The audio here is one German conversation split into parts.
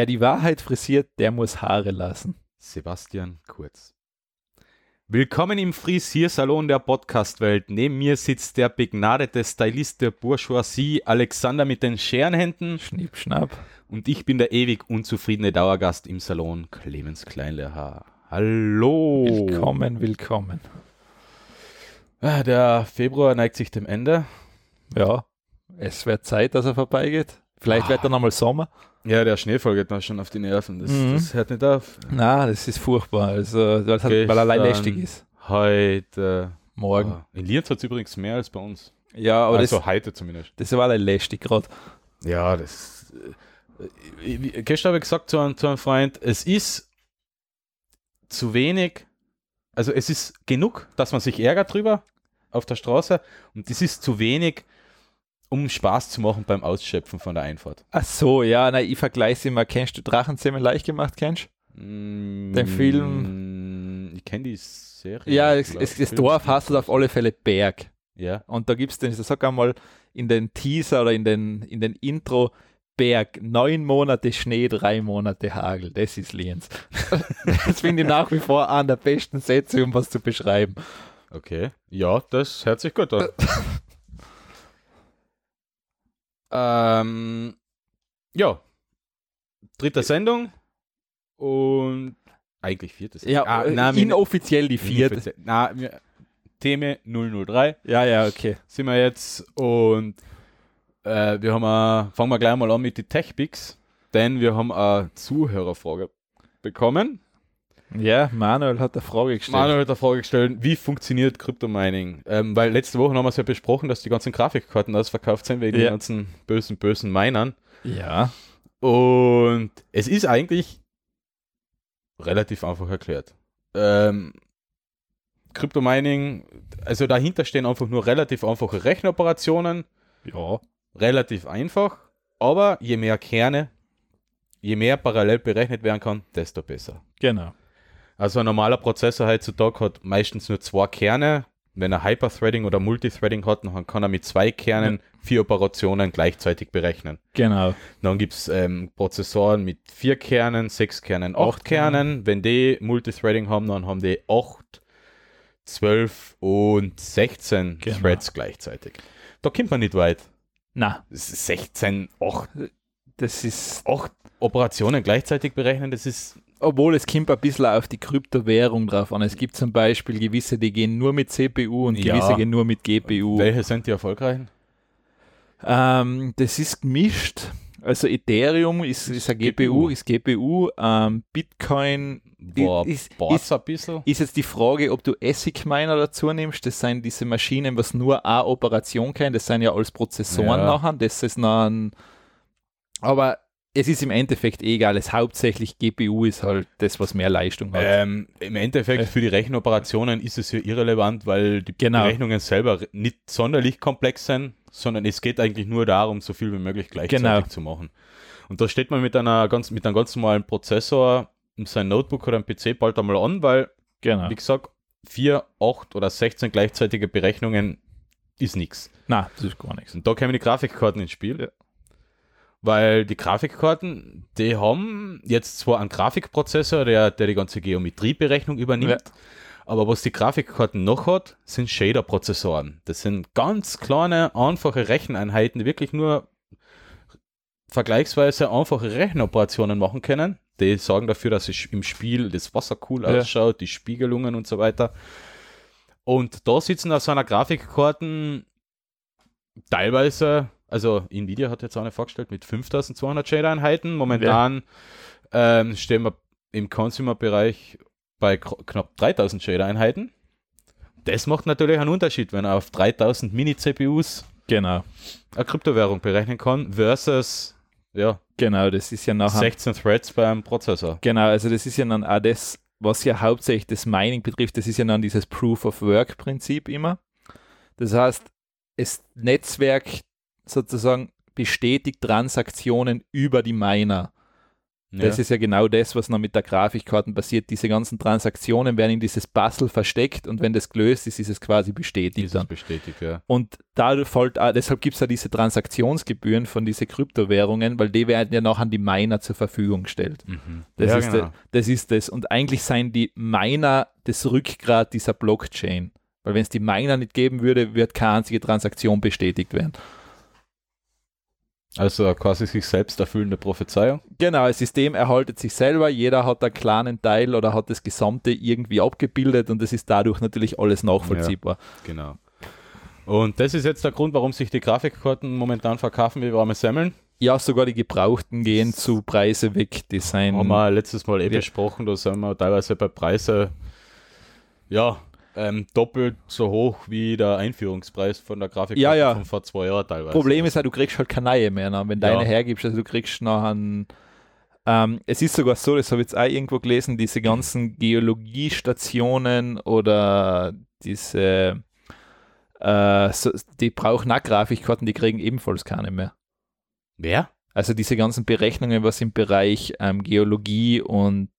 Wer die Wahrheit frisiert, der muss Haare lassen. Sebastian Kurz. Willkommen im Frisiersalon der Podcastwelt. Neben mir sitzt der begnadete Stylist der Bourgeoisie, Alexander mit den Scherenhänden. Schnipp, schnapp. Und ich bin der ewig unzufriedene Dauergast im Salon, Clemens Kleinlehrhaar. Hallo. Willkommen, willkommen. Ah, Der Februar neigt sich dem Ende. Ja, es wird Zeit, dass er vorbeigeht. Vielleicht wird dann nochmal Sommer. Ja, der Schneefall geht mir schon auf die Nerven. Das, Mhm. das hört nicht auf. Na, das ist furchtbar. Also, weil, es halt, weil er allein lästig ist. Heute. Morgen. Ah, In Lienz hat es übrigens mehr als bei uns. Ja, aber also das, heute zumindest. das war allein lästig gerade. Ja, das. äh, Gestern habe ich gesagt zu einem, zu einem Freund, es ist zu wenig, also es ist genug, dass man sich ärgert drüber auf der Straße und es ist zu wenig, um Spaß zu machen beim Ausschöpfen von der Einfahrt. Ach so, ja, nein, ich vergleiche immer. Kennst du Drachenzimmer leicht gemacht, kennst Den Film- Ich kenne die Serie. du? Ja, es, es, das Dorf heißt auf alle Fälle Berg. Ja. Und da gibt es den, ich sag einmal, in den Teaser oder in den, in den Intro, Berg, neun Monate Schnee, drei Monate Hagel. Das ist Lienz. das finde ich nach wie vor einer der besten Sätze, um was zu beschreiben. Okay. Ja, das hört sich gut an. ähm, ja. Dritte Sendung und eigentlich vierte Sendung. Ja, Ah, äh, nein, inoffiziell die vierte. Na, Thema 003 Ja, ja, okay. sind wir jetzt und äh, wir haben a, fangen wir gleich mal an mit den Tech-Picks, denn wir haben eine Zuhörerfrage bekommen. Ja, Manuel hat eine Frage gestellt. Manuel hat eine Frage gestellt, wie funktioniert Kryptomining? Ähm, weil letzte Woche haben wir es ja besprochen, dass die ganzen Grafikkarten ausverkauft sind wegen Ja. den ganzen bösen, bösen Minern. Ja, Und es ist eigentlich relativ einfach erklärt. Ähm, Kryptomining, also dahinter stehen einfach nur relativ einfache Rechenoperationen, ja, relativ einfach, aber je mehr Kerne, je mehr parallel berechnet werden kann, desto besser. genau. Also ein normaler Prozessor heutzutage hat meistens nur zwei Kerne. Wenn er Hyperthreading oder Multithreading hat, dann kann er mit zwei Kernen vier Operationen gleichzeitig berechnen. Genau. Dann gibt es ähm, Prozessoren mit vier Kernen, sechs Kernen, acht Acht Kernen. Wenn die Multithreading haben, dann haben die acht, zwölf und 16 Genau. Threads gleichzeitig. Da kommt man nicht weit. Na, Das ist 16, 8, das ist, 8 Operationen gleichzeitig berechnen, das ist obwohl es kommt ein bisschen auf die Kryptowährung drauf an. Es gibt zum Beispiel gewisse, die gehen nur mit CPU und Ja. gewisse gehen nur mit GPU. welche sind die erfolgreichen? Ähm, das ist gemischt. Also Ethereum ist, ist eine GPU, ist GPU. Ähm, Bitcoin Boah, ist, ist, ein bisschen. ist jetzt die Frage, ob du ASIC Miner dazu nimmst. Das sind diese Maschinen, was nur eine Operation können. Das sind ja als Prozessoren Ja. nachher. Das ist noch ein. Aber es ist im Endeffekt eh egal. Es hauptsächlich GPU ist halt das, was mehr Leistung hat. Ähm, Im Endeffekt Äh. für die Rechenoperationen ist es ja irrelevant, weil die Genau. Berechnungen selber nicht sonderlich komplex sind, sondern es geht eigentlich nur darum, so viel wie möglich gleichzeitig Genau. zu machen. Und da steht man mit, einer ganz, mit einem ganz normalen Prozessor in sein Notebook oder ein PC bald einmal an, weil, genau. wie gesagt, 4, 8 oder 16 gleichzeitige Berechnungen ist nichts. Na, das ist gar nichts. Und da kommen die Grafikkarten ins Spiel. Ja. Weil die Grafikkarten, die haben jetzt zwar einen Grafikprozessor, der, der die ganze Geometrieberechnung übernimmt, Ja. aber was die Grafikkarten noch hat, sind Shader-Prozessoren. Das sind ganz kleine, einfache Recheneinheiten, die wirklich nur vergleichsweise einfache Rechenoperationen machen können. Die sorgen dafür, dass es im Spiel das Wasser cool Ja. ausschaut, die Spiegelungen und so weiter. Und da sitzen auf so einer Grafikkarten teilweise, also Nvidia hat jetzt eine vorgestellt mit 5200 Shader-Einheiten. Momentan ähm, stehen wir im Consumer-Bereich bei knapp 3000 Shader-Einheiten. Das macht natürlich einen Unterschied, wenn er auf 3000 Mini-CPUs Genau. eine Kryptowährung berechnen kann versus ja, Genau, das ist ja nachher. 16 Threads beim Prozessor. Genau, also das ist ja dann auch das, was ja hauptsächlich das Mining betrifft, das ist ja dann dieses Proof of Work Prinzip immer. Das heißt, das Netzwerk sozusagen bestätigt Transaktionen über die Miner. Das ja. ist ja genau das, was noch mit der Grafikkarten passiert. Diese ganzen Transaktionen werden in dieses Puzzle versteckt und wenn das gelöst ist, ist es quasi bestätigt ist dann. es bestätigt, ja. Und dadurch folgt, auch- deshalb gibt es ja diese Transaktionsgebühren von diesen Kryptowährungen, weil die werden ja noch an die Miner zur Verfügung gestellt. Mhm. Das, ja, ist genau. de, das ist das. Und eigentlich seien die Miner das Rückgrat dieser Blockchain. Weil wenn es die Miner nicht geben würde, wird keine einzige Transaktion bestätigt werden. Also quasi sich selbst erfüllende Prophezeiung. Genau, das System erhaltet sich selber, jeder hat einen kleinen Teil oder hat das Gesamte irgendwie abgebildet und das ist dadurch natürlich alles nachvollziehbar. Genau. Und das ist jetzt der Grund, warum sich die Grafikkarten momentan verkaufen wie warme Semmeln. Ja, sogar die gebrauchten gehen zu Preise weg, die sein. Haben wir letztes Mal eh Ja. besprochen, da sind wir teilweise bei Preise ja, ähm, doppelt so hoch wie der Einführungspreis von der Grafikkarte Ja, ja. von vor zwei Jahren teilweise. Problem ist halt, du kriegst halt keine neue mehr, ne? wenn deine Ja. hergibst, also du kriegst noch einen. Ähm, es ist sogar so, das habe ich jetzt auch irgendwo gelesen, diese ganzen Geologiestationen oder diese, äh, so, die brauchen auch Grafikkarten, die kriegen ebenfalls keine mehr. Wer? Also diese ganzen Berechnungen, was im Bereich ähm, Geologie und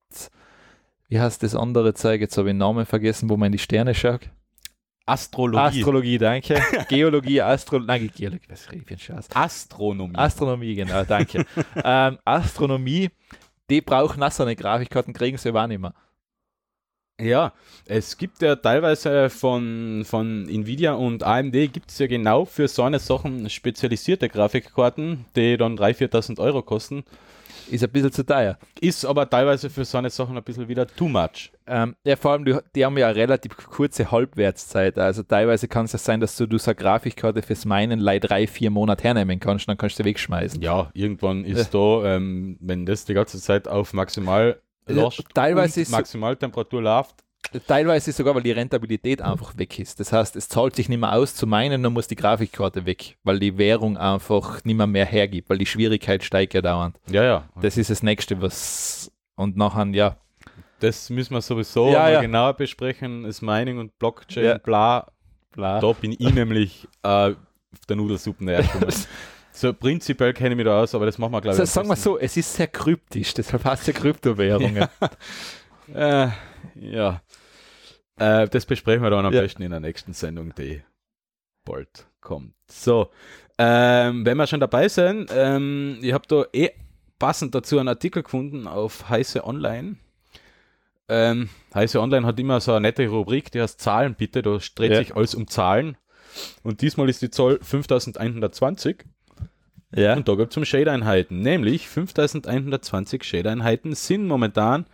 wie heißt das andere Zeug? Jetzt habe ich den Namen vergessen, wo man in die Sterne schaut. Astrologie. Astrologie, danke. Geologie, Astrologie, nein, Geologie, was rede ich für einen Scheiß? Astronomie. Astronomie, genau, danke. ähm, Astronomie, die brauchen auch so eine Grafikkarten, kriegen sie aber auch nicht mehr. Ja, es gibt ja teilweise von, von Nvidia und AMD gibt es ja genau für so eine Sachen spezialisierte Grafikkarten, die dann 3.000, 4.000 Euro kosten. Ist ein bisschen zu teuer. Ist aber teilweise für so eine Sachen ein bisschen wieder too much. Ähm, ja, vor allem, die, die haben ja eine relativ kurze Halbwertszeit. Also teilweise kann es ja sein, dass du, du so eine Grafikkarte fürs Meinen leider drei, vier Monate hernehmen kannst, dann kannst du sie wegschmeißen. Ja, irgendwann ist da, ähm, wenn das die ganze Zeit auf maximal Ja, teilweise und ist- Maximaltemperatur läuft, Teilweise sogar, weil die Rentabilität einfach weg ist. Das heißt, es zahlt sich nicht mehr aus zu meinen, dann muss die Grafikkarte weg, weil die Währung einfach nicht mehr, mehr hergibt, weil die Schwierigkeit steigt ja dauernd. ja, ja. Das ist das Nächste, was. Und nachher, ja, Das müssen wir sowieso Ja, ja. genauer besprechen. Das Mining und Blockchain, Ja. bla. bla. Da bin ich nämlich äh, auf der Nudelsuppe gekommen. So prinzipiell kenne ich mich da aus, aber das machen wir, glaube So, ich. sagen wir so, es ist sehr kryptisch, deshalb heißt es ja Kryptowährungen. Äh, ja. Äh, das besprechen wir dann am Ja. besten in der nächsten Sendung, die bald kommt. So, ähm, wenn wir schon dabei sind, ähm, ich habe da eh passend dazu einen Artikel gefunden auf Heiße Online. Ähm, Heiße Online hat immer so eine nette Rubrik, die heißt Zahlen bitte, da dreht Ja. sich alles um Zahlen. Und diesmal ist die Zahl 5120 ja. und da gibt es um Shade-Einheiten. Nämlich 5120 Shade-Einheiten sind momentan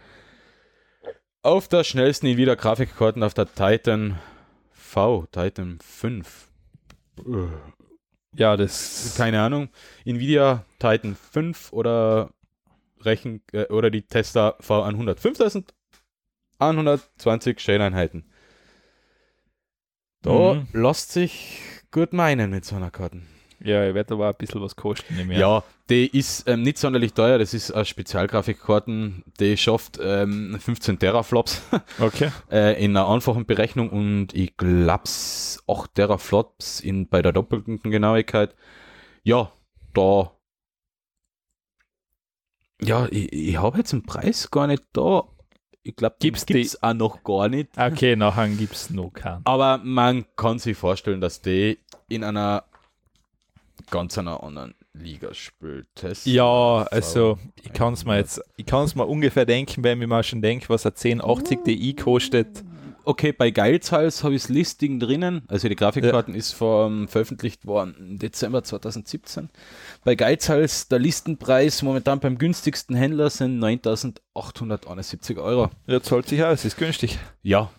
auf der schnellsten Nvidia Grafikkarten auf der Titan V, Titan 5. ja, das. Keine Ahnung. Nvidia Titan 5 oder Rechen äh, oder die Tesla V100. 5120 Shade-Einheiten. Da Mhm. lässt sich gut meinen mit so einer Karten. Ja, wird aber ein bisschen was kosten im Jahr. Ja, die ist ähm, nicht sonderlich teuer. Das ist eine Spezialgrafikkarten, die schafft ähm, 15 Teraflops Okay. äh, in einer einfachen Berechnung und ich glaube 8 Teraflops in, bei der doppelten Genauigkeit. Ja, da. Ja, ich, ich habe jetzt den Preis gar nicht da. Ich glaube, Gibt's gibt's die- auch noch gar nicht. Okay, nachher gibt es noch keinen. Aber man kann sich vorstellen, dass die in einer ganz einer anderen Liga spielt. Das Ja, also ich kann es mir jetzt, ich kann es mir ungefähr denken, wenn ich mal schon denke, was ein 1080 Ti kostet. Okay, bei Geizhals habe ich das Listing drinnen. Also die Grafikkarten ist vom, veröffentlicht worden im Dezember 2017. Bei Geizhals der Listenpreis momentan beim günstigsten Händler sind 9.871 Euro. Ja, zahlt sich aus, ist günstig. Ja,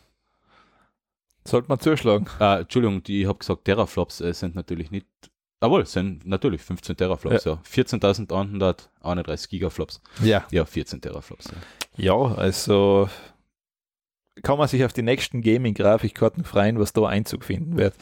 Sollte man zuschlagen. äh, Entschuldigung, die, ich habe gesagt, Teraflops äh, sind natürlich nicht. Jawohl, sind natürlich 15 Teraflops, ja. 14.131 Gigaflops. Ja. Ja, 14 Teraflops. Ja. Ja, also kann man sich auf die nächsten Gaming-Grafikkarten freuen, was da Einzug finden wird.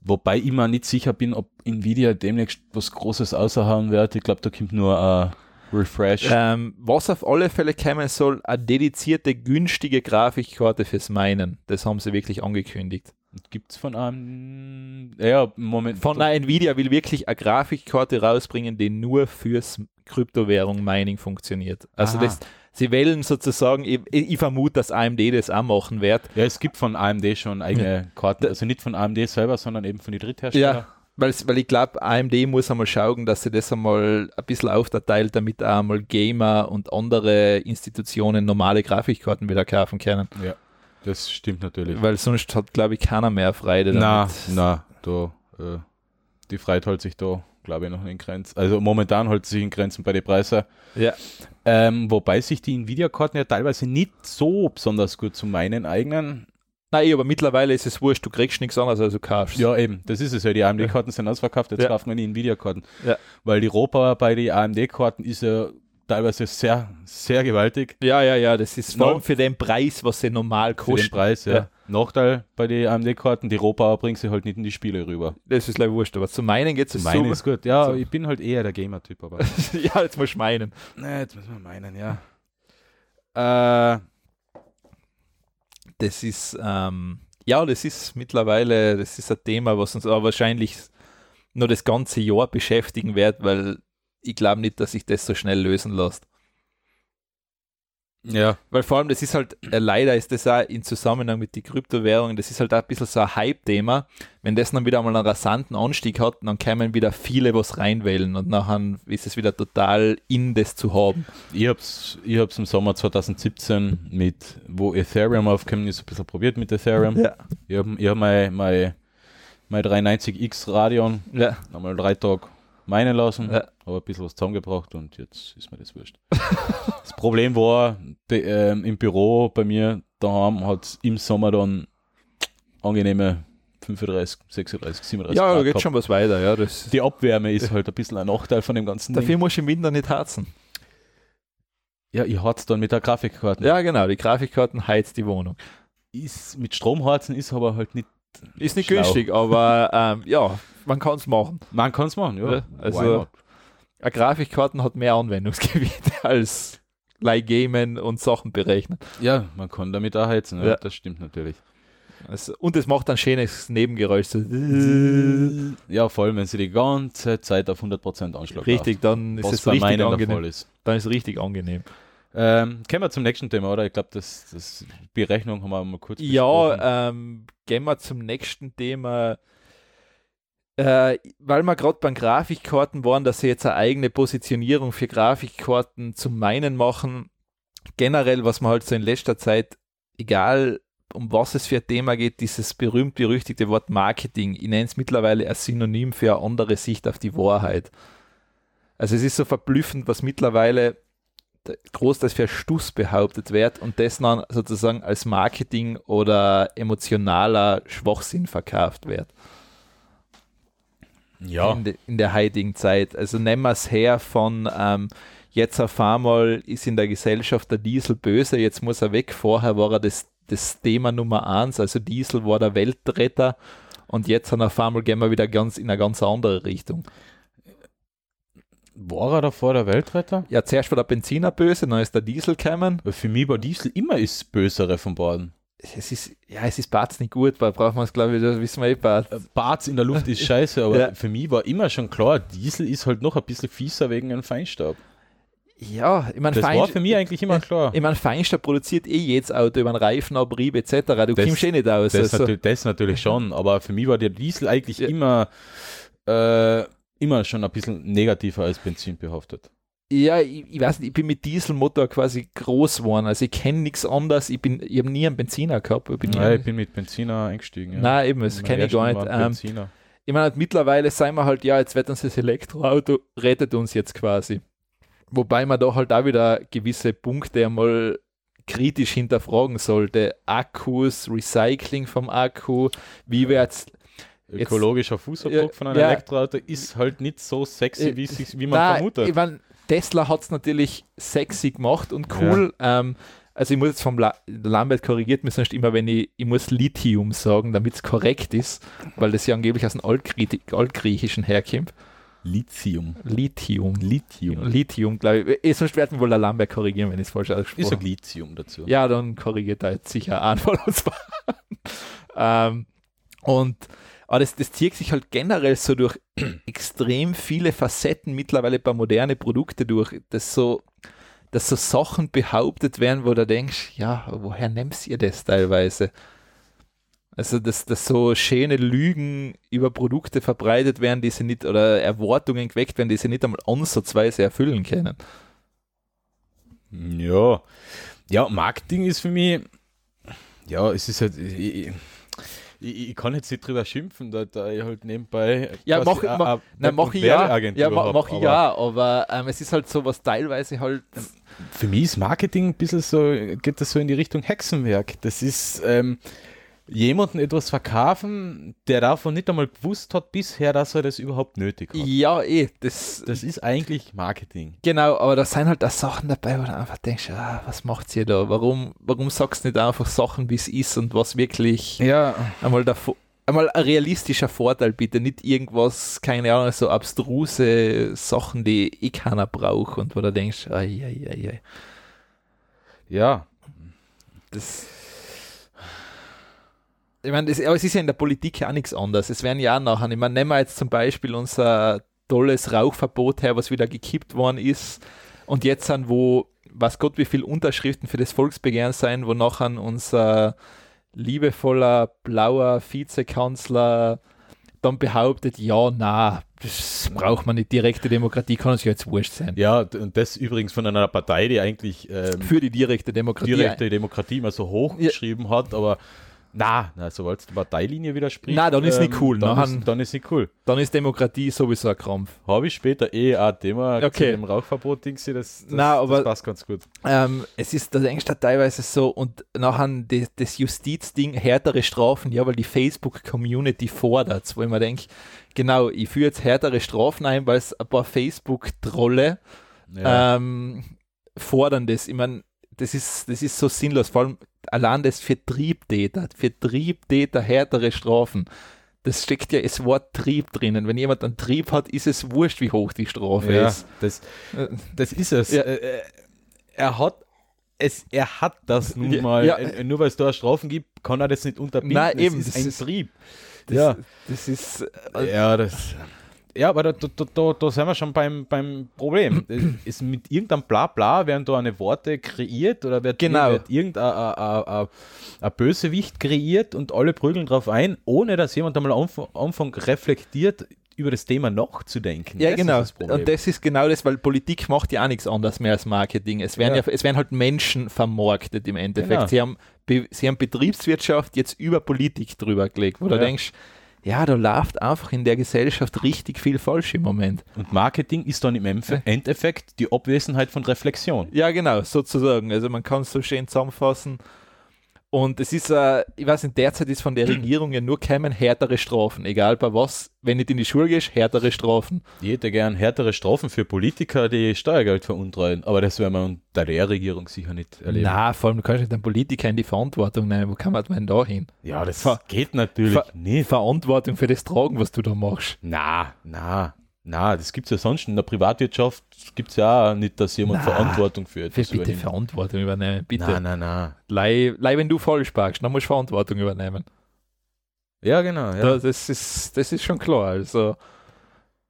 Wobei ich mir nicht sicher bin, ob Nvidia demnächst was Großes außerhauen wird. Ich glaube, da kommt nur ein Refresh. Ähm, was auf alle Fälle kommen soll, eine dedizierte, günstige Grafikkarte fürs Meinen. Das haben sie wirklich angekündigt. Gibt es von einem. Ja, Moment. Von der Nvidia will wirklich eine Grafikkarte rausbringen, die nur fürs Kryptowährung Mining funktioniert. Also Aha. das, sie wählen sozusagen, ich, ich vermute, dass AMD das auch machen wird. Ja, es gibt von AMD schon eigene Karten, also nicht von AMD selber, sondern eben von den Drittherstellern. Ja, weil, weil ich glaube, AMD muss einmal schauen, dass sie das einmal ein bisschen aufterteilt, damit auch einmal Gamer und andere Institutionen normale Grafikkarten wieder kaufen können. Ja, das stimmt natürlich. Weil sonst hat, glaube ich, keiner mehr Freude Na, damit. na, da, äh, die Freiheit hält sich da, glaube ich, noch in Grenzen. Also momentan hält sich in Grenzen bei den Preisen. Ja. Ähm, wobei sich die Nvidia-Karten ja teilweise nicht so besonders gut zu meinen eigenen. Nein, aber mittlerweile ist es wurscht, du kriegst nichts anderes, als du kaufst. Ja, eben, das ist es ja. Die AMD-Karten sind ausverkauft, jetzt Ja. kaufen wir die Nvidia-Karten. Ja. Weil die Rohpower bei den AMD-Karten ist ja teilweise sehr, sehr gewaltig. Ja, ja, ja, das ist vor allem für den Preis, was sie normal Für den. Preis, ja. Ja. Nachteil bei den AMD-Karten, die Rohpower bringt sie halt nicht in die Spiele rüber. Das ist leider wurscht, aber zu meinen geht es Meine so. ist gut. Ja, so. ich bin halt eher der Gamer-Typ, aber. ja, jetzt musst du meinen. Na, jetzt müssen wir meinen, ja. Äh, Das ist, ähm, ja, das ist mittlerweile, das ist ein Thema, was uns aber wahrscheinlich nur das ganze Jahr beschäftigen wird, weil ich glaube nicht, dass sich das so schnell lösen lässt. ja. Weil vor allem, das ist halt, äh, leider ist das auch in Zusammenhang mit den Kryptowährungen, das ist halt auch ein bisschen so ein Hype-Thema. Wenn das dann wieder einmal einen rasanten Anstieg hat, dann können wieder viele was reinwählen und nachher ist es wieder total in das zu haben. Ich hab's, ich hab's im Sommer 2017 mit, wo Ethereum aufgekommen ist, ein bisschen probiert mit Ethereum. Ja. Ich habe ich hab mein, mein, mein 390X Radeon Ja. nochmal drei Tage meinen lassen, Ja. habe ein bisschen was zusammengebracht und jetzt ist mir das wurscht. das Problem war, de, ähm, im Büro bei mir daheim hat im Sommer dann angenehme 35, 36, 37 Ja, da Grad geht gehabt. schon was weiter, ja. Das, Die Abwärme ist halt ein bisschen ein Nachteil von dem ganzen dafür Ding. muss ich im Winter nicht heizen. Ja, ich hat's dann mit der Grafikkarte. Ja, genau, die Grafikkarten heizt die Wohnung. Ist, mit Stromharzen ist aber halt nicht. Ist nicht Schlau. günstig, aber ähm, ja, man kann es machen. Man kann's machen, ja. Ja, also-? Eine Grafikkarten hat mehr Anwendungsgebiet als gleich Gamen und Sachen berechnen. ja, man kann damit auch heizen, ja, Ja. das stimmt natürlich. Also, und es macht ein schönes Nebengeräusch. So. Ja, vor allem, wenn sie die ganze Zeit auf 100% Anschlag Richtig, dann ist was es richtig angenehm. Ist. Dann ist es richtig angenehm. Ähm, kommen wir zum nächsten Thema, oder? Ich glaube, das, das Berechnung haben wir mal kurz besprochen. Ja, ähm, gehen wir zum nächsten Thema. Äh, weil wir gerade beim Grafikkarten waren, dass sie jetzt eine eigene Positionierung für Grafikkarten zum meinen machen. Generell, was man halt so in letzter Zeit, egal um was es für ein Thema geht, dieses berühmt-berüchtigte Wort Marketing, ich nenne es mittlerweile als Synonym für eine andere Sicht auf die Wahrheit. Also es ist so verblüffend, was mittlerweile Großteils für Stuss behauptet wird und das dann sozusagen als Marketing oder emotionaler Schwachsinn verkauft wird Ja, in, de, in der heutigen Zeit. Also nehmen wir es her von ähm, jetzt auf einmal ist in der Gesellschaft der Diesel böse, jetzt muss er weg. Vorher war er das, das Thema Nummer eins, also Diesel war der Weltretter und jetzt auf einmal gehen wir wieder ganz in eine ganz andere Richtung. war er davor der Weltretter? Ja, zuerst war der Benziner böse, dann ist der Diesel gekommen. Für mich war Diesel immer das Bösere von beiden. Es ist, ja, es ist Batz nicht gut, weil braucht man es, glaube ich, das wissen wir eh Batz. Barz in der Luft ist scheiße, aber Ja. für mich war immer schon klar, Diesel ist halt noch ein bisschen fieser wegen dem Feinstaub. Ja, ich meine, Das war für mich eigentlich immer klar. Ich meine, Feinstaub produziert eh jedes Auto über einen Reifenabrieb etc. Du Das- kommst eh nicht aus. Das, Also, natürlich, das natürlich schon, aber für mich war der Diesel eigentlich Ja. immer, äh, immer schon ein bisschen negativer als Benzin behaftet. Ja, ich, ich weiß nicht, ich bin mit Dieselmotor quasi groß geworden. Also ich kenne nichts anderes. Ich, bin, ich habe nie einen Benziner gehabt. Ich bin Ja, ich bin mit Benziner eingestiegen. Ja. Nein, eben, das kenne ich gar nicht. Ähm, Benziner. ich meine, halt mittlerweile sagen wir halt, ja, jetzt wird uns das Elektroauto, rettet uns jetzt quasi. Wobei man da halt auch wieder gewisse Punkte einmal kritisch hinterfragen sollte. Akkus, Recycling vom Akku, wie wird's Ökologischer Fußabdruck Ja, von einem ja. Elektroauto ist halt nicht so sexy, Äh, wie, sich, wie man Nein, vermutet. Ich mein, Tesla hat es natürlich sexy gemacht und cool. Ähm, also ich muss jetzt vom La Lambert korrigiert mich sonst immer, wenn ich, ich muss Lithium sagen, damit es korrekt ist, weil das ja angeblich aus dem Altgrie Altgriechischen herkommt. Lithium. Lithium. Lithium. Lithium, glaube ich. Eh, Sonst werden wohl der Lambert korrigieren, wenn ich es falsch Ich ausgesprochen habe. Lithium dazu. Ja, dann korrigiert er jetzt sicher einen von uns. ähm, Und aber das, das zieht sich halt generell so durch extrem viele Facetten mittlerweile bei moderne Produkte durch, dass so, dass so Sachen behauptet werden, wo du denkst, ja, woher nimmst ihr das teilweise? Also, dass, dass so schöne Lügen über Produkte verbreitet werden, die sie nicht, oder Erwartungen geweckt werden, die sie nicht einmal ansatzweise erfüllen können. Ja. Ja, Marketing ist für mich, ja, es ist halt, ich, ich, ich kann jetzt nicht drüber schimpfen, da, da ich halt nebenbei. Ja, mach, ma, ma, nein, mach ich ja. Ja, mach, mach ich ja, aber ähm, es ist halt so was teilweise halt. Für mich ist Marketing ein bisschen so, geht das so in die Richtung Hexenwerk. Das ist, ähm, jemanden etwas verkaufen, der davon nicht einmal gewusst hat bisher, dass er das überhaupt nötig hat. Ja, eh. Das, das ist eigentlich Marketing. Genau, aber da sind halt auch Sachen dabei, wo du einfach denkst, ah, was macht ihr da? Warum, warum sagst du nicht einfach Sachen, wie es ist und was wirklich ja. einmal davor einmal ein realistischer Vorteil bitte, nicht irgendwas, keine Ahnung, so abstruse Sachen, die eh keiner braucht und wo du denkst, ai, ai, ai, ai. Ja. Das ich meine, aber es ist ja in der Politik ja auch nichts anderes. Es werden ja auch nachher, ich meine, nehmen wir jetzt zum Beispiel unser tolles Rauchverbot her, was wieder gekippt worden ist und jetzt sind, wo, was Gott, wie viele Unterschriften für das Volksbegehren sein, wo nachher unser liebevoller, blauer Vizekanzler dann behauptet, ja, na, das braucht man nicht, direkte Demokratie kann uns jetzt wurscht sein. Ja, und das übrigens von einer Partei, die eigentlich ähm, für die direkte Demokratie, direkte Demokratie immer so hochgeschrieben ja. hat, aber na, na sobald der Parteilinie widerspricht. Na, dann ist ähm, nicht cool. Dann, Nachher, ist, dann ist nicht cool. Dann ist Demokratie sowieso ein Krampf. Habe ich später eh ein Thema okay. zu dem Rauchverbot-Ding, das, das, na, aber, das passt ganz gut. Ähm, es ist, das denkst teilweise so und nachher das, das Justizding, härtere Strafen, ja, weil die Facebook-Community fordert, wo ich mir denke, genau, ich führe jetzt härtere Strafen ein, weil es ein paar Facebook-Trolle ja. ähm, fordern das. Ich meine, das ist, das ist so sinnlos, vor allem allein das für Triebtäter, für Triebtäter härtere Strafen. Das steckt ja das Wort Trieb drinnen. Wenn jemand einen Trieb hat, ist es wurscht, wie hoch die Strafe ja, ist. Das, das ist es. Ja. Äh, äh, er hat es, er hat das nun mal. Ja, äh, nur weil es da Strafen gibt, kann er das nicht unterbinden. Nein, eben. Das ist ein ist, Trieb. Das, ja. Das ist. Äh, ja, das. Ja, aber da, da, da, da sind wir schon beim, beim Problem. ist mit irgendeinem Blabla werden da eine Worte kreiert oder wird, genau. wird irgendein Bösewicht kreiert und alle prügeln drauf ein, ohne dass jemand einmal am Anfang reflektiert, über das Thema nachzudenken. Ja, das genau. und das ist genau das, weil Politik macht ja auch nichts anderes mehr als Marketing. Es werden, ja. ja es werden halt Menschen vermarktet im Endeffekt. Genau. Sie, haben, sie haben Betriebswirtschaft jetzt über Politik drüber gelegt, wo ja. du denkst, ja, da läuft einfach in der Gesellschaft richtig viel falsch im Moment. Und Marketing ist dann im Endeffekt die Abwesenheit von Reflexion. Ja, genau, sozusagen. Also man kann es so schön zusammenfassen. Und es ist, äh, ich weiß nicht, derzeit ist von der Regierung ja nur kämen härtere Strafen, egal bei was. Wenn nicht in die Schule gehst, härtere Strafen. Ich hätte gern härtere Strafen für Politiker, die Steuergeld veruntreuen. Aber das werden wir unter der Regierung sicher nicht erleben. Na, vor allem, du kannst nicht einen Politiker in die Verantwortung nehmen. Wo kann man denn da hin? Ja, das Ver geht natürlich Ver nicht. Verantwortung für das Tragen, was du da machst. Na, na, na, das gibt es ja sonst in der Privatwirtschaft, gibt es ja auch nicht, dass jemand na, Verantwortung für etwas bitte übernimmt. Verantwortung übernehmen, bitte. Nein, nein, nein. Leih, leih, wenn du falsch parkst, dann musst du Verantwortung übernehmen. Ja, genau. Ja. Das, ist, das ist schon klar. Also,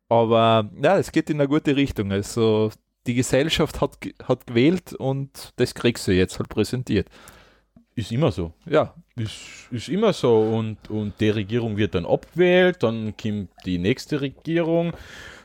aber ja, es geht in eine gute Richtung. Also die Gesellschaft hat, hat gewählt und das kriegst du jetzt halt präsentiert. Ist immer so. Ja. Ist, ist immer so. Und, und die Regierung wird dann abgewählt, dann kommt die nächste Regierung.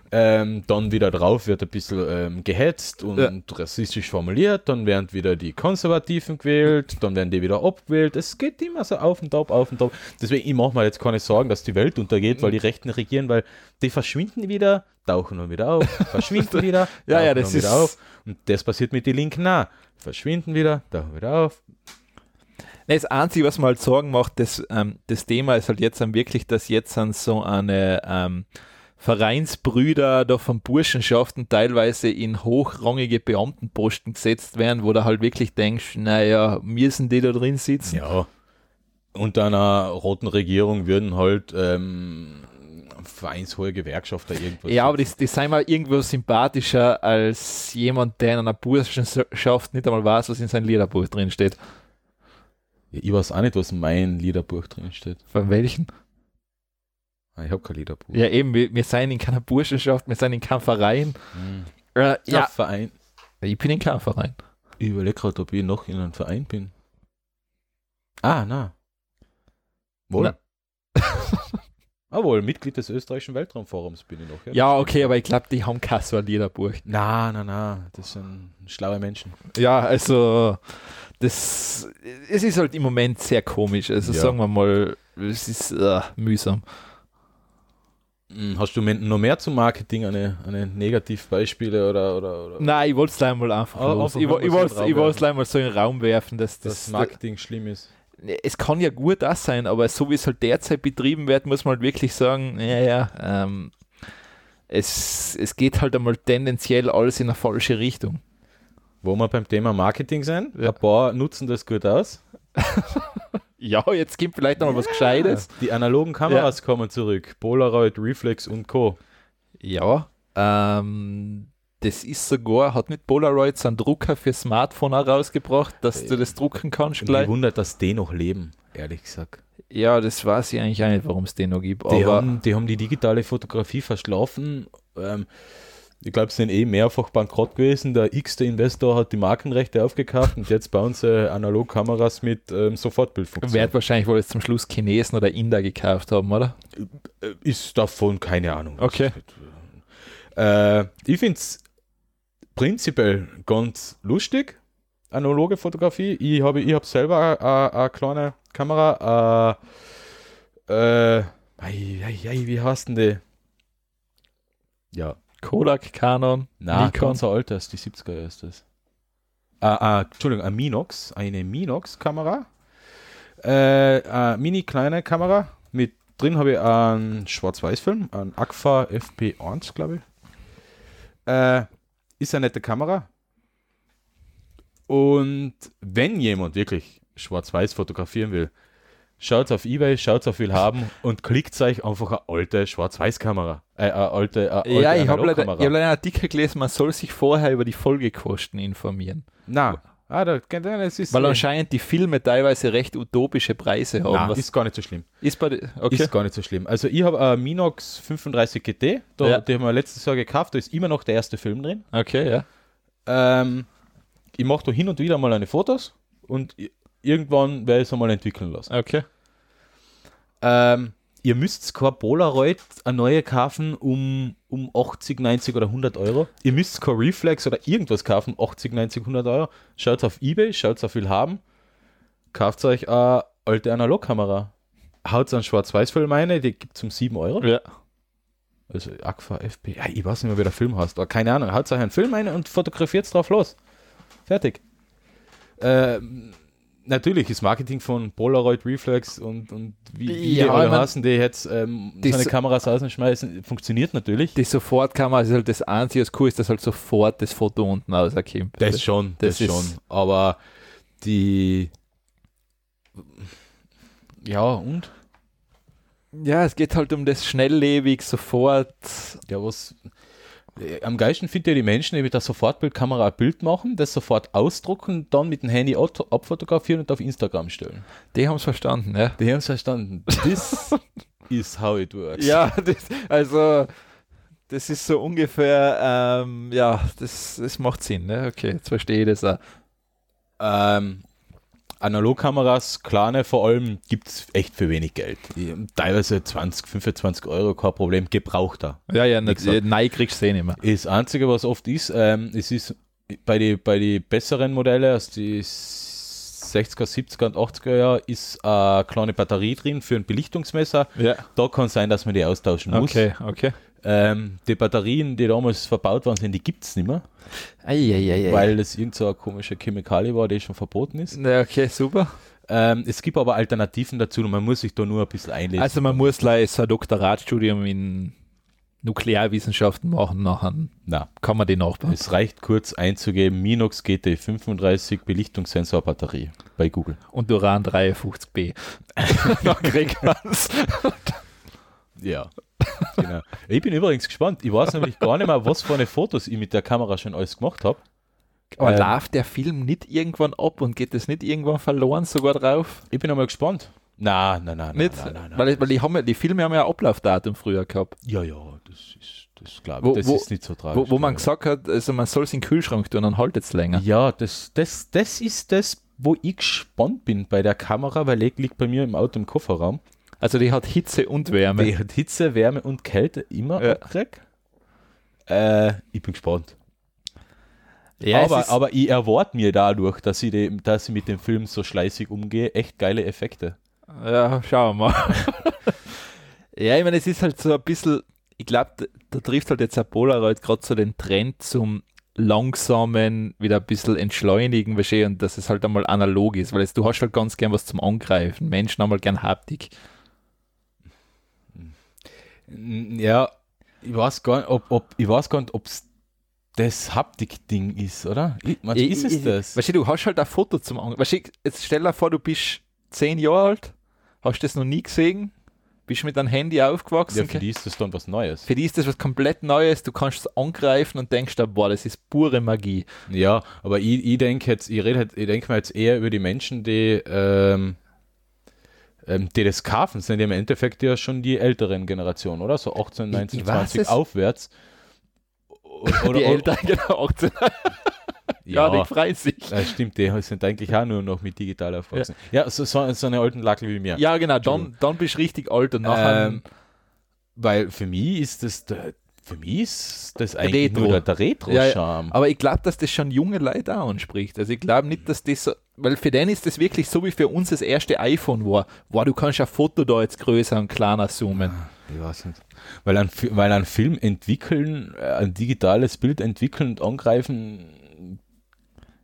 Ähm, dann wieder drauf wird ein bisschen ähm, gehetzt und ja. rassistisch formuliert, dann werden wieder die Konservativen gewählt, dann werden die wieder abgewählt. Es geht immer so auf und ab, auf und ab. Deswegen, ich mache mir jetzt keine Sorgen, dass die Welt untergeht, weil die Rechten regieren, weil die verschwinden wieder, tauchen dann wieder auf, verschwinden wieder, ja, ja, das ist wieder auf. Und das passiert mit den Linken nah. Verschwinden wieder, tauchen wieder auf, das Einzige, was mir halt Sorgen macht, das, ähm, das Thema ist halt jetzt dann wirklich, dass jetzt dann so eine ähm, Vereinsbrüder da von Burschenschaften teilweise in hochrangige Beamtenposten gesetzt werden, wo du halt wirklich denkst, naja, müssen die da drin sitzen? Ja. Unter einer roten Regierung würden halt ähm, vereinshohe Gewerkschafter irgendwas. Ja, aber die, die sind mal irgendwo sympathischer als jemand, der in einer Burschenschaft nicht einmal weiß, was in seinem Liederbuch drin steht. Ja, ich weiß auch nicht, was in meinem Liederbuch drin steht. Von welchen? Ich habe kein Liederbuch. Ja, eben, wir, wir sind in keiner Burschenschaft, wir sind in keinem Verein. Hm. Äh, Ja, ja, Verein. ich bin in keinem Verein. Ich überlege gerade, ob ich noch in einem Verein bin. Ah, na. Wohl. Na. ah, wohl, Mitglied des österreichischen Weltraumforums bin ich noch. Ja, das okay, aber ich glaube, die haben kein so ein Liederbuch. Na, na, na, das sind schlaue Menschen. Ja, also das es ist halt im Moment sehr komisch. Also Ja. sagen wir mal, es ist äh, mühsam. Hm, Hast du noch mehr zum Marketing, eine, eine Negativbeispiele oder, oder, oder Nein, ich wollte es einmal einfach los. einfach Ich, wollte in den ich Raum wollte es einmal so in den Raum werfen, dass das das, Marketing schlimm ist? es kann ja gut das sein, aber so wie es halt derzeit betrieben wird, muss man halt wirklich sagen, ja, ja, ähm, es, es geht halt einmal tendenziell alles in eine falsche Richtung. Wo wir beim Thema Marketing sind, Ja. ein paar nutzen das gut aus. Ja, jetzt gibt vielleicht noch mal was Gescheites. Die analogen Kameras kommen zurück. Polaroid, Reflex und Co. Ja, ähm, das ist sogar, hat nicht Polaroid so einen Drucker für Smartphone auch rausgebracht, dass du das drucken kannst gleich? wundert, dass die noch leben, ehrlich gesagt. Ja, das weiß ich eigentlich auch nicht, warum es den noch gibt. Die, Aber haben, die haben die digitale Fotografie verschlafen. Ähm, ich glaube, sie sind eh mehrfach bankrott gewesen. Der x-te Investor hat die Markenrechte aufgekauft und jetzt bauen sie Analogkameras mit ähm, Sofortbildfunktion. wird wahrscheinlich wohl jetzt zum Schluss Chinesen oder Inder gekauft haben, oder? Äh, Ist davon keine Ahnung. Okay. Äh, ich finde es prinzipiell ganz lustig, analoge Fotografie. Ich habe ich hab selber eine kleine Kamera. Äh, äh, ei, ei, ei, wie heißt denn die? Ja, Kodak, Canon, na, Nikon. ganz ein altes, die 70er ist das. Ah, ah, Entschuldigung, eine Minox, eine Minox-Kamera. Äh, eine mini kleine Kamera. Mit drin habe ich einen Schwarz-Weiß-Film, einen Agfa FP1, glaube ich. Äh, ist eine nette Kamera. Und wenn jemand wirklich Schwarz-Weiß fotografieren will, schaut auf Ebay, schaut auf Willhaben und klickt euch einfach eine alte Schwarz-Weiß-Kamera. Äh, eine alte, eine alte Ja, ich habe leider, ich hab leider einen Artikel gelesen, man soll sich vorher über die Folgekosten informieren. Na, ah, da, das ist, Weil eh- anscheinend die Filme teilweise recht utopische Preise haben. was ist gar nicht so schlimm. ist bei okay. Ist gar nicht so schlimm. Also ich habe eine Minox 35 GT, da, Ja. die haben wir letztes Jahr gekauft, da ist immer noch der erste Film drin. okay, ja. Ähm, ich mache da hin und wieder mal eine Fotos und irgendwann werde ich es einmal entwickeln lassen. Okay. Ähm, ihr müsst kein Polaroid eine neue kaufen um, um 80, 90 oder 100 Euro. Ihr müsst kein Reflex oder irgendwas kaufen, 80, 90, 100 Euro. Schaut auf Ebay, schaut auf Willhaben, kauft euch eine alte Analogkamera. Haut einen Schwarz-Weiß-Film rein, die gibt es um 7 Euro. Ja. Also Aqua FP, ja, ich weiß nicht mehr, wie der Film heißt, aber keine Ahnung. Haut euch einen Film rein und fotografiert drauf los. Fertig. Ähm, natürlich ist Marketing von Polaroid Reflex und, und wie, wie Ja, die alle heißen, die jetzt ähm, die seine so- Kameras rausschmeißen, funktioniert natürlich. Die Sofortkamera ist halt das Einzige, was cool ist, dass halt sofort das Foto unten rauskommt. Das schon, das, das ist- schon. Aber die. Ja, und? Ja, es geht halt um das schnelllebig, sofort. Ja, was. Äh, Am geilsten finde ich die Menschen, die mit der Sofortbildkamera ein Bild machen, das sofort ausdrucken, dann mit dem Handy abfotografieren und auf Instagram stellen. Die haben es verstanden, ja. Die haben es verstanden. This is how it works. Ja, das, also das ist so ungefähr, ähm, ja, das, das macht Sinn, ne? Okay, jetzt verstehe ich das auch. Ähm, Analogkameras, kleine vor allem, gibt es echt für wenig Geld. Teilweise 20, 25 Euro, kein Problem, gebrauchter. Ja, ja, gesagt. nein, kriegst du eh nicht mehr. Das Einzige, was oft ist, ähm, es ist bei den bei die besseren Modelle, also die 60er, 70er und 80er Jahre, ist eine kleine Batterie drin für ein Belichtungsmesser. Ja, Da kann sein, dass man die austauschen muss. okay, okay. Ähm, die Batterien, die damals verbaut worden sind, die gibt es nicht mehr, Eieiei. weil das irgend so eine komische Chemikalie war, die schon verboten ist. Ja, okay, super. Ähm, es gibt aber Alternativen dazu und man muss sich da nur ein bisschen einlesen. Also man muss gleich so ein Doktoratstudium in Nuklearwissenschaften machen, nachher Na, kann man den nachbauen. es reicht kurz einzugeben, Minox GT35 Belichtungssensor Batterie bei Google. Und Uran 53b. Dann kriegt man's. Ja. Genau. Ich bin übrigens gespannt. Ich weiß nämlich gar nicht mehr, was für eine Fotos ich mit der Kamera schon alles gemacht habe. Aber Ähm. läuft der Film nicht irgendwann ab und geht es nicht irgendwann verloren sogar drauf? Ich bin einmal gespannt. Nein, nein, nein, Nicht? nein, nein, nein. Weil, weil die, haben ja, die Filme haben ja ein Ablaufdatum früher gehabt, ja, ja, das ist, das glaube Wo- ich, das wo- ist nicht so tragisch. wo, wo man gesagt hat, also man soll es in den Kühlschrank tun, dann haltet es länger. Ja, das, das, das ist das, wo ich gespannt bin bei der Kamera, weil die liegt bei mir im Auto im Kofferraum. Also die hat Hitze und Wärme. Die hat Hitze, Wärme und Kälte immer Ja. abgekriegt. Äh, ich bin gespannt. Ja, aber, aber ich erwarte mir dadurch, dass ich, die, dass ich mit dem Film so schleißig umgehe, echt geile Effekte. Ja, schauen wir mal. ja, ich meine, es ist halt so ein bisschen, ich glaube, da, trifft halt jetzt ein Polaroid gerade so den Trend zum langsamen, wieder ein bisschen entschleunigen, du, und dass es halt einmal analog ist, weil jetzt, du hast halt ganz gern was zum Angreifen. Menschen haben halt gern Haptik. Ja, ich weiß gar nicht, ob, ob, ich weiß gar nicht, ob es das Haptik-Ding ist, oder? Ich, meinst, du, ist es Ich- das? Weißt du, du hast halt ein Foto zum Angreifen. Weißt du, jetzt stell dir vor, du bist zehn Jahre alt, hast das noch nie gesehen, bist mit deinem Handy aufgewachsen. Ja, für die ist das dann was Neues. Für die ist das was komplett Neues, du kannst es angreifen und denkst da, boah, das ist pure Magie. Ja, aber ich, ich denke jetzt, ich rede halt, ich denke mal jetzt eher über die Menschen, die, ähm, ähm, kaufen, sind ja im Endeffekt ja schon die älteren Generationen, oder? So 18, Ich- 19, ich weiß 20 es. aufwärts. Oder, die Eltern, genau, 18. ja, die freuen sich. Ja, stimmt, die sind eigentlich auch nur noch mit digital aufgewachsen. Ja, so, so, so eine alten Lackel wie mir. Ja, genau, dann, dann bist du richtig alt und nachher. Ähm, Weil für mich ist das, für mich ist das eigentlich Retro. nur der, der Retro-Charme. aber ich glaube, dass das schon junge Leute auch anspricht. Also ich glaube nicht, dass das so, weil für den ist das wirklich so wie für uns das erste iPhone war. Wow, du kannst ein Foto da jetzt größer und kleiner zoomen. Ich weiß nicht. Weil ein, weil ein Film entwickeln, äh, ein digitales Bild entwickeln und angreifen,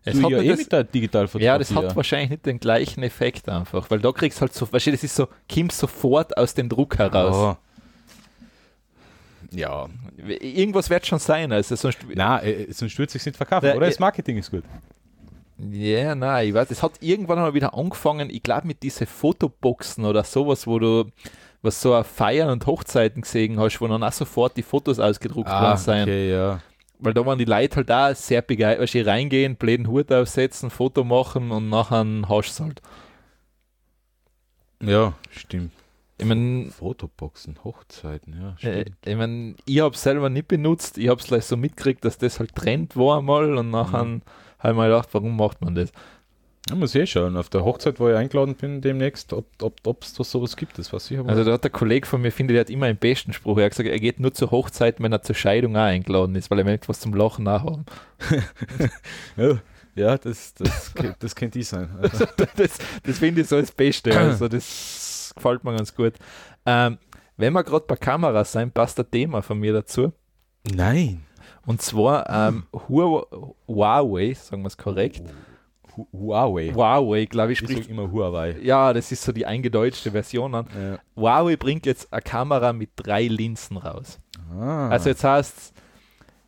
Es hat ja eh das- mit der Digitalfotografie. Ja, das hat wahrscheinlich nicht den gleichen Effekt einfach, weil da kriegst du halt so, weißt du, das ist so, kommst sofort aus dem Druck heraus. Ja. Irgendwas wird schon sein, also sonst, Na, äh, sonst würde es sich nicht verkaufen, oder? äh, Das Marketing ist gut. Ja, nein, ich weiß, es hat irgendwann mal wieder angefangen, ich glaube mit diesen Fotoboxen oder sowas, wo du was so auf Feiern und Hochzeiten gesehen hast, wo dann auch sofort die Fotos ausgedruckt worden sind. Ah, okay, ja. Weil da waren die Leute halt da sehr begeistert, weißt du, reingehen, bläden Hut aufsetzen, Foto machen und nachher hast du halt. Ja, stimmt. Ich meine, Fotoboxen, Hochzeiten, ja, äh, stimmt. ich, mein, ich habe es selber nicht benutzt, ich habe es gleich so mitgekriegt, dass das halt Trend war einmal und nachher Mhm. Habe ich mir gedacht, warum macht man das? Ja, muss eh schauen. Auf der Hochzeit, wo ich eingeladen bin, demnächst, ob es ob, da sowas gibt, das weiß ich aber Also da hat der Kollege von mir, finde ich, der hat immer einen besten Spruch. Er hat gesagt, er geht nur zur Hochzeit, wenn er zur Scheidung auch eingeladen ist, weil er möchte was zum Lachen nachhaben. Ja, ja das, das, das könnte ich sein. Also, das das finde ich so das Beste. Also das gefällt mir ganz gut. Ähm, wenn wir gerade bei Kameras sein, passt ein Thema von mir dazu. nein. Und zwar ähm, Huawei, sagen wir es korrekt. Hu- Huawei. Huawei, glaube ich, Ich spricht. sag immer Huawei. Ja, das ist so die eingedeutschte Version an. Ja. Huawei bringt jetzt eine Kamera mit drei Linsen raus. Ah. Also jetzt heißt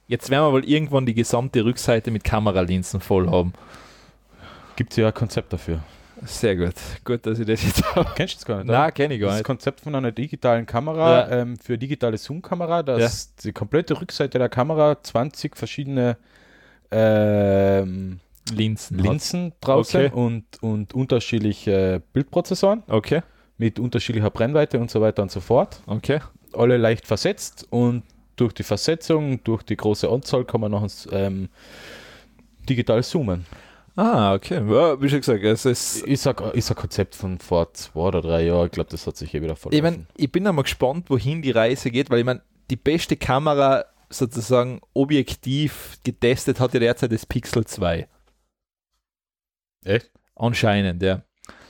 jetzt werden wir wohl irgendwann die gesamte Rückseite mit Kameralinsen voll haben. gibt es ja ein Konzept dafür. Sehr gut. Gut, dass ich das jetzt habe. Kennst du das gar nicht? Nein, kenne ich gar Das nicht. Konzept von einer digitalen Kamera Ja. ähm, für digitale Zoom-Kamera, dass die komplette Rückseite der Kamera 20 verschiedene ähm, Linsen. Linsen draußen Okay. und, und unterschiedliche Bildprozessoren Okay, mit unterschiedlicher Brennweite und so weiter und so fort. okay. Alle leicht versetzt und durch die Versetzung, durch die große Anzahl kann man noch ähm, digital zoomen. Ah, okay. Ja, wie schon gesagt, es ist. Ist ein, ist ein Konzept von vor zwei oder drei Jahren. Ich glaube, das hat sich eh wieder Ich, verlaufen. mein, ich bin einmal gespannt, wohin die Reise geht, weil ich meine, die beste Kamera sozusagen objektiv getestet hat ja derzeit das Pixel 2. Echt? Anscheinend, ja.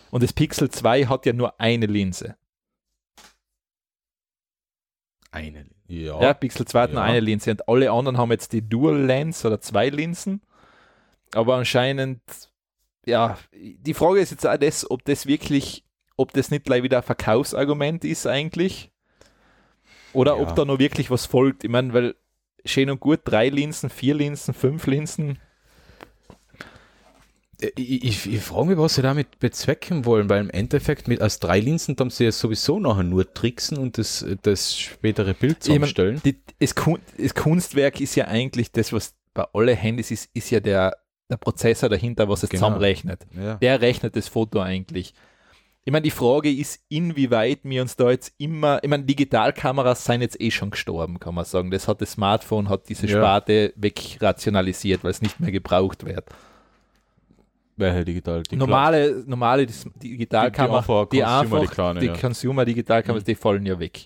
Und das Pixel 2 hat ja nur eine Linse. Eine. Ja. Ja, Pixel 2 hat nur Ja. eine Linse und alle anderen haben jetzt die Dual Lens oder zwei Linsen. Aber anscheinend, ja, die Frage ist jetzt auch das, ob das wirklich, ob das nicht gleich wieder ein Verkaufsargument ist eigentlich. Oder Ja. ob da noch wirklich was folgt. Ich meine, weil schön und gut, drei Linsen, vier Linsen, fünf Linsen. Äh, Ich, ich, ich frage mich, was sie damit bezwecken wollen, weil im Endeffekt mit als drei Linsen haben sie ja sowieso nachher nur tricksen und das, das spätere Bild Ich mein, zusammenstellen. Die, das Kunstwerk ist ja eigentlich das, was bei allen Handys ist, ist ja der, der Prozessor dahinter, was es Genau. zusammenrechnet. ja. Der rechnet das Foto eigentlich. Ich meine, die Frage ist, inwieweit wir uns da jetzt immer, ich meine, Digitalkameras sind jetzt eh schon gestorben, kann man sagen. Das hat das Smartphone, hat diese Ja. Sparte wegrationalisiert, weil es nicht mehr gebraucht wird. Welche digital? Die normale, normale dis- Digitalkamera, Die- die die, einfach, die ja. Consumer Digitalkameras, Mhm. die fallen ja weg.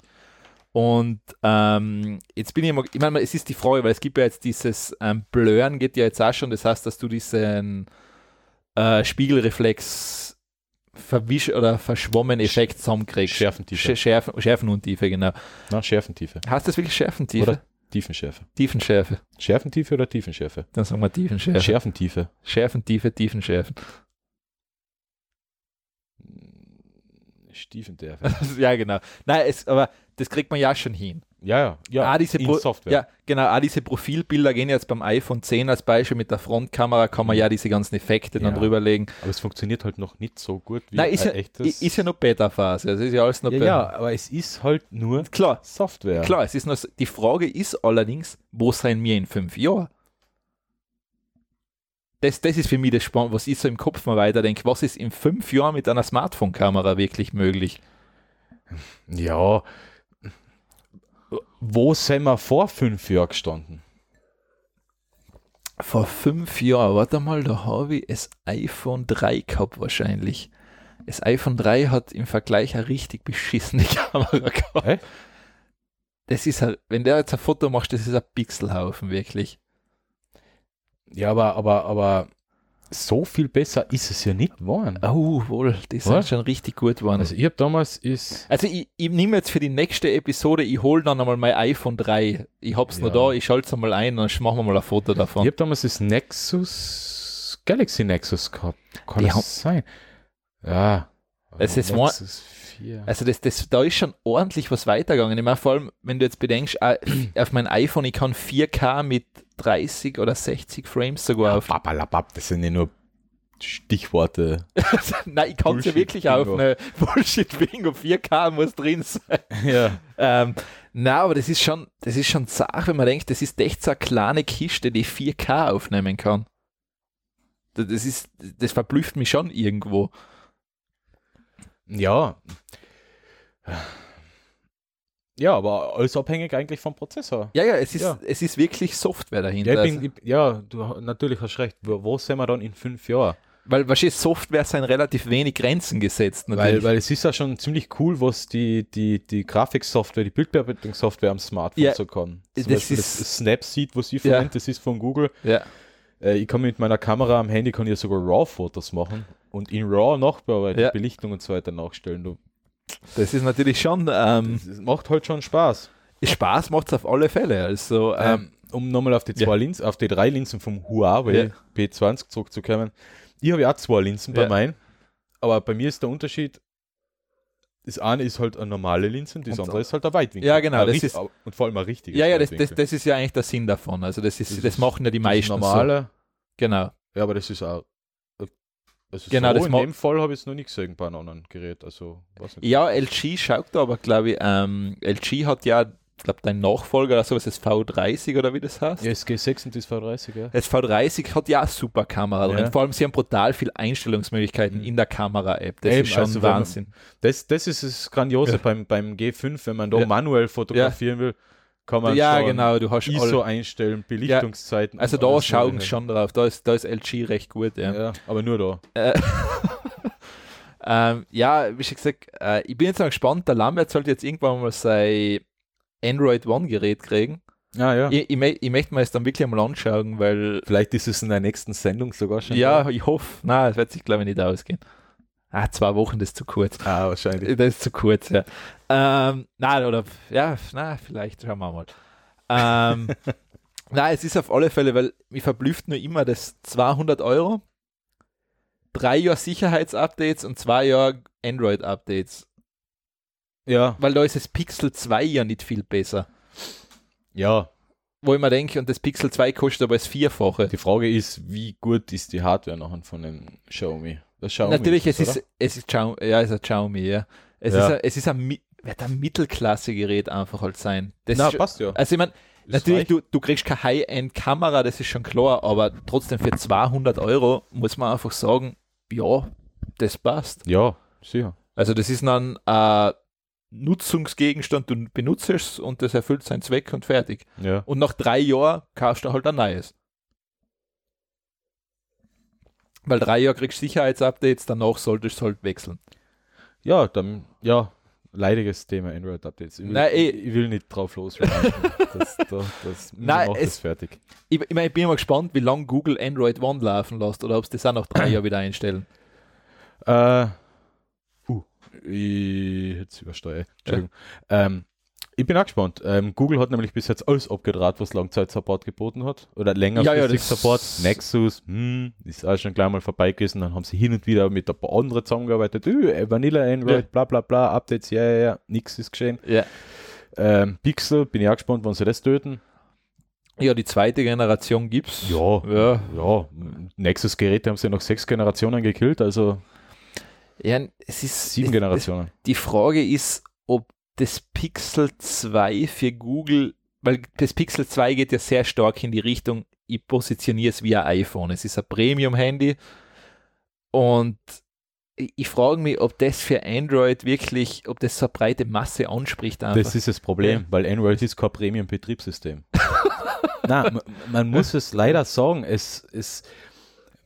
Und ähm, jetzt bin ich immer, ich meine, es ist die Frage, weil es gibt ja jetzt dieses ähm, Blurren geht ja jetzt auch schon, das heißt, dass du diesen äh, Spiegelreflex verwisch oder verschwommen Effekt zusammenkriegst. Schärfentiefe. Sch- Schärfen, Schärfenuntiefe, genau. Na, Schärfentiefe. Heißt das wirklich Schärfentiefe? Oder Tiefenschärfe. Tiefenschärfe. Schärfentiefe oder Tiefenschärfe? Dann sagen wir Tiefenschärfe. Schärfentiefe. Schärfentiefe, Tiefenschärfen. Stiefentiefe. ja, genau. Nein, es, aber das kriegt man ja schon hin. Ja, ja. ja ah, diese in Pro Software. Ja, genau. Auch diese Profilbilder gehen jetzt beim iPhone 10 als Beispiel mit der Frontkamera, kann man ja diese ganzen Effekte dann Ja. drüberlegen. Aber es funktioniert halt noch nicht so gut wie Nein, ist ja, ein echtes. ist ja noch Beta-Phase. Also ist ja alles noch ja, ja, aber es ist halt nur Klar, Software. klar. Es ist so- die Frage ist allerdings, wo sein wir in fünf Jahren? Das, das ist für mich das Spannende, was ich so im Kopf mal weiterdenke. Was ist in fünf Jahren mit einer Smartphone-Kamera wirklich möglich? Ja. Wo sind wir vor fünf Jahren gestanden? Vor fünf Jahren, warte mal, da habe ich das iPhone 3 gehabt wahrscheinlich. Das iPhone 3 hat im Vergleich eine richtig beschissene Kamera gehabt. Hä? Das ist ein, wenn der jetzt ein Foto macht, das ist ein Pixelhaufen, wirklich. Ja, aber, aber, aber so viel besser ist es ja nicht geworden. Oh, wohl, die sind Was? schon richtig gut geworden. Also Also, ich habe damals ist. ich, ich nehme jetzt für die nächste Episode, ich hole dann einmal mein iPhone 3. Ich hab's Ja. noch da, ich schalte es einmal ein und dann machen wir mal ein Foto Ich davon. habe damals das Nexus, Galaxy Nexus gehabt. Kann Die das sein? Ja. Es ist Nexus 4. Also das, das, da ist schon ordentlich was weitergegangen. Ich meine, vor allem, wenn du jetzt bedenkst, äh, auf mein iPhone, ich kann 4K mit 30 oder 60 Frames sogar auf. Babalabab, das sind ja nur Stichworte. Nein, ich kann es ja wirklich auf eine Bullshit-Bingo. 4K muss drin sein. ja. Ähm, na, aber das ist schon, das ist schon Sache, wenn man denkt, das ist echt so eine kleine Kiste, die 4K aufnehmen kann. Das ist, das verblüfft mich schon irgendwo. Ja. Ja, aber alles abhängig eigentlich vom Prozessor. Ja, ja, es ist, Ja. es ist wirklich Software dahinter. Ja, ich also, bin, ich, ja du natürlich hast recht. Wo, wo sind wir dann in fünf Jahren? weil wahrscheinlich Software sind relativ wenig Grenzen gesetzt. Weil, Natürlich. weil es ist ja schon ziemlich cool, was die, die, die Grafiksoftware, die Bildbearbeitungssoftware am Smartphone Ja, so kann. das Zum Beispiel ist- das Snapseed, was ich Ja. verwende, das ist von Google. ja. Äh, ich kann mit meiner Kamera am Handy kann ich sogar RAW-Fotos machen und in RAW nachbearbeiten, Ja. Belichtung und so weiter nachstellen. Du, Das ist natürlich schon, ähm, das macht halt schon Spaß. Spaß macht es auf alle Fälle. Also, ähm, Ähm, um nochmal auf die zwei ja. Linsen, auf die drei Linsen vom Huawei Ja. P20 zurückzukommen. Ich habe ja auch zwei Linsen bei Ja. meinen, aber bei mir ist der Unterschied, das eine ist halt eine normale Linse und das Und- andere ist halt ein Weitwinkel. Ja, genau, das ist- und vor allem ein richtiges ja, ja, das, das, das ist ja eigentlich der Sinn davon. Also, das, ist, Das das, machen ja die meisten. ist normale, So. Genau. ja, aber das ist auch. Also Genau, so das in dem Fall habe ich es noch nicht gesehen bei einem anderen Gerät. Also, weiß nicht. Ja, LG schaut da aber, glaube ich, ähm, LG hat ja, ich glaube, dein Nachfolger oder sowas, das V30 oder wie das heißt. Ja, das G6 und das V30, ja. Das V30 hat ja eine super Kamera drin. Ja. Vor allem, sie haben brutal viele Einstellungsmöglichkeiten Mhm. in der Kamera-App. Das Eben, ist schon also wenn man- Wahnsinn. Das, das ist das Grandiose Ja. beim, beim G5, wenn man da Ja. manuell fotografieren will, kann man Ja, genau, du hast ISO alle. einstellen, Belichtungszeiten. Also und da schauen sie schon drauf. Da ist, da ist LG recht gut. Ja. Ja. aber nur da. Äh, ähm, ja, wie schon gesagt, äh, ich bin jetzt mal gespannt. Der Lambert sollte jetzt irgendwann mal sein Android One-Gerät kriegen. Ja, ja. Ich, ich, ich möchte mir das dann wirklich einmal anschauen, weil Vielleicht ist es in der nächsten Sendung sogar schon. ja, da. ich hoffe, na, es wird sich glaube ich nicht ausgehen. Ah, zwei Wochen, das ist zu kurz. Ah, wahrscheinlich. Das ist zu kurz, ja. Ähm, na, oder, ja, na, vielleicht, schauen wir mal. Ähm, na, es ist auf alle Fälle, weil mich verblüfft nur immer das 200 Euro, drei Jahre Sicherheitsupdates und zwei Jahre Android-Updates. Ja, Weil da ist das Pixel 2 ja nicht viel besser. ja. Wo ich mir denke, und das Pixel 2 kostet aber das Vierfache. Die Frage ist, wie gut ist die Hardware nachher von dem Xiaomi? Das Xiaomi Natürlich, es oder? ist, es ist Xiaomi, ja, es ist ein Xiaomi, ja. Es Ja. ist ein, es ist ein, wird ein Mittelklasse-Gerät einfach halt sein. Das Na, ist schon- passt ja. Also ich meine, natürlich, du, du kriegst keine High-End-Kamera, das ist schon klar, aber trotzdem für 200 Euro muss man einfach sagen, ja, das passt. Ja, sicher. Also das ist dann ein Nutzungsgegenstand, du benutzt es und das erfüllt seinen Zweck und fertig. Ja. Und nach drei Jahren kaufst du halt ein neues. Weil drei Jahre kriegst du Sicherheitsupdates, danach solltest du halt wechseln. Ja, dann, ja, leidiges Thema Android-Updates. Ich, Nein, eh. ich will nicht drauf losreiten. das, da, das, Nein, es- das fertig. Ich, ich, mein, ich bin mal gespannt, wie lange Google Android One laufen lässt oder ob sie das auch nach drei Jahren wieder einstellen. Äh, uh, ich jetzt übersteuere. Entschuldigung. Ähm, ich bin auch gespannt. Ähm, Google hat nämlich bis jetzt alles abgedraht, was Langzeit-Support geboten hat. Oder längerfristig Ja, ja, Support. Nexus, hm, ist auch schon gleich mal vorbei gewesen. Dann haben sie hin und wieder mit ein paar anderen zusammengearbeitet. Äh, Vanilla Android, Ja. bla bla bla, Updates, ja, ja, ja, nix ist geschehen. Ja. Ähm, Pixel, bin ich auch gespannt, wann sie das töten. Ja, die zweite Generation gibt's. Ja, Ja. ja. Nexus-Geräte haben sie nach sechs Generationen gekillt, also ja es ist sieben es, Generationen. Die Frage ist, ob das Pixel 2 für Google, weil das Pixel 2 geht ja sehr stark in die Richtung, ich positioniere es wie ein iPhone. Es ist ein Premium-Handy und ich, frage mich, ob das für Android wirklich, ob das so eine breite Masse anspricht. Einfach. Das ist das Problem, Ja. weil Android ist kein Premium-Betriebssystem. Nein, man, man muss es leider sagen, es ist,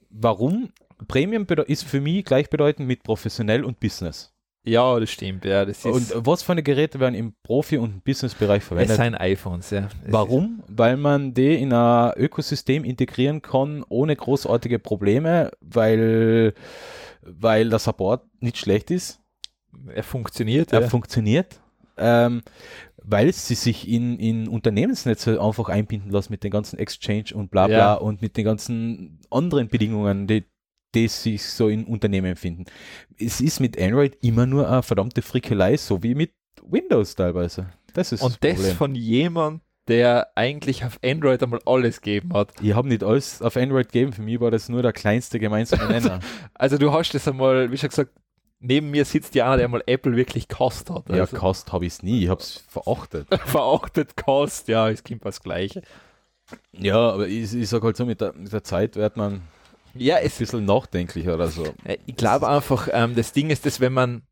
warum? Premium ist für mich gleichbedeutend mit professionell und Business. Ja, das stimmt. Ja, das ist, Und was für eine Geräte werden im Profi- und Business-Bereich es verwendet? sind iPhones, ja. Es Warum? Weil man die in ein Ökosystem integrieren kann, ohne großartige Probleme, weil, weil der Support nicht schlecht ist. Ist, er funktioniert. er Ja. funktioniert, ähm, weil sie sich in, in Unternehmensnetze einfach einbinden lassen mit den ganzen Exchange und bla bla Ja. und mit den ganzen anderen Bedingungen, die, die sich so in Unternehmen finden. Es ist mit Android immer nur eine verdammte Frickelei, so wie mit Windows teilweise. Das ist Und das das von jemand, der eigentlich auf Android einmal alles gegeben hat. Ich habe nicht alles auf Android gegeben, für mich war das nur der kleinste gemeinsame Nenner. Also du hast das einmal, wie schon gesagt, neben mir sitzt ja einer, der mal Apple wirklich kost hat. ja, Also, Kost habe ich es nie, ich habe es verachtet. verachtet kost, ja, es kommt das Gleiche. Ja, aber ich, ich sage halt so, mit der, mit der Zeit wird man Ja, ein es, bisschen nachdenklicher oder so. äh, ich glaube einfach, ähm, das Ding ist, dass wenn man,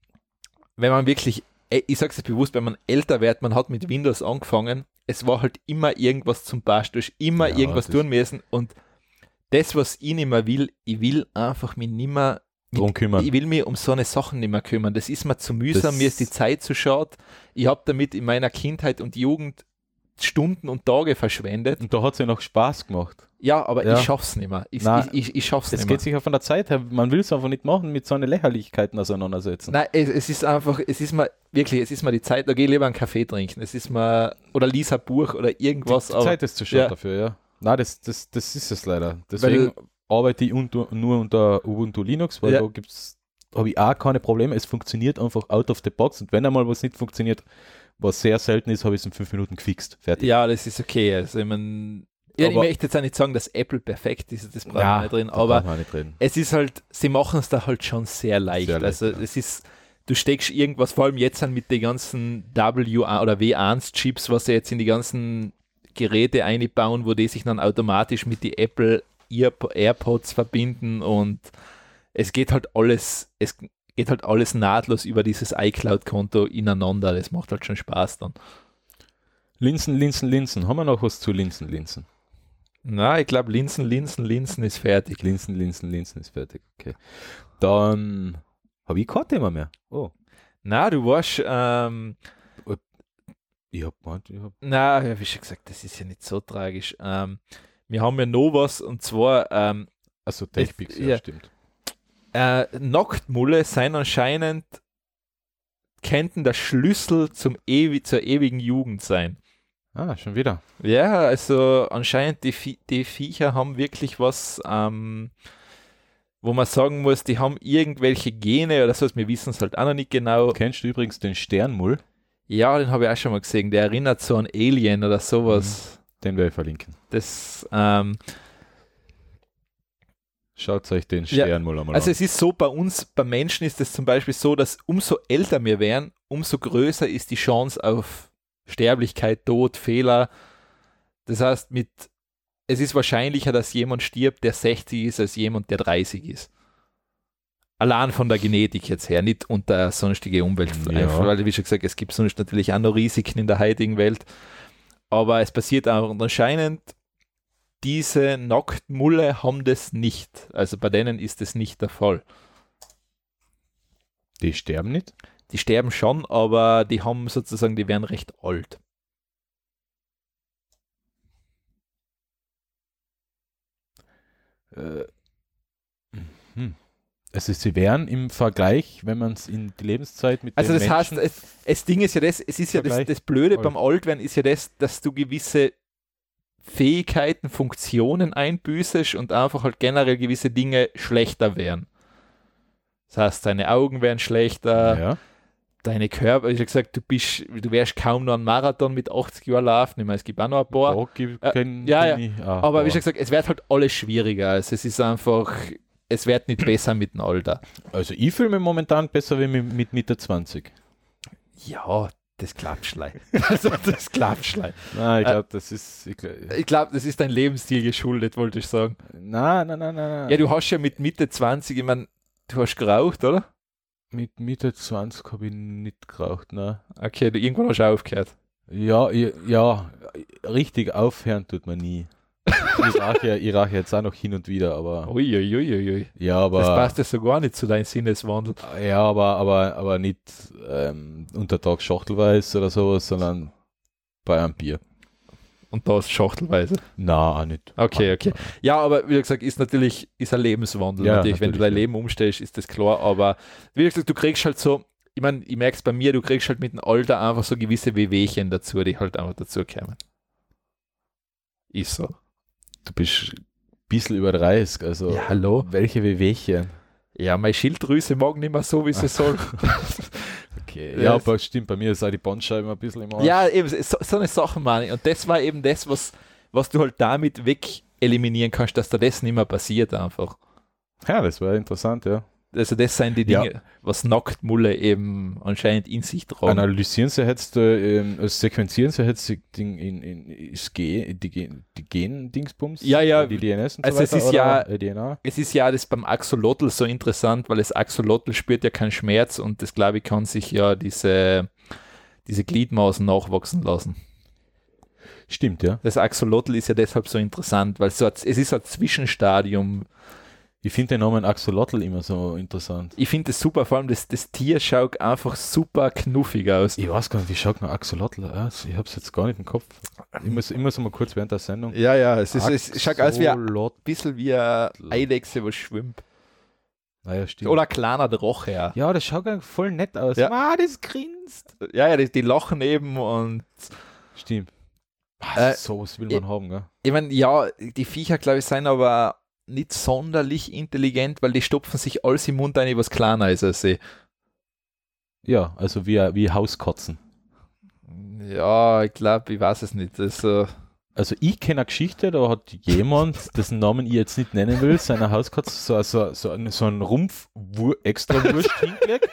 wenn man wirklich, äh, ich sage es bewusst, wenn man älter wird, man hat mit Windows angefangen, es war halt immer irgendwas zum Basteln, immer Ja, irgendwas tun müssen und das, was ich nicht mehr will, ich will einfach mich nicht mehr Drum kümmern. Ich will mich um so eine Sachen nicht mehr kümmern. Das ist mir zu mühsam, Das- mir ist die Zeit zu schade. Ich habe damit in meiner Kindheit und Jugend Stunden und Tage verschwendet. Und da hat es ja noch Spaß gemacht. Ja, aber Ja. ich schaff's nicht mehr. Ich, Nein, ich, ich, ich schaff's Es nicht geht mehr. sich ja von der Zeit her, man will es einfach nicht machen, mit so einer Lächerlichkeiten auseinandersetzen. Nein, es, es ist einfach, es ist mal wirklich, es ist mal die Zeit, da gehe ich lieber einen Kaffee trinken. Es ist mal, oder lies ein Buch oder irgendwas. die aber, Zeit ist zu schade ja. dafür, ja. Nein, das, das, das ist es leider. Deswegen Weil- arbeite ich unter, nur unter Ubuntu Linux, weil Ja. da gibt's habe ich auch keine Probleme. Es funktioniert einfach out of the box und wenn einmal was nicht funktioniert, was sehr selten ist, habe ich es in fünf Minuten gefixt. Fertig. ja, das ist okay. Also, ich, mein, ja, ich möchte jetzt auch nicht sagen, dass Apple perfekt ist, das brauchen Ja, wir nicht drin, aber nicht reden. es ist halt, sie machen es da halt schon sehr leicht. Sehr leicht, also ja. es ist, du steckst irgendwas, vor allem jetzt dann mit den ganzen W1 oder W1-Chips, was sie jetzt in die ganzen Geräte einbauen, wo die sich dann automatisch mit die Apple Ear AirPods verbinden und es geht halt alles, es geht halt alles nahtlos über dieses iCloud-Konto ineinander. Das macht halt schon Spaß dann. Linsen, Linsen, Linsen. Haben wir noch was zu Linsen, Linsen? Na, ich glaube, Linsen, Linsen, Linsen ist fertig. Linsen, Linsen, Linsen ist fertig. Okay. Dann habe ich kein Thema mehr. Oh. Na, du warst, ähm, Ich hab, gemeint, ich hab Na, ja, wie schon gesagt, das ist ja nicht so tragisch. Ähm, wir haben ja noch was und zwar ähm, also TechPix, ja, ja. stimmt. Äh, Nacktmulle sein anscheinend könnten der Schlüssel zum ewi zur ewigen Jugend sein. Ah, schon wieder. Ja, also anscheinend die, Vie die Viecher haben wirklich was, ähm, wo man sagen muss, die haben irgendwelche Gene oder so, wir wissen es halt auch noch nicht genau. Kennst du übrigens den Sternmull? Ja, den habe ich auch schon mal gesehen. Der erinnert so an Alien oder sowas. Den werde ich verlinken. Das, ähm, Schaut euch den Ja, Sternmull einmal Also an. es ist so, bei uns, bei Menschen ist es zum Beispiel so, dass umso älter wir werden, umso größer ist die Chance auf Sterblichkeit, Tod, Fehler. Das heißt, mit, es ist wahrscheinlicher, dass jemand stirbt, der 60 ist, als jemand, der 30 ist. Allein von der Genetik jetzt her, nicht unter sonstige Umwelt. Ja. Weil, wie schon gesagt, es gibt sonst natürlich auch noch Risiken in der heutigen Welt. Aber es passiert auch und anscheinend, diese Nacktmulle haben das nicht. Also bei denen ist das nicht der Fall. Die sterben nicht? Die sterben schon, aber die haben sozusagen, die werden recht alt. Äh, hm. Also sie wären im Vergleich, wenn man es in die Lebenszeit mit Also das heißt, Menschen, es, das Ding ist ja das, es ist ja das, das Blöde Alt. beim Altwerden ist ja das, dass du gewisse Fähigkeiten, Funktionen einbüßest und einfach halt generell gewisse Dinge schlechter werden. Das heißt, deine Augen werden schlechter, ja. deine Körper, ich habe gesagt, du bist, du wärst kaum noch einen Marathon mit 80 Jahren laufen. Ich meine, es gibt auch noch ein paar. Da gibt- Äh, kenn- ja, ja. ich auch, Aber wie gesagt, es wird halt alles schwieriger. Also es ist einfach, es wird nicht besser mit dem Alter. Also ich fühle mich momentan besser wie mit, mit Mitte 20. Ja, das klappt schlei. also das klappt schlei. Nein, ich Äh, glaube, das ist. Ich glaub, glaube, das ist dein Lebensstil geschuldet, wollte ich sagen. nein, nein, nein, nein. nein. Ja, du hast ja mit Mitte 20, ich meine, du hast geraucht, oder? Mit Mitte 20 habe ich nicht geraucht, ne? Okay, du irgendwann hast du aufgehört. Ja, ja, ja, richtig aufhören tut man nie. Ich rauche ja, jetzt auch noch hin und wieder, aber Uiuiuiui. ja, aber Das passt ja so gar nicht zu deinem Sinneswandel. ja, aber aber aber nicht ähm, untertags schachtelweise oder sowas, sondern bei einem Bier. Und das schachtelweise. Na, auch nicht. Okay, okay. Ja, aber wie gesagt, ist natürlich, ist ein Lebenswandel. Ja, natürlich. Wenn du dein natürlich, ja. Leben umstellst, ist das klar. Aber wie gesagt, du kriegst halt so, ich meine, ich merke es bei mir, du kriegst halt mit dem Alter einfach so gewisse Wehwehchen dazu, die halt einfach dazu kommen. Ist so. Du bist ein bisschen über 30, also Ja, hallo. welche Wehwehchen. Ja, meine Schilddrüse mag nicht mehr so, wie sie soll. Okay. Ja, aber stimmt, bei mir ist auch die Bandscheibe ein bisschen im Arsch. ja, eben, so, so eine Sache meine ich. Und das war eben das, was, was du halt damit weg eliminieren kannst, dass da das nicht mehr passiert einfach. ja das war interessant, ja. Also das sind die Ja. Dinge, was Nacktmulle eben anscheinend in sich tragen. Analysieren sie jetzt, äh, ähm, also sequenzieren sie jetzt in, in, das Gen, die, Gen, die Gen-Dingsbums? Ja, ja. Die DNS und Also so es weiter, ist ja-? Äh, DNA? Es ist ja das beim Axolotl so interessant, weil das Axolotl spürt ja keinen Schmerz und das, glaube ich, kann sich ja diese, diese Gliedmaßen nachwachsen lassen. Stimmt, ja. Das Axolotl ist ja deshalb so interessant, weil so, es ist ein Zwischenstadium. Ich finde den Namen Axolotl immer so interessant. Ich finde das super, vor allem das, das Tier schaut einfach super knuffig aus. Ich weiß gar nicht, wie schaut man Axolotl aus? Ich habe es jetzt gar nicht im Kopf. Ich muss immer so mal kurz während der Sendung. Ja, ja, es, ist, es schaut aus wie ein bisschen wie eine Eidechse, was schwimmt. Naja, stimmt. Oder ein kleiner Drache, ja. ja, das schaut voll nett aus. Ja. Ah, das grinst. Ja, ja, die, die lachen eben und Stimmt. Ah, Äh, sowas will man haben, gell? ich meine, ja, die Viecher, glaube ich, sind aber nicht sonderlich intelligent, weil die stopfen sich alles im Mund ein, was kleiner ist als sie. Ja, also wie, wie Hauskatzen. Ja, ich glaube, ich weiß es nicht. Also, Also ich kenne eine Geschichte, da hat jemand, dessen Namen ich jetzt nicht nennen will, seiner Hauskatze so, so, so, einen, so einen Rumpf Wur extra Wurst hingelegt.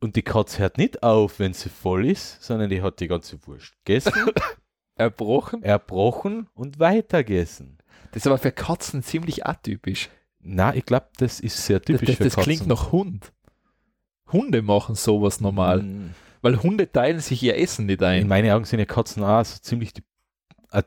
Und die Katze hört nicht auf, wenn sie voll ist, sondern die hat die ganze Wurst gegessen, erbrochen. erbrochen und weitergegessen. Das ist aber für Katzen ziemlich atypisch. Na, ich glaube, das ist sehr Das, typisch das, für das Katzen. klingt nach Hund. Hunde machen sowas normal, Mm, weil Hunde teilen sich ihr Essen nicht In ein. meinen Augen sind ja Katzen auch so ziemlich die. äh,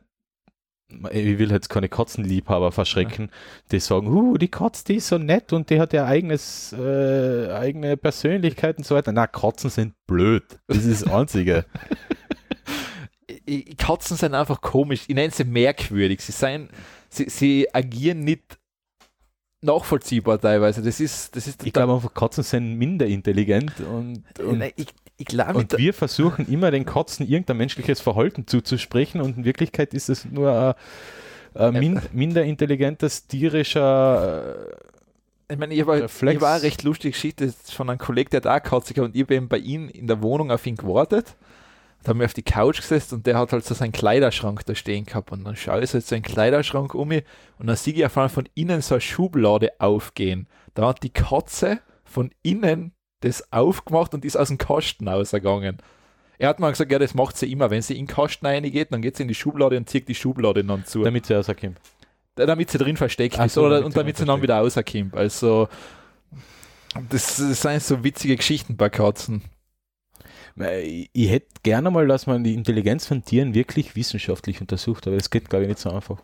Ich will jetzt keine Katzenliebhaber verschrecken, die sagen, uh, die Katze, die ist so nett und die hat ja eigenes, äh, eigene Persönlichkeit und so weiter. Na, Katzen sind blöd. Das ist das Einzige. Katzen sind einfach komisch. Ich nenne sie merkwürdig. Sie, sind, sie, sie agieren nicht nachvollziehbar teilweise. Das ist, das ist ich glaube einfach, Katzen sind minder intelligent und, und, Nein, ich, ich glaube und wir versuchen immer den Katzen irgendein menschliches Verhalten zuzusprechen und in Wirklichkeit ist es nur ein, ein min, minder intelligentes tierischer Ich meine, ich war, Reflex. ich war eine recht lustige Geschichte von einem Kollegen, der Katze gehabt und ich eben bei ihm in der Wohnung auf ihn gewartet. Da haben wir auf die Couch gesessen und der hat halt so seinen Kleiderschrank da stehen gehabt und dann schaue ich so jetzt so einen Kleiderschrank um mich und dann sehe ich auf einmal von innen so eine Schublade aufgehen. Da hat die Katze von innen das aufgemacht und ist aus dem Kasten ausgegangen. Er hat mal gesagt, ja, das macht sie immer. Wenn sie in den Kasten reingeht, dann geht sie in die Schublade und zieht die Schublade dann zu damit sie rauskommt. damit sie drin versteckt Ach ist so, oder, damit und sie damit sie dann wieder rauskommt. Also Das, das sind so witzige Geschichten bei Katzen. Ich, ich hätte gerne mal, dass man die Intelligenz von Tieren wirklich wissenschaftlich untersucht, aber das geht, glaube ich, nicht so einfach.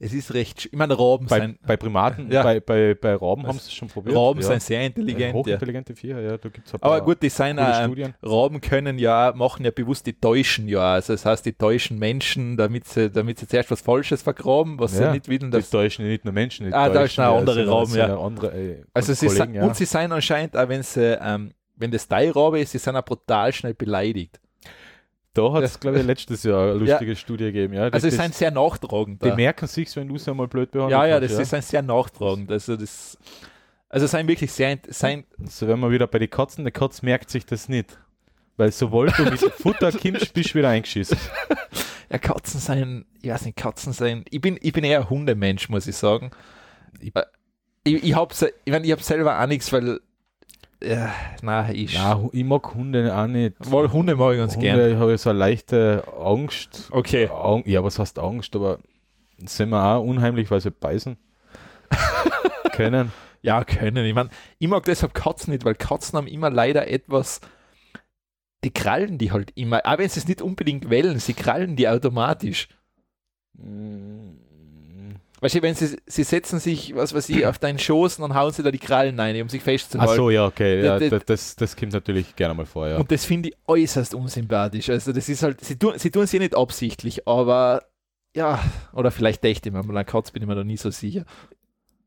Es ist recht, ich meine, Raben Bei, sind, bei Primaten, Ja. bei, bei, bei Rauben haben sie es schon probiert. Raben ja. sind sehr intelligent. Ja. Hochintelligente Viecher, ja, da gibt es Aber gut, die sind Studien. Raben können ja, machen ja bewusst, die täuschen ja. Also das heißt, die täuschen Menschen, damit sie, damit sie zuerst was Falsches vergraben, was Ja, sie nicht. Das Dass, täuschen nicht nur Menschen. die Ah, da täuschen ist noch ja, andere Rauben, ja. Andere, äh, also sie Kollegen, sind, ja. und sie sind anscheinend, auch wenn sie, ähm, wenn das dein Rabe ist, sie sind auch brutal schnell beleidigt. Da hat es, glaube ich, letztes Jahr eine Ja. lustige Studie gegeben. Ja, Also sie das, sind sehr nachtragend. die merken sich, wenn du sie einmal blöd behandelst. Ja, ja, das ist ein sehr nachtragend. Also das, also sind wirklich sehr, sein, So werden wir wieder bei den Katzen. Die Katz merkt sich das nicht. Weil sobald du mit Futter kommst, bist du wieder eingeschissen. ja, Katzen sein, ich weiß nicht, Katzen sein, ich bin, ich bin eher ein Hundemensch, muss ich sagen. Ich, ich, ich habe ich mein, ich hab selber auch nichts, weil, ja, nein, ich, Ja, hu- ich mag Hunde auch nicht. wohl Hunde mag ich ganz gern. Hunde habe ich so eine leichte Angst. Okay. Ang ja, was heißt Angst? Aber sind wir auch unheimlich, weil sie beißen können. Ja, können. Ich, mein, ich mag deshalb Katzen nicht, weil Katzen haben immer leider etwas, die krallen die halt immer, auch wenn sie es nicht unbedingt wählen, sie krallen die automatisch. Weißt du, wenn sie, sie setzen sich, was weiß ich, auf deinen Schoß und dann hauen sie da die Krallen rein, um sich Ach festzuhalten. so, ja, okay. Ja, Das- das, das, kommt natürlich gerne mal vor, ja. Und das finde ich äußerst unsympathisch. Also das ist halt, sie tun sie tun es ja nicht absichtlich, aber ja, oder vielleicht dächte ich mir, mal an Katz bin ich mir da nie so sicher.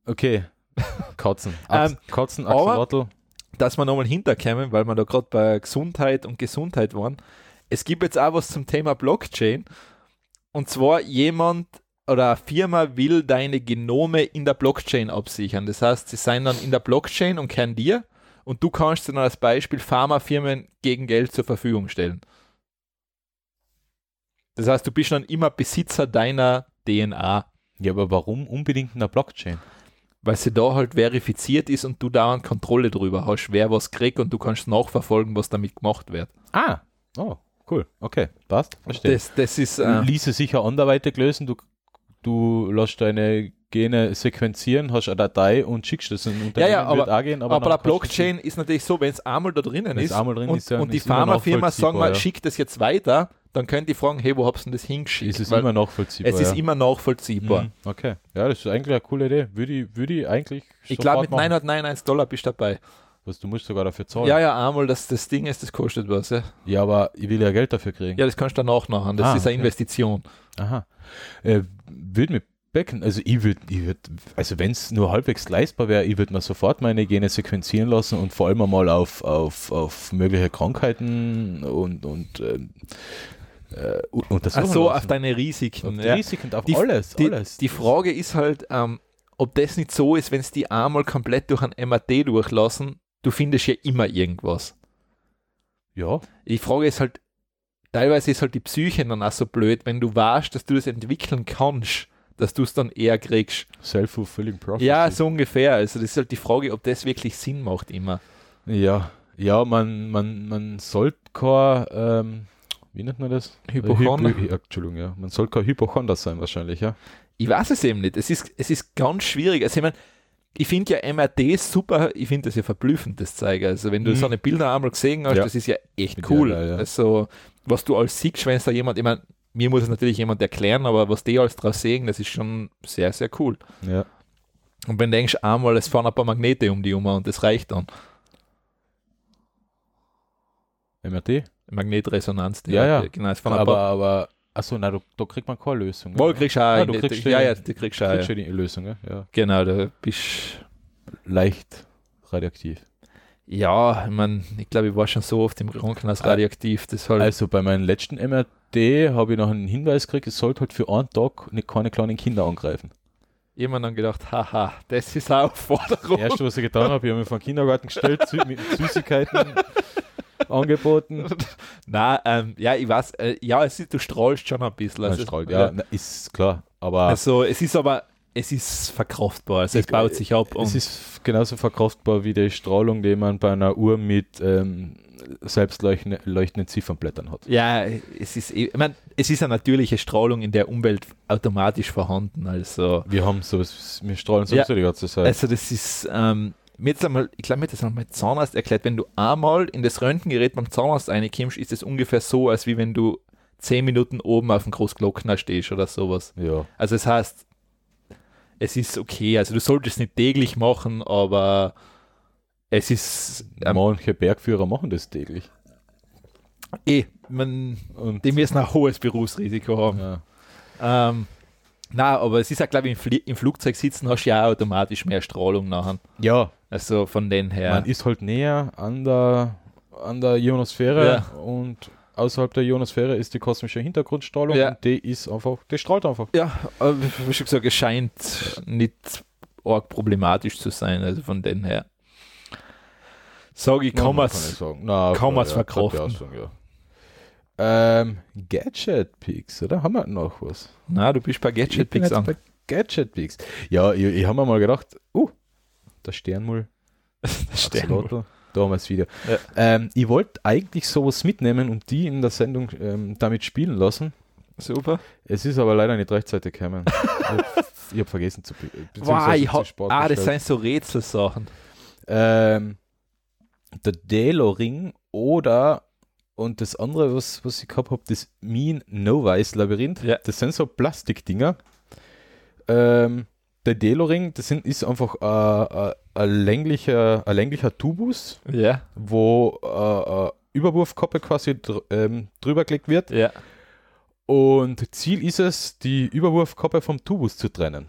Okay. Katzen. Ax Ähm, Katzen, Axolotl. Dass wir nochmal hinterkommen, weil wir da gerade bei Gesundheit und Gesundheit waren. Es gibt jetzt auch was zum Thema Blockchain. Und zwar jemand oder eine Firma will deine Genome in der Blockchain absichern. Das heißt, sie sind dann in der Blockchain und kennen dir und du kannst dann als Beispiel Pharmafirmen gegen Geld zur Verfügung stellen. Das heißt, du bist dann immer Besitzer deiner DNA, Ja, aber warum unbedingt in der Blockchain? weil sie da halt verifiziert ist und du dauernd Kontrolle drüber hast, wer was kriegt und du kannst nachverfolgen, was damit gemacht wird. Ah, oh, cool. Okay, passt. Verstehe. Das, das ist äh, Ließe sicher anderweitig lösen. Du, du lässt deine Gene sequenzieren, hast eine Datei und schickst das in ein Unternehmen. ja, aber- wird auch gehen, aber, aber, der Blockchain ist natürlich so, wenn es einmal da drinnen ist drin und, ist, ja, und die ist Pharmafirma sagen mal, ja. schickt das jetzt weiter, dann können die fragen, hey, wo habt ihr denn das es- hingeschickt? ist es Weil immer nachvollziehbar. es ist ja. immer nachvollziehbar. Mhm, Okay, ja, das ist eigentlich eine coole Idee. Würde ich, würde ich eigentlich Ich glaube, mit machen. 999 Dollar bist du dabei. Was, du musst sogar dafür zahlen. Ja, ja, einmal, dass das Ding ist, das kostet was. Ja, Ja, aber ich will ja Geld dafür kriegen. ja das kannst du danach machen. Das Ah, ist eine okay. Investition. Aha. Äh, würde mir becken, also ich würde, ich würd, also wenn es nur halbwegs leistbar wäre, ich würde mir sofort meine Gene sequenzieren lassen und vor allem einmal auf, auf, auf mögliche Krankheiten und, und ähm, äh, u- untersuchen Ach so, lassen. auf deine Risiken. auf die ja. Risiken, auf Die- alles, Die, alles. die Frage ist halt, ähm, ob das nicht so ist, wenn es die einmal komplett durch ein MRT durchlassen, du findest ja immer irgendwas. ja, Die Frage ist halt, teilweise ist halt die Psyche dann auch so blöd, wenn du weißt, dass du das entwickeln kannst, dass du es dann eher kriegst. self-fulfilling prophecy. Ja, so ungefähr. Also das ist halt die Frage, ob das wirklich Sinn macht immer. Ja, ja, man, man, man sollte kein, ähm, wie nennt man das? Hypochonder? Hy- Hy- Entschuldigung, ja. Man soll kein Hypochonder sein wahrscheinlich, ja. Ich weiß es eben nicht. Es ist, es ist ganz schwierig. Also ich meine, ich finde ja MRT super, ich finde das ja verblüffend, das Zeiger. Also wenn du Mhm. so eine Bilder einmal gesehen hast, Ja. das ist ja echt cool. der, ja. Also was du als siehst, wenn es da jemand, ich meine, mir muss es natürlich jemand erklären, aber was die alles draus sehen, das ist schon sehr, sehr cool. Ja. Und wenn du denkst, einmal, es fahren ein paar Magnete um die um und das reicht dann. MRT? Magnetresonanz. Ja, ja. Genau, es fahren Aber, aber, achso, nein, da, da kriegt man keine Lösung. Wohl ja. kriegst du auch. Ah, eine- du kriegst ja, ja, du kriegst auch. kriegst Ja. die Lösung, ja? ja. Genau, da bist Leicht radioaktiv. Ja, ich meine, ich glaube, ich war schon so oft im Krankenhaus radioaktiv. Das halt. Also bei meinem letzten MRT habe ich noch einen Hinweis gekriegt, es sollte halt für einen Tag nicht keine kleinen Kinder angreifen. jemand dann gedacht, haha, das ist eine Das Aufforderung. erste, was ich getan habe, ich habe mich vor den Kindergarten gestellt, mit Süßigkeiten angeboten. Nein, ähm, ja, ich weiß, äh, ja, es ist, du strahlst schon ein bisschen. Also, strahlt, ja, na, ist klar. Aber also es ist aber, es ist verkraftbar, also es baut sich ab. Und es ist genauso verkraftbar wie die Strahlung, die man bei einer Uhr mit ähm, selbstleuchtenden leuchtenden Ziffernblättern hat. ja, es ist, eh- ich meine, es ist eine natürliche Strahlung in der Umwelt automatisch vorhanden. Also, Wir haben sowas, wir strahlen sowieso die ganze Zeit. also das ist, ähm, mir jetzt einmal, ich glaube, mir hat das einmal mein Zahnarzt erklärt, wenn du einmal in das Röntgengerät beim Zahnarzt reinkommst, ist es ungefähr so, als wie wenn du zehn Minuten oben auf dem Großglockner stehst oder sowas. Ja. Also es heißt, es ist okay, also du solltest es nicht täglich machen, aber es ist ähm, Manche Bergführer machen das täglich. eh, man, Und die müssen ein hohes Berufsrisiko haben. ja. Ähm, na, aber es ist ja, glaube ich, im, im Flugzeug sitzen hast du ja auch automatisch mehr Strahlung nachher. ja, Also von den her. man ist halt näher an der, an der Ionosphäre Ja. und außerhalb der Ionosphäre ist die kosmische Hintergrundstrahlung Ja. und die ist einfach, die strahlt einfach. Ja, wie schon gesagt, es scheint nicht arg problematisch zu sein, also von den her. Sag ich, kann man es. verkraften. ja. Ähm, Gadget Picks, oder? Haben wir noch was? Na, du bist bei Gadget Picks an. Gadget Picks. Ja, ich, ich habe mir mal gedacht, uh, der Sternmull, Sternmull. Axolotl, da haben wir das Video. Ja. Ähm, ich wollte eigentlich sowas mitnehmen und die in der Sendung ähm, damit spielen lassen. Super. Es ist aber leider nicht rechtzeitig gekommen. ich habe hab vergessen zu be- Wow, ich hab, ah, das sind so Rätselsachen. ähm, der Delo-Ring oder und das andere, was, was ich gehabt habe, das Mean Novice Labyrinth. Ja. Das sind so Plastikdinger. Ähm, der Delo-Ring, das sind, ist einfach äh, äh, ein länglicher, ein länglicher Tubus, Ja, wo äh, äh, Überwurfkappe quasi dr ähm, drüber gelegt wird. ja. Und Ziel ist es, die Überwurfkappe vom Tubus zu trennen.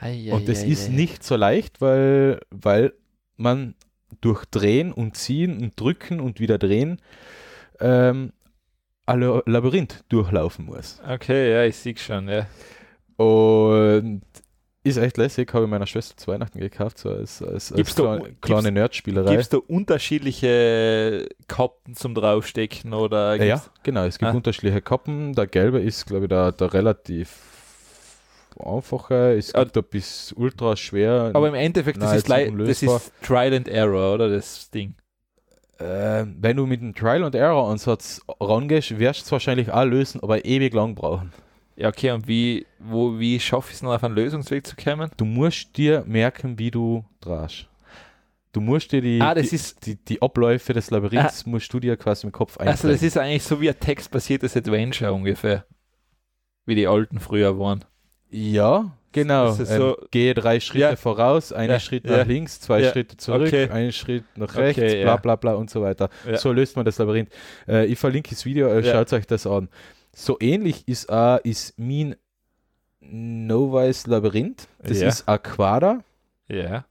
Ei, Und ei, das ei, ist nicht so leicht, weil, weil man durch Drehen und Ziehen und Drücken und wieder Drehen ähm, alle Labyrinth durchlaufen muss. Okay, ja, ich sehe schon, ja. Und ist echt lässig, habe ich meiner Schwester zu Weihnachten gekauft, so als, als, als kleine, kleine Nerdspielerei. Gibt es da unterschiedliche Kappen zum Draufstecken oder Ja, genau, es gibt Ah. unterschiedliche Kappen. Der gelbe ist, glaube ich, der, der relativ einfache. Es Ah. gibt ein bis ultra schwer. Aber im Endeffekt, das, ist, das ist Trial and Error, oder das Ding? Äh, wenn du mit dem Trial and Error Ansatz rangehst, wirst du es wahrscheinlich auch lösen, aber ewig lang brauchen. Ja, okay, und wie, wo, wie schaffe ich es noch auf einen Lösungsweg zu kommen? Du musst dir merken, wie du drehst. Du musst dir die, Ah, das die, ist- die, die Abläufe des Labyrinths musst du dir quasi im Kopf Also, einprägen. das ist eigentlich so wie ein textbasiertes Adventure ungefähr. Wie die alten früher waren. ja, genau. Ähm, so- gehe drei Schritte Ja. voraus, einen Ja, Schritt ja. nach links, zwei Ja. Schritte zurück, Okay. einen Schritt nach Okay, rechts, ja. bla bla bla und so weiter. Ja. So löst man das Labyrinth. Äh, ich verlinke das Video, äh, Ja. schaut euch das an. So ähnlich ist, äh, ist Mean Novice Labyrinth. Das Ja. ist Quader Ja.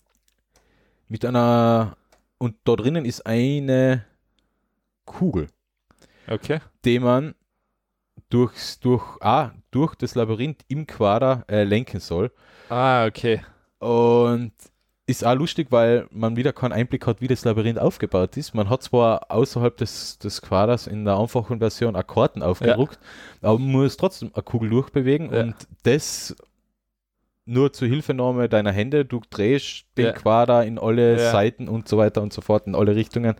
mit einer und da drinnen ist eine Kugel, Okay. die man durchs, durch, ah, durch das Labyrinth im Quader äh, lenken soll. Ah, okay. Und ist auch lustig, weil man wieder keinen Einblick hat, wie das Labyrinth aufgebaut ist. Man hat zwar außerhalb des, des Quaders in der einfachen Version Akkorden aufgedruckt, aber man muss trotzdem eine Kugel durchbewegen Ja. und das nur zur Hilfenahme deiner Hände. Du drehst den Ja. Quader in alle Ja. Seiten und so weiter und so fort, in alle Richtungen,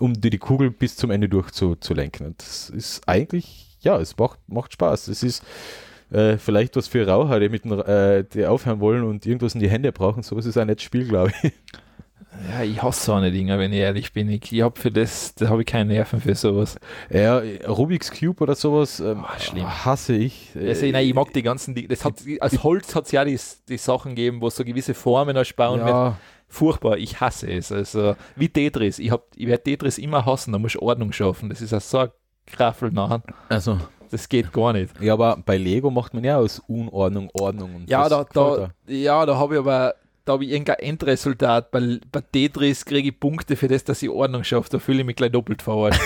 um dir die Kugel bis zum Ende durch zu, zu lenken. Und das ist eigentlich, ja, es macht, macht Spaß. Es ist äh, vielleicht was für Raucher, die, mit dem, äh, die aufhören wollen und irgendwas in die Hände brauchen. Sowas ist ein nettes Spiel, glaube ich. Ja, ich hasse so eine Dinger, wenn ich ehrlich bin. Ich, ich habe für das, da habe ich keine Nerven für sowas. Ja, Rubik's Cube oder sowas ähm, Oh, schlimm. hasse ich. Also, nein, ich mag die ganzen, die, das hat, als Holz hat es ja die, die Sachen gegeben, wo so gewisse Formen ersparen wird. ja, Furchtbar, ich hasse es. Also, wie Tetris. Ich, hab- ich werde Tetris immer hassen, da muss ich Ordnung schaffen. Das ist auch so ein Kraffel nachher. also, Das geht gar nicht. ja, aber bei Lego macht man ja aus Unordnung Ordnung. Und Ja, da, da, ja, da habe ich aber da habe ich irgendein Endresultat. Bei, bei Tetris kriege ich Punkte für das, dass ich Ordnung schaffe. Da fühle ich mich gleich doppelt verarscht.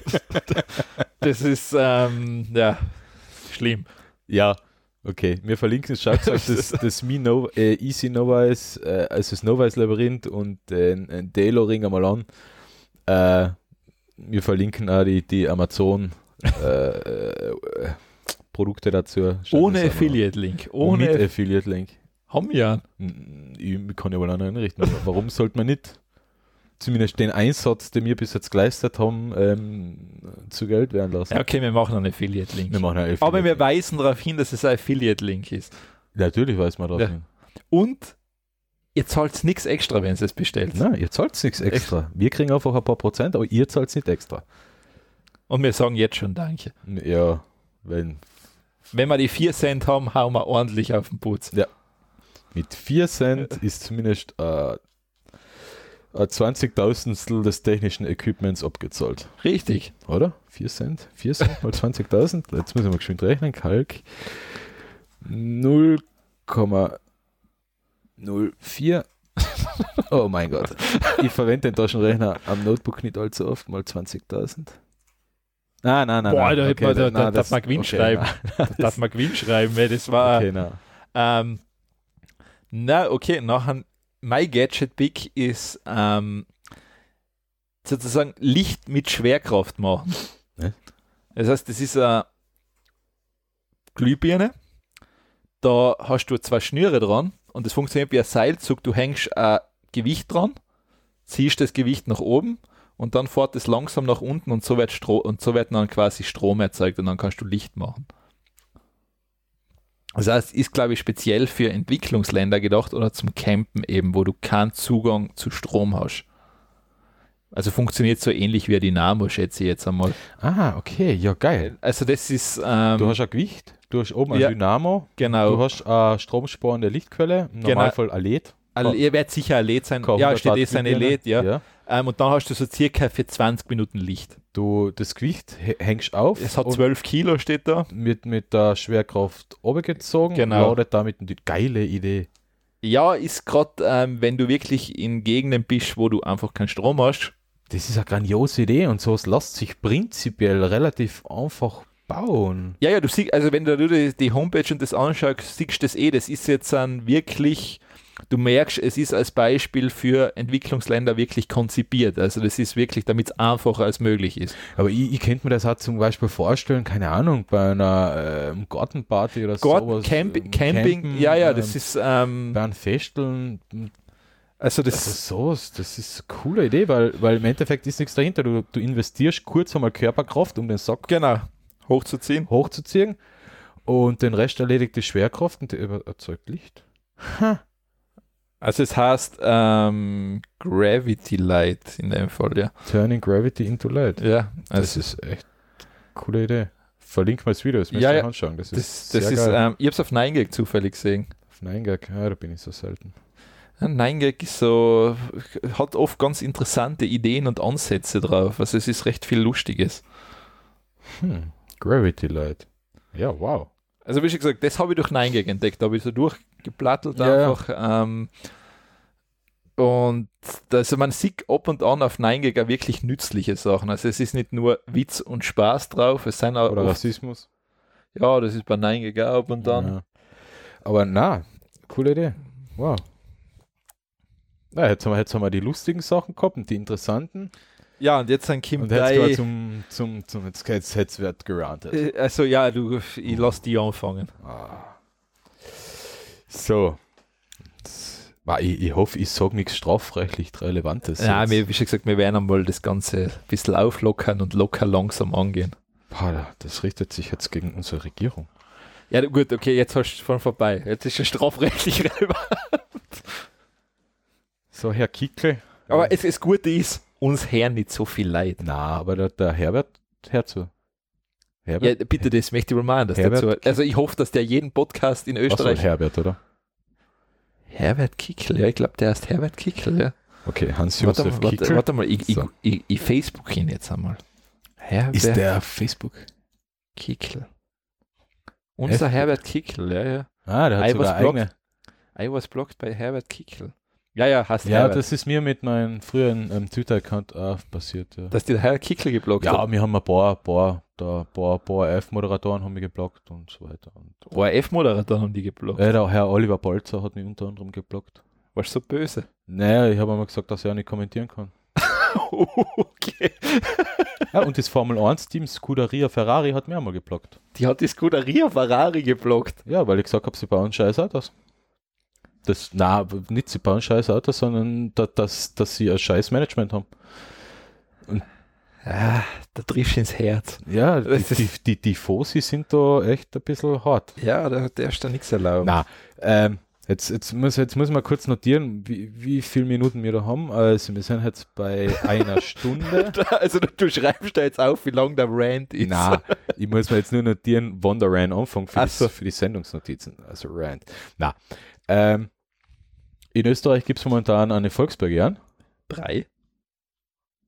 das ist, ähm, ja, schlimm. Ja, okay. Wir verlinken es. Schaut euch das, das Mi Nova, äh, Easy Novice, äh, also das Novice Labyrinth und den äh, Delo Ring einmal an. Äh, wir verlinken auch die, die Amazon äh, äh, Produkte dazu. Ohne. Affiliate-Link. Ohne Ohne. Affiliate Link. haben wir ja. Ich kann ja wohl auch noch einrichten. Warum sollte man nicht zumindest den Einsatz, den wir bis jetzt geleistet haben, ähm, zu Geld werden lassen? Okay, wir machen einen Affiliate-Link. Wir machen einen Aber wir Affiliate-Link. weisen darauf hin, dass es ein Affiliate-Link ist. Natürlich weiß man darauf Ja. hin. Und ihr zahlt nichts extra, wenn ihr es bestellt. Nein, ihr zahlt nichts extra. Wir kriegen einfach ein paar Prozent, aber ihr zahlt nicht extra. Und wir sagen jetzt schon Danke. Ja, wenn Wenn wir die 4 Cent haben, hauen wir ordentlich auf den Putz. mit 4 Cent ist zumindest äh, ein 20.000stel des technischen Equipments abgezahlt. Richtig. Oder? 4 Cent? 4 Cent mal 20.000? Jetzt ich mal geschwind rechnen. Kalk. 0,04. oh mein Gott. Ich verwende den Taschenrechner am Notebook nicht allzu oft, mal 20.000. Nein, nein, nein. Boah, nein. da hätte man- da- nein, da darf man Gewinn schreiben. Da darf man Gewinn schreiben, weil das war. Okay, nein. Ähm, na, okay, nachher, mein Gadget Big ist ähm, sozusagen Licht mit Schwerkraft machen. Ne? Das heißt, das ist eine Glühbirne. Da hast du zwei Schnüre dran und das funktioniert wie ein Seilzug. Du hängst ein Gewicht dran, ziehst das Gewicht nach oben und dann fährt es langsam nach unten und so wird, Stro und so wird dann quasi Strom erzeugt und dann kannst du Licht machen. Das heißt, ist, glaube ich, speziell für Entwicklungsländer gedacht oder zum Campen eben, wo du keinen Zugang zu Strom hast. Also funktioniert so ähnlich wie ein Dynamo, schätze ich jetzt einmal. Ah, okay, ja, geil. Also das ist, ähm, Du hast ein Gewicht, du hast oben ein Ja. Dynamo, genau, du hast eine stromsparende Lichtquelle, im Genau. Normalfall ein LED. ihr werdet sicher ein LED sein. Ja, 100 steht eh Glühbirne. LED, ja. ja. Ähm, und dann hast du so circa für 20 Minuten Licht. Du, das Gewicht hä- hängst auf. Es hat und 12 Kilo, steht da. mit, mit der Schwerkraft runtergezogen, Genau. ladet damit die geile Idee. Ja, ist gerade, ähm, wenn du wirklich in Gegenden bist, wo du einfach keinen Strom hast. Das ist eine grandiose Idee und sowas lässt sich prinzipiell relativ einfach bauen. Ja, ja, du siehst, also wenn du die, die Homepage und das anschaust, siehst du das eh, das ist jetzt ein wirklich, du merkst, es ist als Beispiel für Entwicklungsländer wirklich konzipiert. Also das ist wirklich, damit es einfacher als möglich ist. Aber ich, ich könnte mir das auch zum Beispiel vorstellen, keine Ahnung, bei einer ähm, Gartenparty oder Gott, sowas. Camp, ähm, Camping, Campen, ja, ja, ähm, das ist, ähm, bei einem Festeln, also das, Also sowas, das ist eine coole Idee, weil, weil im Endeffekt ist nichts dahinter. Du, du investierst kurz einmal Körperkraft, um den Sack genau, hochzuziehen. hochzuziehen und den Rest erledigt die Schwerkraft und die über- erzeugt Licht. Also es heißt ähm, Gravity Light in dem Fall, ja. Turning Gravity into Light. Ja, Das also ist echt eine coole Idee. Verlink mal das Video, das müsst Ja, ihr anschauen. Das ist, das, sehr das ist, geil. ähm, ich habe es auf 9gag zufällig gesehen. Auf 9gag, ja, da bin ich so selten. Ja, 9gag ist so, hat oft ganz interessante Ideen und Ansätze drauf. Also es ist recht viel Lustiges. Hm. Gravity Light. Ja, wow. Also wie schon gesagt, das habe ich durch 9gag entdeckt. Da habe ich so durchgeplattelt Ja, ja. einfach. Ähm, und also man sieht ab und an auf 9gag auch wirklich nützliche Sachen. Also es ist nicht nur Witz und Spaß drauf, es sind auch Oder Rassismus. ja, das ist bei 9gag auch ab und an. Ja. Aber na, coole Idee. Wow. Na, jetzt haben, wir, jetzt haben wir die lustigen Sachen gehabt und die interessanten. Ja, und jetzt sind Kim Und jetzt wir drei. zum, zum, zum jetzt, jetzt, jetzt wird gerantet. Äh, Also ja, du, ich lass die anfangen. Ah. So. Jetzt- Ich, ich hoffe, ich sage nichts strafrechtlich Relevantes. Ja, jetzt. wir, wie schon gesagt, wir werden einmal das Ganze ein bisschen auflockern und locker langsam angehen. Boah, das richtet sich jetzt gegen unsere Regierung. Ja, gut, okay, jetzt hast du schon vorbei. Jetzt ist es strafrechtlich relevant. So, Herr Kickel. Aber es, das Gute ist, uns hören nicht so viel Leid. Na, aber der, der Herbert hört. Ja, Herbert? bitte, das möchte ich mal machen, dass Herbert dazu. Also ich hoffe, dass der jeden Podcast in Österreich. Herbert, oder? Herbert Kickel, ja, ich glaube, der heißt Herbert Kickel, ja. Okay, Hans-Josef mal, warte, Kickel. warte mal, ich, So. ich, ich, ich Facebook ihn jetzt einmal. Herbert Ist der Facebook? Kickel. Unser? Herbert Kickel, ja, ja. Ah, der hat I sogar was blocked. eigene. I was blocked by Herbert Kickel. Ja, ja, hast Ja, Herbert. das ist mir mit meinem früheren ähm, Twitter-Account auch passiert. Ja. dass die Herbert Kickel geblockt Ja, hat. wir haben ein paar, paar, da, paar, paar F-Moderatoren haben mich geblockt und so weiter. Und ORF-Moderator haben die geblockt. äh, der Herr Oliver Bolzer hat mich unter anderem geblockt. Warst du so böse? Naja, ich habe einmal gesagt, dass er auch nicht kommentieren kann. okay. Ja, und das Formel 1-Team Scuderia Ferrari hat mir einmal geblockt. Die hat die Scuderia Ferrari geblockt. Ja, weil ich gesagt habe, sie bauen scheiß Autos. Das, na, nicht sie bauen scheiß Autos, sondern da, dass, dass sie ein scheiß Management haben. Ah, da triffst du ins Herz. Ja, die, Das ist- die, die, die Fosi sind da echt ein bisschen hart. Ja, da, der ist da nichts erlaubt. Na, ähm, Jetzt, jetzt, muss, jetzt muss man kurz notieren, wie, wie viele Minuten wir da haben. Also wir sind jetzt bei einer Stunde. Also du, du schreibst da jetzt auf, wie lang der Rant ist. Na, ich muss mir jetzt nur notieren, wann der Rant anfängt für, Ach die, so. für die Sendungsnotizen. Also Rant. Na, ähm, in Österreich gibt es momentan eine Volksbegehren. Drei?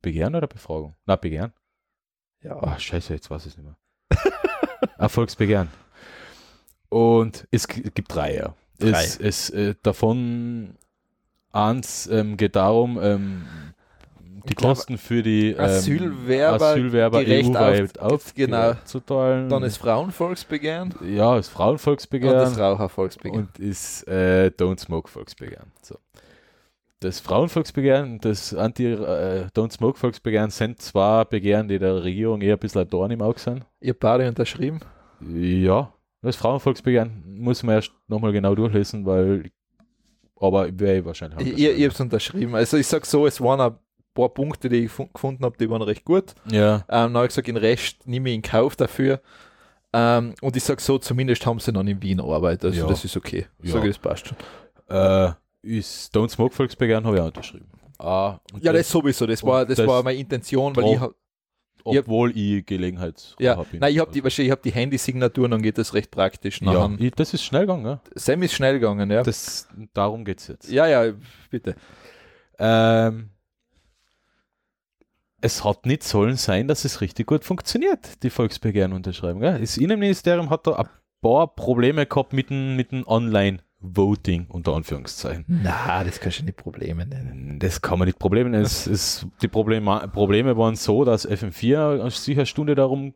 Begehren oder Befragung? Na, Begehren. Ja. Ah, scheiße, jetzt weiß ich es nicht mehr. Ein Volksbegehren. Und es gibt drei, ja. Drei. Es, es, äh, davon eins ähm, geht darum, ähm, die Kosten für die ähm, Asylwerber Asylwerber EU-weit auf- auf, genau. aufzuteilen. Dann ist Frauenvolksbegehren ja, und Frauenvolksbegehren das Rauchervolksbegehren. und ist äh, Don't Smoke Volksbegehren. So. Das Frauenvolksbegehren und das Anti-Don't Smoke Volksbegehren sind zwei Begehren, die der Regierung eher ein bisschen ein Dorn im Auge sind. Ihr beide unterschrieben? Ja, das Frauenvolksbegehren muss man erst nochmal genau durchlesen, weil aber ich wahrscheinlich Ich, ich, ich habe es unterschrieben. Also ich sag so, es waren paar Punkte, die ich fu- gefunden habe, die waren recht gut. Ja, Ähm, dann habe ich gesagt, den Rest nehme ich in Kauf dafür. Ähm, und ich sage so, zumindest haben sie dann in Wien Arbeit. Also Ja. das ist okay. Ja. Sag ich, das passt schon. äh, ist Don't Smoke Volksbegehren habe ich auch unterschrieben. Ah, Ja, das sowieso. Das war, das das war meine Intention, weil ich hab, obwohl ich Gelegenheitsraucher ja, bin. nein, ich habe die, wahrscheinlich, ich habe die Handysignatur, dann geht das recht praktisch. ja, ich, das ist schnell gegangen. Ja. Sam ist schnell gegangen, ja. Das, darum geht es jetzt. ja, ja, bitte. Ähm, es hat nicht sollen sein, dass es richtig gut funktioniert, die Volksbegehren unterschreiben. Gell? Das Innenministerium hat da ein paar Probleme gehabt mit dem, mit dem Online-Voting, unter Anführungszeichen. Na, das kannst du nicht Probleme nennen. Das kann man nicht Probleme nennen. Es, es, die Probleme, Probleme waren so, dass FM4 sich eine Stunde darum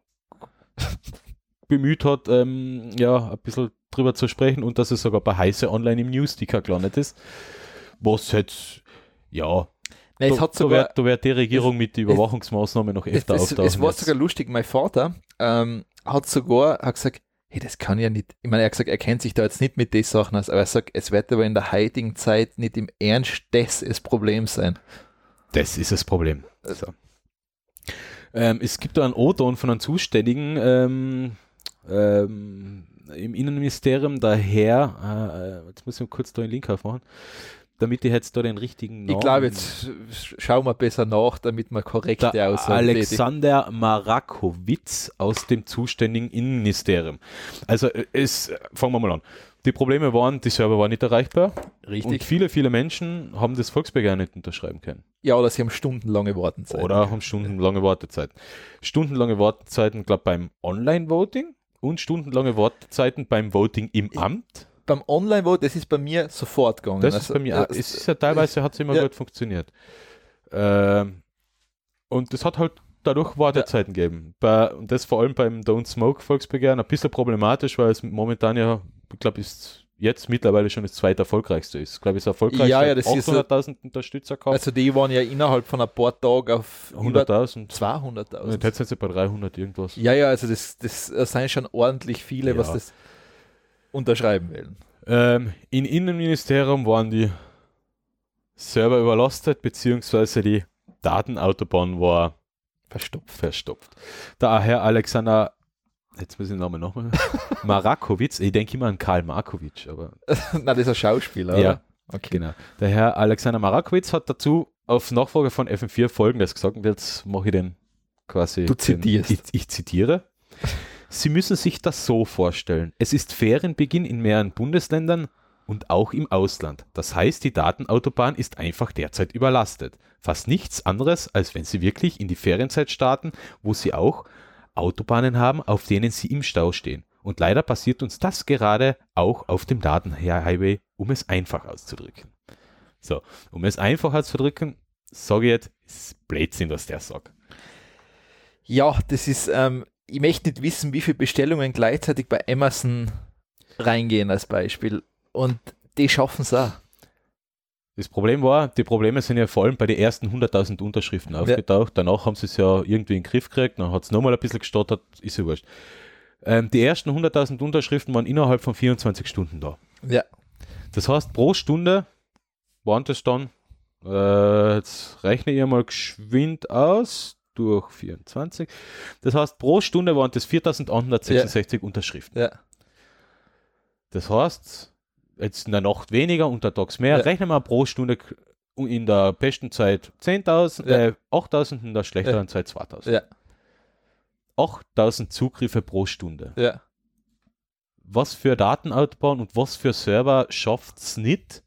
bemüht hat, ähm, ja, ein bisschen drüber zu sprechen und dass es sogar bei Heiße online im Newsticker gelandet ist. Was jetzt, ja, Nein, es da, hat da sogar, wird, da wird die Regierung mit den Überwachungsmaßnahmen noch es, öfter es, auftauchen. es war sogar lustig, mein Vater ähm, hat sogar hat gesagt, hey, das kann ja nicht, ich meine, er hat gesagt, er kennt sich da jetzt nicht mit den Sachen aus, aber er sagt, es wird aber in der heutigen Zeit nicht im Ernst das das Problem sein. Das ist das Problem. So. Ähm, es gibt da einen O-Ton von einem Zuständigen ähm, ähm, im Innenministerium, der Herr, äh, jetzt muss ich kurz da einen Link aufmachen, damit ich jetzt da den richtigen Namen... Ich glaube, jetzt schauen wir besser nach, damit wir korrekte der Aussagen tätigen. Alexander Marakowitz aus dem zuständigen Innenministerium. Also äh, es, fangen wir mal an. Die Probleme waren, die Server waren nicht erreichbar und Richtig. viele, viele Menschen haben das Volksbegehren nicht unterschreiben können. Ja, oder sie haben stundenlange Wartenzeit. Oder haben stundenlange Wartezeiten. Stundenlange Wartezeiten, glaube beim Online-Voting und stundenlange Wartezeiten beim Voting im Amt. Beim Online-Vote, das ist bei mir sofort gegangen. Das Also, ist bei mir, auch- das- es ist ja teilweise hat es immer Ja. gut funktioniert. Ähm, und das hat halt dadurch Wartezeiten gegeben. Bei, und das vor allem beim Don't Smoke Volksbegehren ein bisschen problematisch, weil es momentan ja, ich glaube, ist jetzt mittlerweile schon das zweiterfolgreichste ist. Ich glaube, es ist erfolgreich. Ja, ja, das ist so- 800.000 Unterstützer gehabt. also die waren ja innerhalb von ein paar Tagen auf über 100.000. 200.000. Jetzt sind sie bei 300 irgendwas. Ja, ja, also das, das sind schon ordentlich viele, was Ja. das unterschreiben wollen. Ähm, Im Innenministerium waren die Server überlastet, beziehungsweise die Datenautobahn war Verstopft. verstopft. Der Herr Alexander, jetzt muss ich den Namen nochmal, Marakowitz, ich denke immer an Karl Markowitsch, aber Nein, das ist ein Schauspieler, Ja. oder? Okay. genau. Der Herr Alexander Marakowitz hat dazu auf Nachfrage von FM4 folgendes gesagt und jetzt mache ich den quasi. Du den- zitierst. Ich, ich zitiere. Sie müssen sich das so vorstellen. Es ist Ferienbeginn in mehreren Bundesländern und auch im Ausland. Das heißt, die Datenautobahn ist einfach derzeit überlastet. Fast nichts anderes, als wenn Sie wirklich in die Ferienzeit starten, wo Sie auch Autobahnen haben, auf denen Sie im Stau stehen. Und leider passiert uns das gerade auch auf dem Datenhighway, um es einfach auszudrücken. So, um es einfach auszudrücken, sage ich jetzt, ist Blödsinn, was der sagt. Ja, das ist, ähm, ich möchte nicht wissen, wie viele Bestellungen gleichzeitig bei Amazon reingehen als Beispiel. Und die schaffen es auch. Das Problem war, die Probleme sind ja vor allem bei den ersten 100.000 Unterschriften aufgetaucht. Danach haben sie es ja irgendwie in den Griff gekriegt, dann hat es nochmal ein bisschen gestottert, ist ja wurscht. Ähm, die ersten 100.000 Unterschriften waren innerhalb von 24 Stunden da. Ja. Das heißt, pro Stunde waren das dann, äh, jetzt rechne ich mal geschwind aus, durch 24. Das heißt, pro Stunde waren das 4.166 Unterschriften. Ja. Das heißt, jetzt in der Nacht weniger, untertags mehr. Ja. Rechnen wir pro Stunde in der besten Zeit 10.000, Ja. äh, 8.000, in der schlechteren Zeit 2.000. Ja. 8.000 Zugriffe pro Stunde. Ja. Was für Datenautobahn und was für Server schafft es nicht,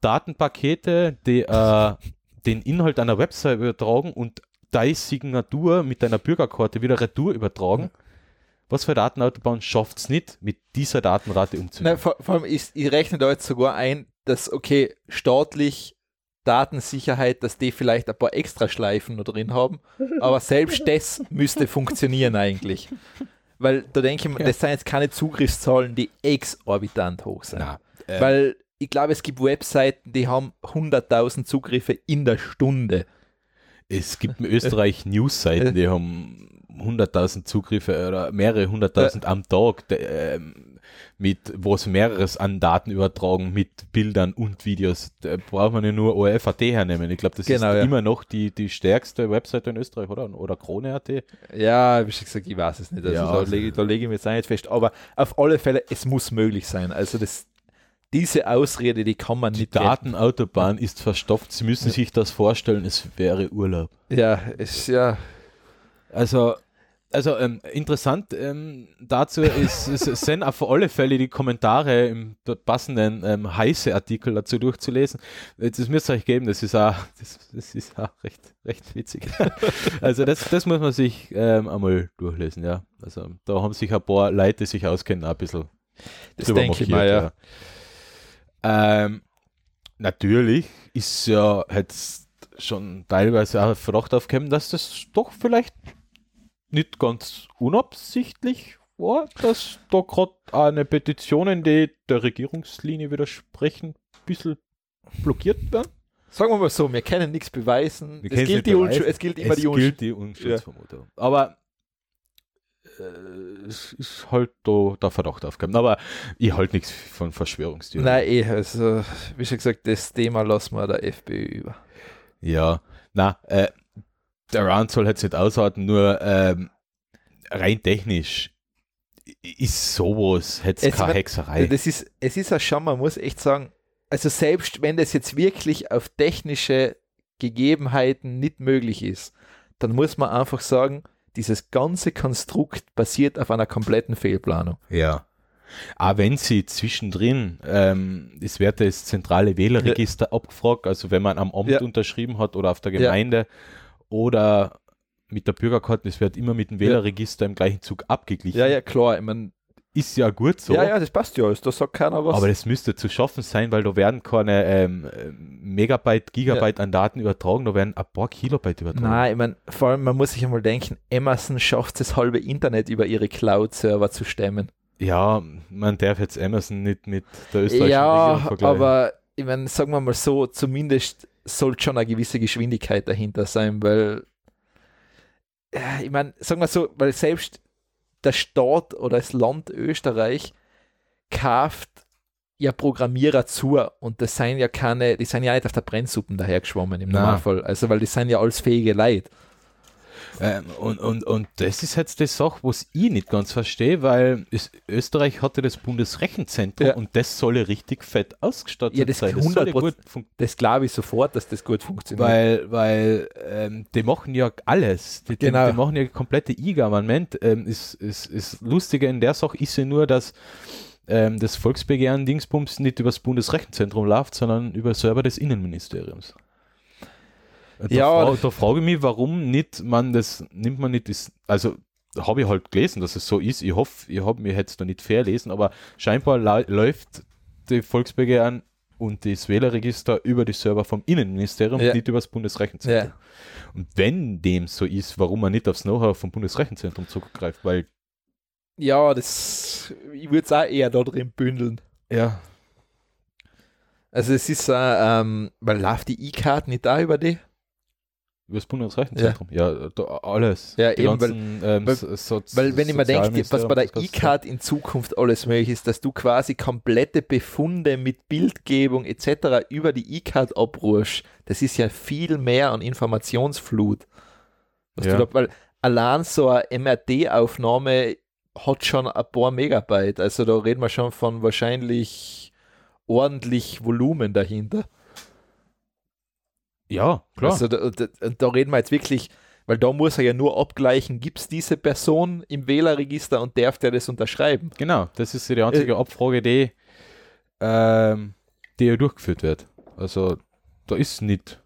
Datenpakete, die äh, den Inhalt einer Website übertragen und deine Signatur mit deiner Bürgerkarte wieder retour übertragen. Was für Datenautobahn schafft es nicht, mit dieser Datenrate umzugehen? Nein, vor, vor allem, ich, ich rechne da jetzt sogar ein, dass, okay, staatlich Datensicherheit, dass die vielleicht ein paar Extraschleifen noch drin haben, aber selbst das müsste funktionieren eigentlich. Weil da denke ich mir, das sind jetzt keine Zugriffszahlen, die exorbitant hoch sind. Na, äh, Weil ich glaube, es gibt Webseiten, die haben 100.000 Zugriffe in der Stunde. Es gibt in Österreich Newsseiten, die haben 100.000 Zugriffe oder mehrere hunderttausend am Tag, de, ähm, mit, wo es mehreres an Daten übertragen, mit Bildern und Videos. Da braucht man ja nur ORF.at hernehmen. Ich glaube, das Genau, ist ja. immer noch die, die stärkste Webseite in Österreich, oder? Oder Krone.at. Ja, wie schon gesagt, ich weiß es nicht. Also Ja. da, lege, da lege ich mir jetzt nicht fest. Aber auf alle Fälle, es muss möglich sein. Also das, diese Ausrede, die kann man Die nicht retten. Datenautobahn ist verstopft. Sie müssen sich das vorstellen, es wäre Urlaub. Ja, es ja. Also, also ähm, interessant ähm, dazu ist, es es sind auf alle Fälle die Kommentare im dort passenden ähm, heiße Artikel dazu durchzulesen. Das müsst ihr euch geben, das ist auch, das, das ist auch recht, recht witzig. also das, das muss man sich ähm, einmal durchlesen, ja. Also da haben sich ein paar Leute, die sich auskennen, ein bisschen Das denke ich mal, ja. ja. Ähm, natürlich ist ja jetzt schon teilweise auch Verdacht aufgekommen, dass das doch vielleicht nicht ganz unabsichtlich war, dass da gerade eine Petitionen, die der Regierungslinie widersprechen, ein bisschen blockiert werden. Sagen wir mal so, wir können nichts beweisen. Es gilt, beweisen. Unschuld, es gilt immer es die Unschuld. gilt die Unschuldsvermutung. Aber äh, es ist halt da der Verdacht aufgekommen. Aber ich halte nichts von Verschwörungstheorien. Nein, eh, also, wie schon gesagt, das Thema lassen wir der FPÖ über. Ja, na, äh, der Round soll jetzt nicht aushalten, nur ähm, rein technisch ist sowas jetzt Es keine Hexerei. Das ist, es ist auch schon, man muss echt sagen, also selbst wenn das jetzt wirklich auf technische Gegebenheiten nicht möglich ist, dann muss man einfach sagen, dieses ganze Konstrukt basiert auf einer kompletten Fehlplanung. Ja. Aber wenn sie zwischendrin, ähm, es wird das zentrale Wählerregister abgefragt, also wenn man am Amt Ja. unterschrieben hat oder auf der Ja. Gemeinde oder mit der Bürgerkarte, es wird immer mit dem Wählerregister im gleichen Zug abgeglichen. Ja, ja, klar, ich mein, Ist ja gut so. ja, ja, das passt ja alles, da sagt keiner was. Aber das müsste zu schaffen sein, weil da werden keine ähm, äh, Megabyte, Gigabyte an Daten übertragen, da werden ein paar Kilobyte übertragen. Nein, ich meine, vor allem, man muss sich einmal denken, Amazon schafft das halbe Internet über ihre Cloud-Server zu stemmen. Ja, man darf jetzt Amazon nicht mit der österreichischen Regierung Ja, vergleichen. aber ich meine, sagen wir mal so, zumindest sollte schon eine gewisse Geschwindigkeit dahinter sein, weil ja, ich meine, sagen wir so, weil selbst der Staat oder das Land Österreich kauft ja Programmierer zu und das sind ja keine, die sind ja nicht auf der Brennsuppen dahergeschwommen im. Normalfall, also weil die sind ja alles fähige Leute. Ähm, und, und, und das ist jetzt die Sache, was ich nicht ganz verstehe, weil es, Österreich hatte das Bundesrechenzentrum Ja. und das solle richtig fett ausgestattet Ja, das sein. solle 100%. gut fun- Das glaube ich sofort, dass das gut funktioniert. weil, weil ähm, die machen ja alles. Die, Genau. die, machen ja komplette E-Government. Ähm, ist, ist, ist Lustige in der Sache ist ja nur, dass ähm, das Volksbegehren Dingsbums nicht über das Bundesrechenzentrum läuft, sondern über Server des Innenministeriums. Da, Ja. fra da frage ich mich, warum nicht man das, nimmt man nicht das, also habe ich halt gelesen, dass es so ist. Ich hoffe, ich habe mir jetzt da nicht verlesen, aber scheinbar läuft die Volksbegehren und das Wählerregister über die Server vom Innenministerium, Ja. nicht über das Bundesrechenzentrum. Und wenn dem so ist, warum man nicht aufs Know-how vom Bundesrechenzentrum zugreift, weil ja, das, ich würde es auch eher da drin bündeln. ja, Also es ist, äh, ähm, weil läuft die E-Card nicht da über die? Das Bundesrechenzentrum, ja, da, alles. Ja, Die eben, weil- ganzen, ähm, weil- so, so, Weil wenn ich mir denke, was bei der E-Card in Zukunft alles möglich ist, dass du quasi komplette Befunde mit Bildgebung etc. über die E-Card abrufst, das ist ja viel mehr an Informationsflut. Was Ja. du da, weil allein so eine MRT-Aufnahme hat schon ein paar Megabyte. Also da reden wir schon von wahrscheinlich ordentlich Volumen dahinter. Ja, klar. Also da, da, da reden wir jetzt wirklich, weil da muss er ja nur abgleichen, gibt es diese Person im Wählerregister und darf der das unterschreiben? genau, das ist die einzige Abfrage, die, ähm, die ja durchgeführt wird. Also da ist nicht,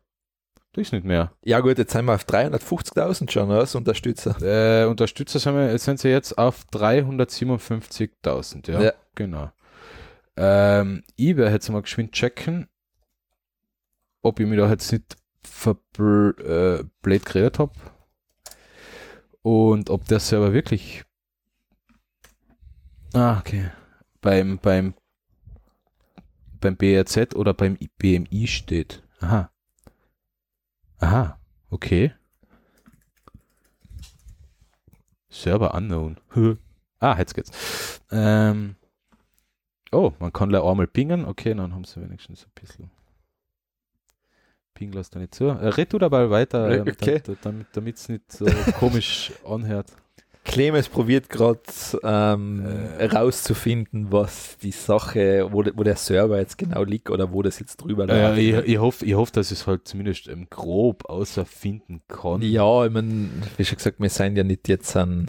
da ist nicht mehr. Ja gut, jetzt sind wir auf 350.000 schon als Unterstützer. Äh, Unterstützer sind, wir, sind sie jetzt auf 357.000, ja, Ja. genau. Ähm, ich werde jetzt mal geschwind checken, ob ich mich da jetzt nicht verblöd äh, geredet habe und ob der Server wirklich ah, okay, beim, beim beim BRZ oder beim BMI steht. Aha. Aha, okay. Server unknown. ah, jetzt geht's. Ähm, oh, man kann gleich einmal pingen. Okay, dann haben sie wenigstens ein bisschen. Ping lässt da nicht zu. Äh, red du dabei weiter, okay. da- damit es nicht so komisch anhört. Clemens probiert gerade ähm, Äh. rauszufinden, was die Sache, wo, wo der Server jetzt genau liegt oder wo das jetzt drüber Äh, läuft. ich ich hoffe, ich hoff, dass ich es halt zumindest ähm, grob außerfinden kann. Ja, ich meine, wie schon gesagt, wir sind ja nicht jetzt an,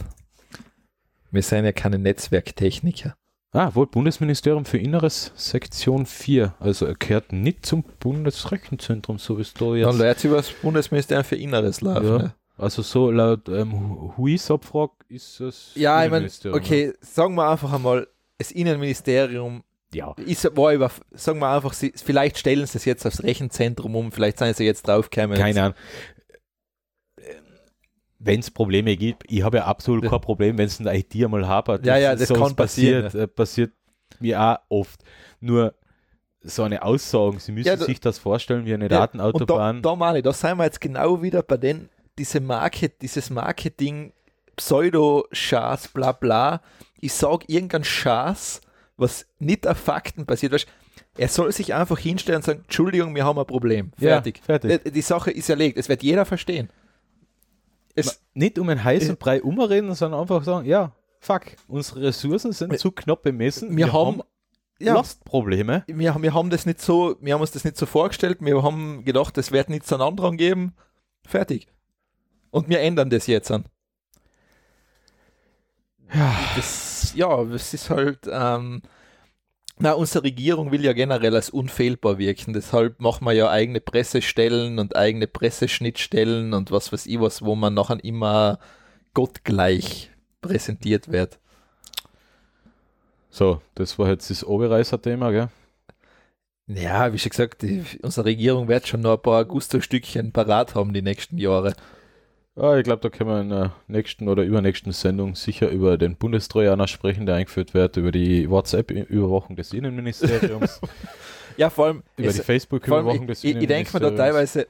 wir sind ja keine Netzwerktechniker. Ah, wohl Bundesministerium für Inneres, Sektion 4. Also er gehört nicht zum Bundesrechenzentrum, so wie es da Dann jetzt. läuft über das Bundesministerium für Inneres laufen. Ja. ne? Also so laut ähm, Huis-Abfrage ist es. Ja, ich meine, okay, sagen wir einfach einmal, das Innenministerium Ja. ist, war über, sagen wir einfach, sie, vielleicht stellen sie es jetzt aufs Rechenzentrum um, vielleicht sind sie jetzt draufgekommen. Keine Ahnung. Wenn es Probleme gibt, ich habe ja absolut Ja. kein Problem, wenn es in der IT einmal hapert. Ja, ja, das kann passieren, Passiert, äh, passiert mir auch oft. Nur so eine Aussage, Sie müssen Ja, da- sich das vorstellen wie eine Ja, Und da, Datenautobahn. da meine ich, da sind wir jetzt genau wieder bei den, diese Market, dieses Marketing, Pseudo-Schaß, bla bla. Ich sage irgendein Schaß, was nicht auf Fakten basiert. Weißt, er soll sich einfach hinstellen und sagen, Entschuldigung, wir haben ein Problem. Ja, Fertig. fertig. Äh, Die Sache ist erlegt. Es wird jeder verstehen. Es, nicht um einen heißen Äh, Brei umreden, sondern einfach sagen, ja, fuck, unsere Ressourcen sind Wir- zu knapp bemessen. wir haben- ja, Lastprobleme. wir, haben- wir haben das nicht so, wir haben uns das nicht so vorgestellt, wir haben gedacht, es wird nichts an anderen geben. Fertig. Und wir ändern das jetzt an. Ja. Das, ja, es ist halt, ähm, na, unsere Regierung will ja generell als unfehlbar wirken, deshalb machen wir ja eigene Pressestellen und eigene Presseschnittstellen und was weiß ich was, wo man nachher immer gottgleich präsentiert wird. So, das war jetzt das Oberreißer-Thema, gell? Ja, wie schon gesagt, die, unsere Regierung wird schon noch ein paar Gusto-Stückchen parat haben die nächsten Jahre. Ja, ich glaube, da können wir in der nächsten oder übernächsten Sendung sicher über den Bundestrojaner sprechen, der eingeführt wird, über die WhatsApp-Überwachung des Innenministeriums, Ja, vor allem, über es- die Facebook-Überwachung des ich, ich, ich denke mir da Innenministeriums. teilweise,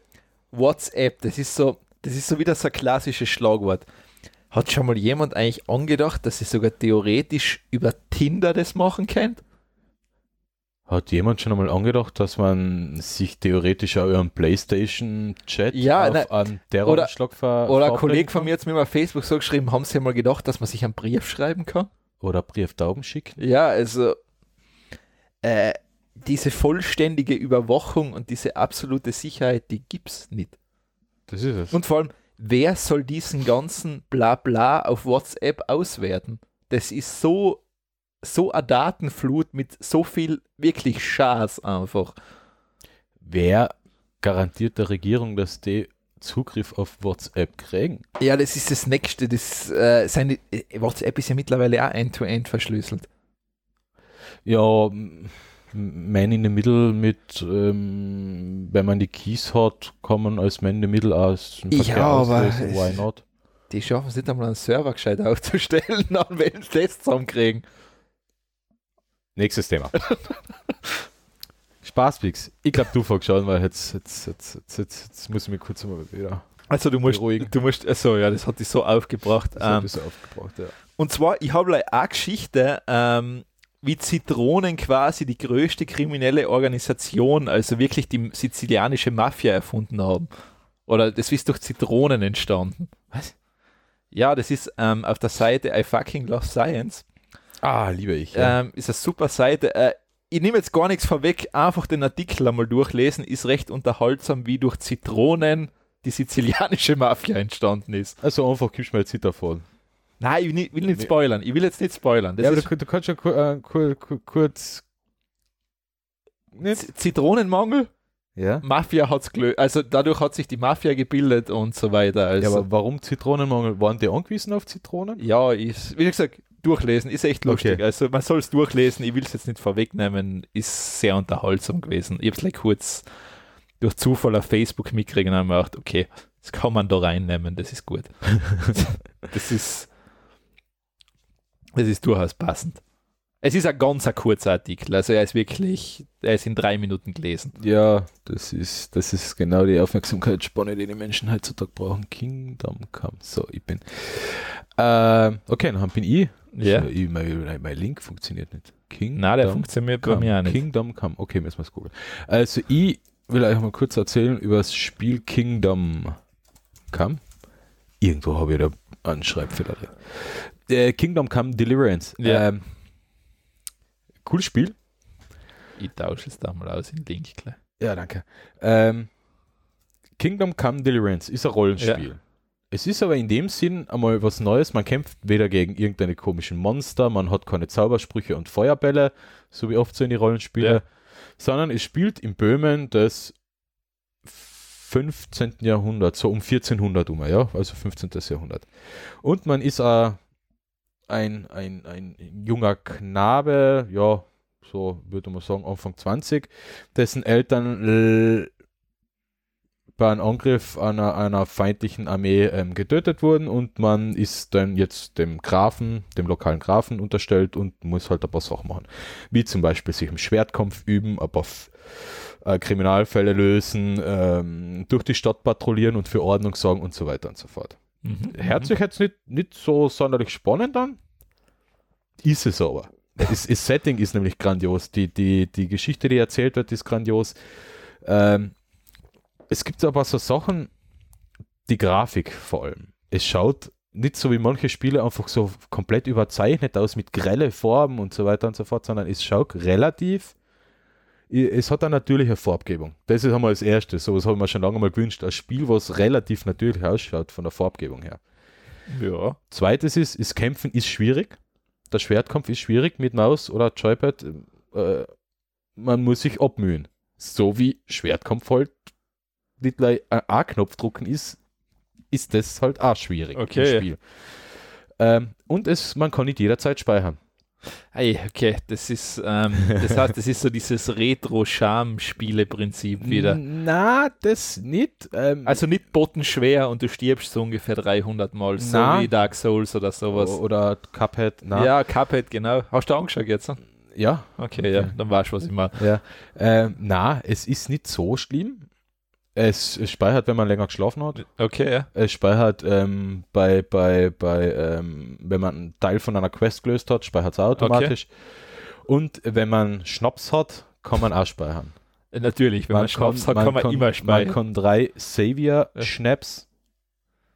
WhatsApp, das ist so, das ist so wieder so ein klassisches Schlagwort. Hat schon mal jemand eigentlich angedacht, dass sie sogar theoretisch über Tinder das machen könnte? Hat jemand schon einmal angedacht, dass man sich theoretisch auch über einen Playstation-Chat Ja, auf einen Terroranschlag ver Oder ein Kollege von mir hat mir mal auf Facebook so geschrieben, haben sie mal gedacht, dass man sich einen Brief schreiben kann? Oder Brieftauben schicken? Ja, also äh, diese vollständige Überwachung und diese absolute Sicherheit, die gibt es nicht. Das ist es. Und vor allem, wer soll diesen ganzen Blabla auf WhatsApp auswerten? Das ist so, so eine Datenflut mit so viel wirklich Schaß einfach. Wer garantiert der Regierung, dass die Zugriff auf WhatsApp kriegen? Ja, das ist das Nächste. Das, äh, seine, äh, WhatsApp ist ja mittlerweile auch end-to-end verschlüsselt. Ja, Man in the Middle mit, ähm, wenn man die Keys hat, kann man als Man in the Middle aus Ja, aber Why not? Die schaffen es nicht einmal, einen Server gescheit aufzustellen, dann wenn sie das zusammenkriegen. Nächstes Thema. Spaßpix. Ich glaube, du fängst an, weil jetzt, jetzt, jetzt, jetzt, jetzt, jetzt muss ich mich kurz mal wieder Also du musst, Beruhigen. du musst, also ja, das hat dich so aufgebracht. das Ähm, so aufgebracht. Ja. Und zwar, ich habe like eine Geschichte, ähm, wie Zitronen quasi die größte kriminelle Organisation, also wirklich die sizilianische Mafia erfunden haben. Oder das ist durch Zitronen entstanden. Was? Ja, das ist ähm, auf der Seite I fucking love science. Ah, liebe ich. Ja. Ähm, ist eine super Seite. Äh, ich nehme jetzt gar nichts vorweg, einfach den Artikel einmal durchlesen, ist recht unterhaltsam, wie durch Zitronen die sizilianische Mafia entstanden ist. Also einfach gibst mir jetzt vor. Nein, ich will nicht, will nicht spoilern. Ich will jetzt nicht spoilern. Das Ja, du, du kannst ja ku- äh, ku- ku- kurz. Nicht? Zitronenmangel. Ja. Mafia hat's gelöst. Also dadurch hat sich die Mafia gebildet und so weiter. ja, Also, aber warum Zitronenmangel? Waren die angewiesen auf Zitronen? ja, ist, wie gesagt, durchlesen ist echt lustig. Okay. Also man soll es durchlesen. Ich will es jetzt nicht vorwegnehmen. Ist sehr unterhaltsam gewesen. Ich habe es like kurz durch Zufall auf Facebook mitkriegen und habe mir gedacht, okay, das kann man da reinnehmen. Das ist gut. das ist das ist durchaus passend. Es ist ein ganz ein kurzer Artikel. Also er ist wirklich, er ist in drei Minuten gelesen. Ja, das ist, das ist genau die Aufmerksamkeitsspanne, die die Menschen heutzutage brauchen. Kingdom Come. So, ich bin. Ähm, okay, dann bin ich. Ja. So, ich mein, mein Link funktioniert nicht. Kingdom Na, der funktioniert bei Come. mir auch nicht. Kingdom Come. Okay, müssen wir es googeln. Also, ich will euch mal kurz erzählen über das Spiel Kingdom Come. Irgendwo habe ich da einen Schreibfehler drin. Äh, Kingdom Come Deliverance. Ja. Ähm, cooles Spiel. Ich tausche es da mal aus in Link gleich. Ja, danke. Ähm, Kingdom Come Deliverance ist ein Rollenspiel. Es ist aber in dem Sinn einmal was Neues. Man kämpft weder gegen irgendeine komischen Monster, man hat keine Zaubersprüche und Feuerbälle, so wie oft so in die Rollenspiele, Ja. sondern es spielt in Böhmen des 15. Jahrhundert, so um 1400 um, ja, also 15. Jahrhundert. Und man ist äh, ein, ein, ein junger Knabe, ja, so würde man sagen, Anfang 20, dessen Eltern bei einem Angriff einer, einer feindlichen Armee ähm, getötet wurden und man ist dann jetzt dem Grafen, dem lokalen Grafen unterstellt und muss halt ein paar Sachen machen. Wie zum Beispiel sich im Schwertkampf üben, ein paar F- äh, Kriminalfälle lösen, ähm, durch die Stadt patrouillieren und für Ordnung sorgen und so weiter und so fort. Mhm. Hört sich jetzt nicht, nicht so sonderlich spannend an, ist es aber. Das, das Setting ist nämlich grandios. Die, die, die Geschichte, die erzählt wird, ist grandios. Ähm, es gibt aber so Sachen, die Grafik vor allem. Es schaut nicht so wie manche Spiele einfach so komplett überzeichnet aus mit grelle Farben und so weiter und so fort, sondern es schaut relativ. Es hat eine natürliche Farbgebung. Das ist einmal das Erste. So was habe ich mir schon lange mal gewünscht. Ein Spiel, was relativ natürlich ausschaut von der Farbgebung her. Ja. Zweites ist, ist Kämpfen ist schwierig. Der Schwertkampf ist schwierig mit Maus oder Joypad. Äh, man muss sich abmühen. So wie Schwertkampf halt nicht gleich ein A-Knopf drucken ist, ist das halt auch schwierig Okay. im Spiel. Ähm, und es, man kann nicht jederzeit speichern. Hey, okay, das ist, ähm, das heißt, das ist so dieses Retro-Scham-Spiele-Prinzip wieder. Na, das nicht. Ähm, Also nicht bottenschwer und du stirbst so ungefähr 300 Mal, so Na. wie Dark Souls oder sowas. oder Cuphead. Na, Ja, Cuphead, genau. Hast du angeschaut jetzt? ne? ja, Okay, ja, dann weißt du, was ich meine. Ja, ähm, na, es ist nicht so schlimm. Es, es speichert, wenn man länger geschlafen hat. Okay, ja. Es speichert ähm, bei, bei, bei ähm, wenn man einen Teil von einer Quest gelöst hat, speichert es automatisch. Und wenn man Schnaps hat, kann man auch speichern. Äh, Natürlich, wenn man, Schnaps hat, kann man, immer Man speichern. kann drei Savior-Schnaps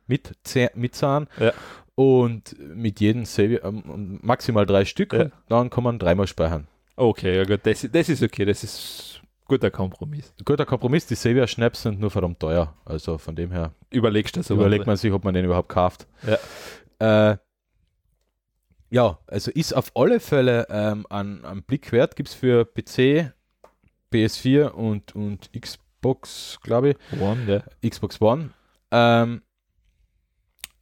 mit, Zäh- mit Zahn Ja. und mit jedem Savior ähm, maximal drei Stück Ja. dann kann man dreimal speichern. Okay, ja gut, das, das ist okay, das ist guter Kompromiss. Guter Kompromiss, die Savior-Schnaps sind nur verdammt teuer. Also von dem her Überlegst du so. überlegt man sich, ob man den überhaupt kauft. Ja, äh, ja also ist auf alle Fälle ähm, ein, ein Blick wert. Gibt es für PC, PS4 und, und Xbox, glaube ich, One, ja. Xbox One. Ähm,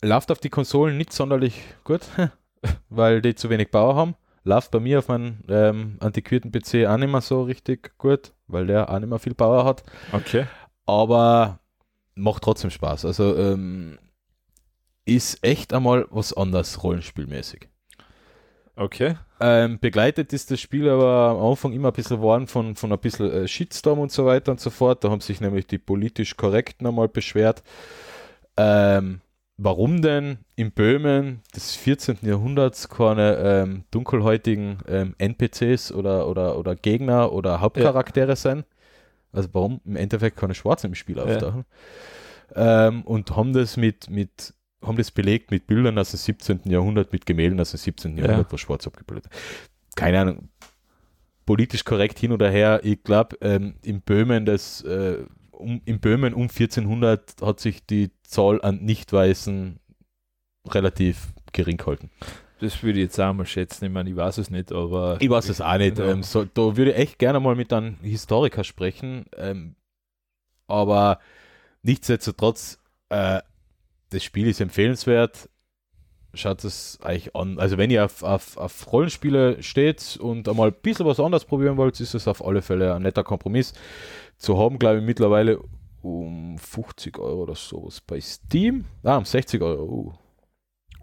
läuft auf die Konsolen nicht sonderlich gut, weil die zu wenig Bauer haben. Läuft bei mir auf meinem ähm, antiquierten PC auch nicht mehr so richtig gut, weil der auch nicht mehr viel Power hat. Okay. Aber macht trotzdem Spaß. Also ähm, ist echt einmal was anderes rollenspielmäßig. Okay. Ähm, begleitet ist das Spiel aber am Anfang immer ein bisschen worden von, von ein bisschen äh, Shitstorm und so weiter und so fort. Da haben sich nämlich die politisch Korrekten einmal beschwert. Ähm, warum denn in Böhmen des 14. Jahrhunderts keine ähm, dunkelhäutigen ähm, NPCs oder, oder, oder Gegner oder Hauptcharaktere sind? Also warum im Endeffekt keine Schwarzen im Spiel auftauchen? Ähm, und haben das mit, mit haben das belegt mit Bildern aus dem 17. Jahrhundert, mit Gemälden aus dem 17. Ja. Jahrhundert, wo schwarz abgebildet. Keine Ahnung. politisch korrekt hin oder her. Ich glaube, ähm, in Böhmen, das, äh, um, in Böhmen um 1400 hat sich die Zahl an Nicht-Weißen relativ gering gehalten. Das würde ich jetzt auch mal schätzen. Ich meine, ich weiß es nicht, aber. Ich weiß es auch nicht. Ja. Ähm, so, da würde ich echt gerne mal mit einem Historiker sprechen. Ähm, aber nichtsdestotrotz, äh, das Spiel ist empfehlenswert. Schaut es euch an. Also, wenn ihr auf, auf, auf Rollenspiele steht und einmal ein bisschen was anderes probieren wollt, ist es auf alle Fälle ein netter Kompromiss. Zu haben, glaube ich, mittlerweile um 50 Euro oder sowas bei Steam. Ah, um 60 Euro. Uh.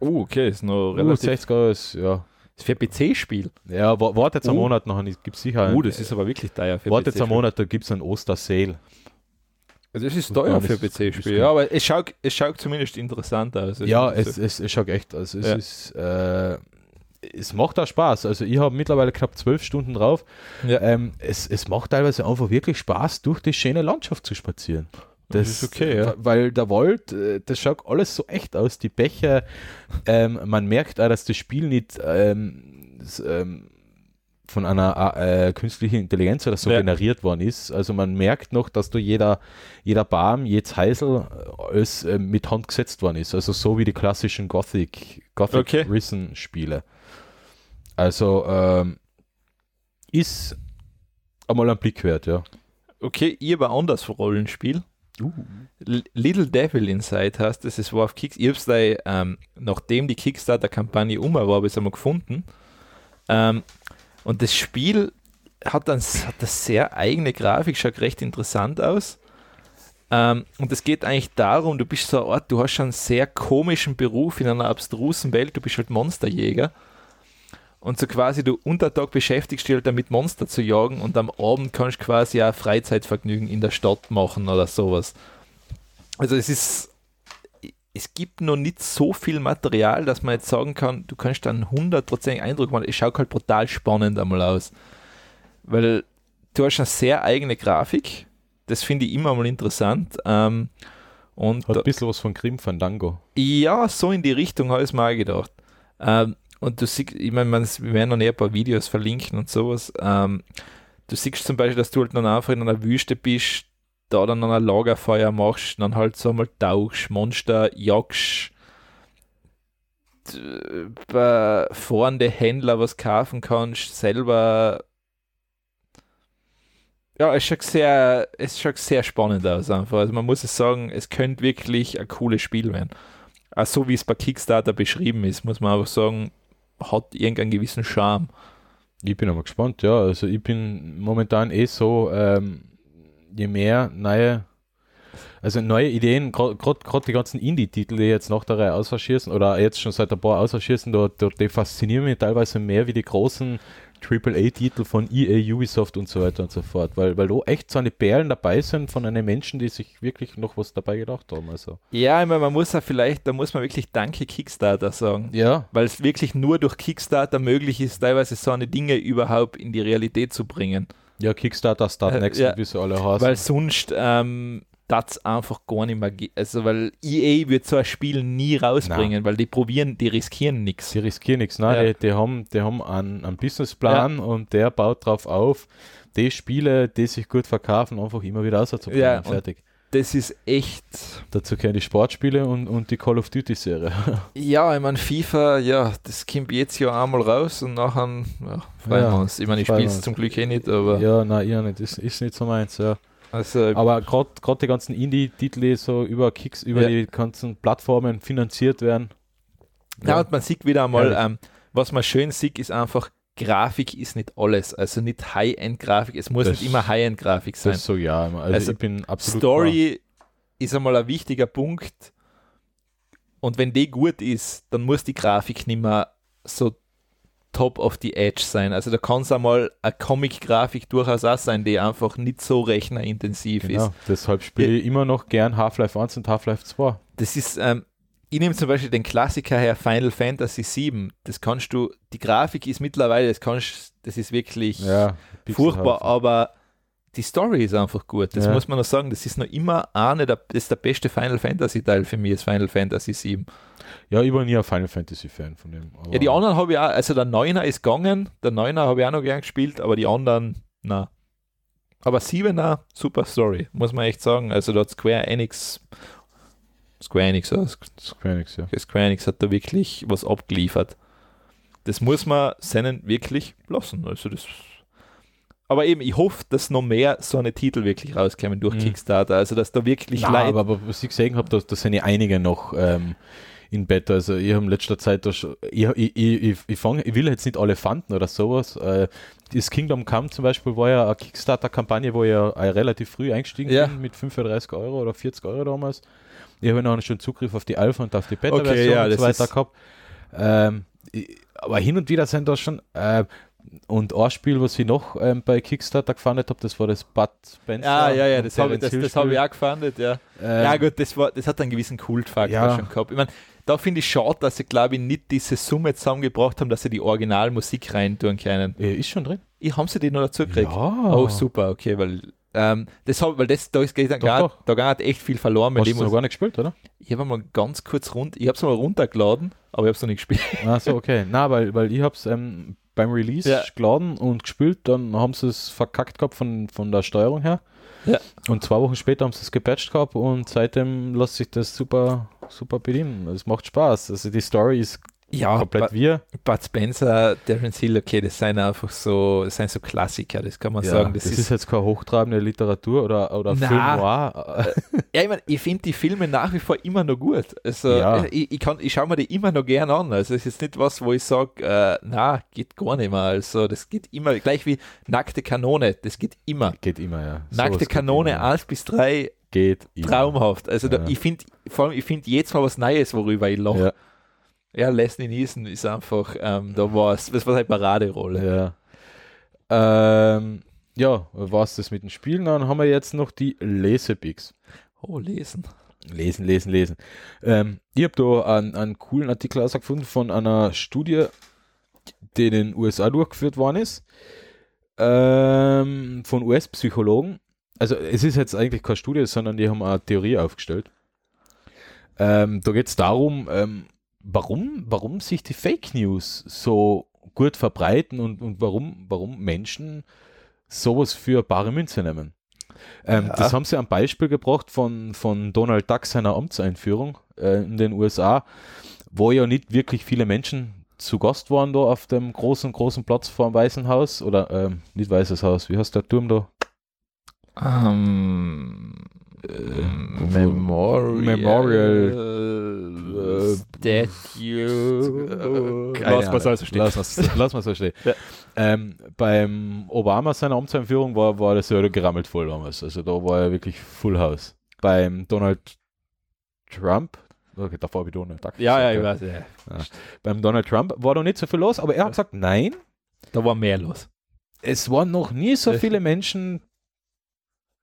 Oh, okay, ist noch Uh, relativ. 60 Euro ist, ja. ist für PC-Spiel. Ja, wa- warte jetzt einen Uh. Monat noch, gibt es sicher. Oh, das ist aber wirklich teuer für Warte jetzt einen. Monat, da gibt es einen Oster-Sale. Also es ist teuer das für ist- PC-Spiel, ist- ja, aber es schaut, es schaut zumindest interessant aus. Also Ja, es es, es, es schaut echt, also es Ja. ist, äh, es macht auch Spaß. Also ich habe mittlerweile knapp zwölf Stunden drauf. Ja. Ähm, es, es macht teilweise einfach wirklich Spaß, durch die schöne Landschaft zu spazieren. Das ist okay, ja. Weil der Wald, äh, das schaut alles so echt aus. Die Bäche, ähm, man merkt auch, dass das Spiel nicht ähm, s- ähm, von einer äh, künstlichen Intelligenz oder so Ja. generiert worden ist. Also man merkt noch, dass da jeder, jeder Baum, jedes Heisel äh, alles äh, mit Hand gesetzt worden ist. Also so wie die klassischen Gothic, Gothic Okay. Risen Spiele. Also ähm, ist einmal ein Blick wert, ja. Okay, ich habe ein anderes Rollenspiel. L- Little Devil Inside heißt es, es war auf Kicks. Ich habe es da, ähm, nachdem die Kickstarter-Kampagne um war, habe ich es einmal gefunden. Ähm, und das Spiel hat, dann, hat eine sehr eigene Grafik, schaut recht interessant aus. Ähm, und es geht eigentlich darum, du bist so eine Art, du hast schon einen sehr komischen Beruf in einer abstrusen Welt, du bist halt Monsterjäger. Und so quasi du Untertag beschäftigst dich halt damit, Monster zu jagen und am Abend kannst du quasi auch Freizeitvergnügen in der Stadt machen oder sowas. Also es ist, es gibt noch nicht so viel Material, dass man jetzt sagen kann, du kannst dann 100% Eindruck machen. Es schaut halt brutal spannend einmal aus. Weil du hast eine sehr eigene Grafik. Das finde ich immer mal interessant. Ähm, und Hat ein bisschen was von Grim Fandango. ja, so in die Richtung habe ich es auch gedacht. Ähm, und du siehst, ich meine, wir werden noch ein paar Videos verlinken und sowas. Ähm, du siehst zum Beispiel, dass du halt dann einfach in einer Wüste bist, da dann ein Lagerfeuer machst, dann halt so mal tauchst, Monster jagst, bei fahrende Händler was kaufen kannst, selber. Ja, es schaut sehr, es schaut sehr spannend aus einfach. Also man muss es sagen, es könnte wirklich ein cooles Spiel werden. Auch so wie es bei Kickstarter beschrieben ist, muss man einfach sagen, hat irgendeinen gewissen Charme. Ich bin aber gespannt, ja. Also ich bin momentan eh so, ähm, je mehr neue, also neue Ideen, gerade die ganzen Indie-Titel, die jetzt nach der Reihe ausverschießen oder jetzt schon seit ein paar ausverschießen, da, da, die faszinieren mich teilweise mehr wie die großen AAA-Titel von EA, Ubisoft und so weiter und so fort, weil, weil da echt so eine Perlen dabei sind von einem Menschen, die sich wirklich noch was dabei gedacht haben. Also. Ja, ich meine, man muss ja vielleicht, da muss man wirklich Danke Kickstarter sagen. Ja, Weil es wirklich nur durch Kickstarter möglich ist, teilweise so eine Dinge überhaupt in die Realität zu bringen. Ja, Kickstarter, Start Äh, Next, ja. wie sie alle heißen. Weil sonst ähm, das einfach gar nicht mehr geht. Also, weil EA wird so ein Spiel nie rausbringen, weil die probieren, die riskieren nichts. Sie riskieren nichts. Nein, Ja. die, die haben, die haben einen, einen Businessplan und der baut darauf auf, die Spiele, die sich gut verkaufen, einfach immer wieder auszubringen. Ja, und- Fertig. Das ist echt. Dazu kennen die Sportspiele und, und die Call of Duty-Serie. Ja, ich meine, FIFA, ja, das kommt jetzt ja einmal raus und nachher ja, freuen Ja, wir uns. Ich meine, ich spiele es zum Glück eh nicht, aber ja, nein, ihr nicht. Ist, ist nicht so meins, ja. also, Aber gerade die ganzen Indie-Titel, die so über Kicks, über Ja. die ganzen Plattformen finanziert werden. Ja, und man sieht wieder einmal, ähm, was man schön sieht, ist einfach, Grafik ist nicht alles. Also nicht High-End-Grafik, es muss Das- nicht immer High-End-Grafik sein. Das so, ja. Also, Also, ich bin absolut. Story ist einmal ein wichtiger Punkt. Und wenn die gut ist, dann muss die Grafik nicht mehr so top of the edge sein. Also da kann es einmal eine Comic-Grafik durchaus auch sein, die einfach nicht so rechnerintensiv klar. ist. Genau, deshalb spiele ich immer noch gern Half-Life 1 und Half-Life 2. Das ist, ähm, ich nehme zum Beispiel den Klassiker her, Final Fantasy VII. Das kannst du, die Grafik ist mittlerweile, das kannst, das ist wirklich Ja, furchtbar, aber die Story ist einfach gut. Das Ja. muss man noch sagen. Das ist noch immer eine der, das ist der beste Final Fantasy Teil für mich, ist Final Fantasy 7. Ja, ich war nie ein Final Fantasy Fan von dem. Ja, die anderen habe ich auch, also der Neuner ist gegangen, der Neuner habe ich auch noch gern gespielt, aber die anderen, na. Aber Siebener, super Story, muss man echt sagen. Also da hat Square Enix, Square Enix, ja, Square Enix, ja. Square Enix hat da wirklich was abgeliefert. Das muss man seinen wirklich lassen. Also das. Aber eben, ich hoffe, dass noch mehr so eine Titel wirklich rauskommen durch Mhm. Kickstarter. Also dass da wirklich Nein, Leute- aber, aber was ich gesehen habe, da, da sind ja einige noch ähm, in Beta. Also ich habe in letzter Zeit, da schon, ich, ich, ich, ich, ich, fang, ich will jetzt nicht alle fanden oder sowas. Äh, das Kingdom Come zum Beispiel war ja eine Kickstarter-Kampagne, wo ich ja äh, relativ früh eingestiegen Ja. bin mit 35 Euro oder 40 Euro damals. Ich habe noch schon Zugriff auf die Alpha und auf die Beta-Version Okay, ja, und so das weiter gehabt. Ähm, ich, aber hin und wieder sind da schon äh, und ein Spiel, was ich noch ähm, bei Kickstarter gefunden habe, das war das Bud Spencer. Ja, ja, ja, und das habe ich, das, das hab ich auch gefunden, ja. Ähm, ja, gut, das, war, das hat einen gewissen Kultfaktor Ja. schon gehabt. Ich meine, da finde ich schade, dass sie, glaube ich, nicht diese Summe zusammengebracht haben, dass sie die Originalmusik reintun können. äh, ist schon drin. Ich, haben sie die noch dazu gekriegt? Ja. Oh, super, okay, weil, ähm, das hab, weil das, da ist geht dann doch. da gar echt viel verloren. Hast du noch gar nicht gespielt, oder? ich habe mal ganz kurz rund, ich habe es mal runtergeladen, aber ich habe es noch nicht gespielt. Achso, okay. Na, weil, weil ich hab's ähm, beim Release Ja. geladen und gespielt, dann haben sie es verkackt gehabt von, von der Steuerung her. Ja. Und zwei Wochen später haben sie es gepatcht gehabt und seitdem lässt sich das super, super bedienen. Es macht Spaß. Also die Story ist Ja, komplett wir. Bud Spencer, Terence Hill, okay, das sind einfach so, das sind so Klassiker, das kann man Ja, sagen. das, Das, ist, ist, jetzt keine hochtrabende Literatur oder, oder Na. Film noir. ja, ich meine, ich finde die Filme nach wie vor immer noch gut. Also, Ja. ich, ich, kann, ich schaue mir die immer noch gern an. Also, es ist nicht was, wo ich sage, äh, na, geht gar nicht mehr. Also, das geht immer, gleich wie Nackte Kanone, das geht immer. Geht immer, ja. Nackte Sowas geht Kanone immer. 1 bis 3, Geht traumhaft. Also, da, Ja. ich finde, vor allem, ich finde jetzt mal was Neues, worüber ich lache. Ja. Leslie Nielsen ist einfach, ähm, da war es, das war seine Paraderolle. Ja. Ähm, ja, was das mit den Spielen? Dann haben wir jetzt noch die Lesepicks. Oh, lesen. Lesen, lesen, lesen. Ähm, ich habe da einen, einen coolen Artikel ausgefunden von einer Studie, die in den USA durchgeführt worden ist, ähm, von US-Psychologen. Also es ist jetzt eigentlich keine Studie, sondern die haben eine Theorie aufgestellt. Ähm, da geht es darum, ähm, warum, warum sich die Fake News so gut verbreiten und, und warum, warum Menschen sowas für bare Münze nehmen. Ähm, Ja. Das haben sie am Beispiel gebracht von, von Donald Duck seiner Amtseinführung äh, in den USA, wo ja nicht wirklich viele Menschen zu Gast waren da auf dem großen, großen Platz vor dem Weißen Haus oder ähm, nicht Weißes Haus, wie heißt der Turm da? Ähm, wo- Memorial. Memorial, Statue. Lass mal so stehen. Lass mal so stehen. Ja. Ähm, beim Obama seiner Amtseinführung war, war das ja gerammelt voll damals. Also da war ja wirklich Full House. Beim Donald Trump, okay, davor habe ich Donald. Ja, ja, ich weiß. Ja. Beim Donald Trump war da nicht so viel los, aber er hat gesagt, nein, Da war mehr los. es waren noch nie so viele Menschen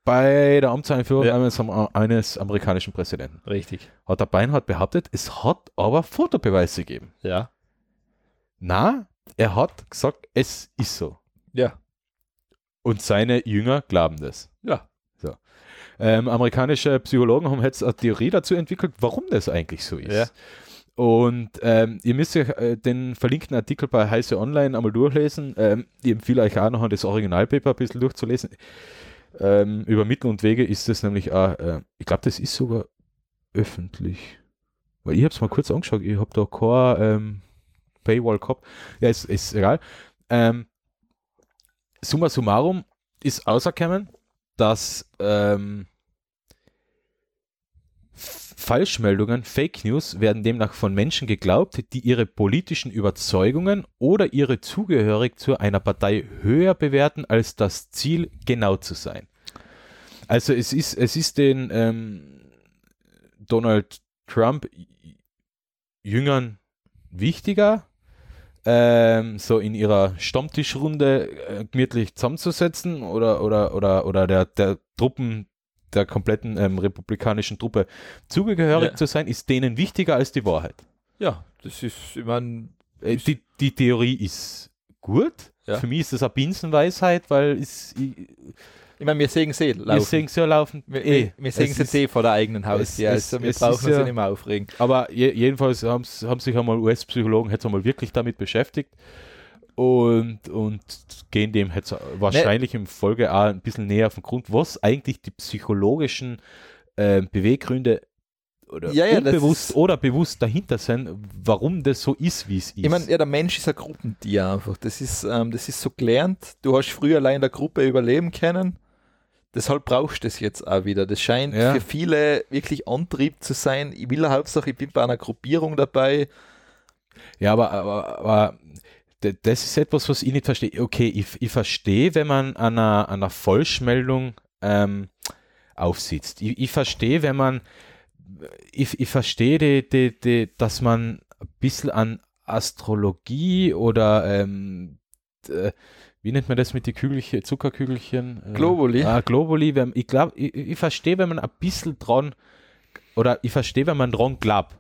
bei der Amtseinführung Ja. eines, eines amerikanischen Präsidenten. Richtig. Hat der Beinhardt behauptet, es hat aber Fotobeweise gegeben. Ja. Na, er hat gesagt, es ist so. Ja. Und seine Jünger glauben das. Ja. Ähm, amerikanische Psychologen haben jetzt eine Theorie dazu entwickelt, warum das eigentlich so ist. Ja. Und ähm, ihr müsst euch äh, den verlinkten Artikel bei Heise Online einmal durchlesen. Ähm, ich empfehle euch auch noch das Originalpaper ein bisschen durchzulesen. Ähm, über Mittel und Wege ist das nämlich auch, äh, ich glaube, das ist sogar öffentlich. Weil ich habe es mal kurz angeschaut, ich habe da keine ähm, Paywall gehabt. Ja, ist, ist egal. Ähm, summa summarum ist außerkommen, dass ähm, Falschmeldungen, Fake News werden demnach von Menschen geglaubt, die ihre politischen Überzeugungen oder ihre Zugehörig zu einer Partei höher bewerten als das Ziel, genau zu sein. Also es ist, es ist den ähm, Donald Trump Jüngern wichtiger, ähm, so in ihrer Stammtischrunde äh, gemütlich zusammenzusetzen oder, oder, oder, oder der, der Truppen, der kompletten ähm, republikanischen Truppe zugehörig Ja. zu sein, ist denen wichtiger als die Wahrheit. Ja, das ist, ich meine, Äh, die, die Theorie ist gut. Ja. Für mich ist das eine Binsenweisheit, weil es, ich, Ich meine, wir sehen sie Wir laufen. sehen sie laufen. Wir, eh. wir, wir sehen sie eh vor der eigenen Haustür, es- also wir es brauchen ist uns ja ja- nicht mehr aufregen. Aber je, jedenfalls haben, haben sich einmal US-Psychologen jetzt einmal wirklich damit beschäftigt und, und gehen dem jetzt wahrscheinlich im Folge auch ein bisschen näher auf den Grund, was eigentlich die psychologischen äh, Beweggründe oder Ja, ja, unbewusst oder bewusst dahinter sind, warum das so ist, wie es ist. Ich meine, ja, der Mensch ist ein Gruppentier einfach. Das ist, ähm, das ist so gelernt. Du hast früher allein in der Gruppe überleben können. Deshalb brauchst du das jetzt auch wieder. Das scheint Ja. für viele wirklich Antrieb zu sein. Ich will Hauptsache, ich bin bei einer Gruppierung dabei. Ja, aber, aber, aber das ist etwas, was ich nicht verstehe. Okay, ich, ich verstehe, wenn man an einer, an einer Falschmeldung ähm, aufsitzt. Ich, ich verstehe, wenn man, ich, ich verstehe, die, die, die, dass man ein bisschen an Astrologie oder ähm, d- wie nennt man das mit den Kügelchen, Zuckerkügelchen? Äh, Globuli. Ah, Globuli. Wenn, ich glaube, ich, ich verstehe, wenn man ein bisschen dran, oder ich verstehe, wenn man dran glaubt.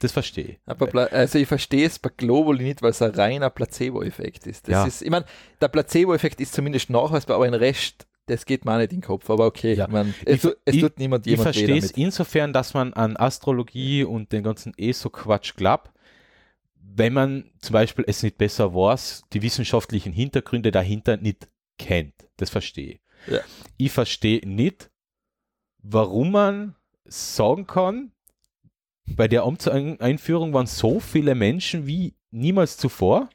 Das verstehe ich. Aber also ich verstehe es bei Globally nicht, weil es ein reiner Placebo-Effekt ist. Das Ja. ist. Ich meine, der Placebo-Effekt ist zumindest nachweisbar, aber ein Rest, das geht mir nicht in den Kopf. Aber okay, Ja. ich mein, es, Ich- es ich- tut niemand Ich jemand weh verstehe es insofern, dass man an Astrologie und den ganzen ESO-Quatsch glaubt, wenn man zum Beispiel es nicht besser weiß, die wissenschaftlichen Hintergründe dahinter nicht kennt. Das verstehe ich. Ja. Ich verstehe nicht, warum man sagen kann, bei der Amtseinführung waren so viele Menschen wie niemals zuvor.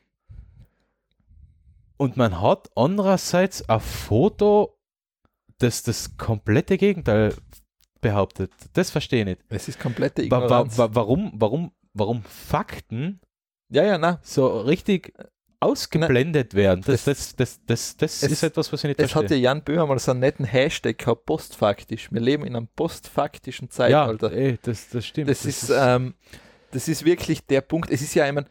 Und man hat andererseits ein Foto, das das komplette Gegenteil behauptet. Das verstehe ich nicht. Es ist komplette Wa wa Ignoranz. wa warum, warum, warum Fakten ja, ja, na. so richtig ausgeblendet werden? Das, das, das, das, das Es- ist etwas, was ich nicht Es hat ja verstehe. Jan Böhmer mal so einen netten Hashtag gehabt, postfaktisch. Wir leben in einem postfaktischen Ja, Zeitalter. ey, das, das stimmt. das, ist, ähm, das ist wirklich der Punkt. Es ist ja immer,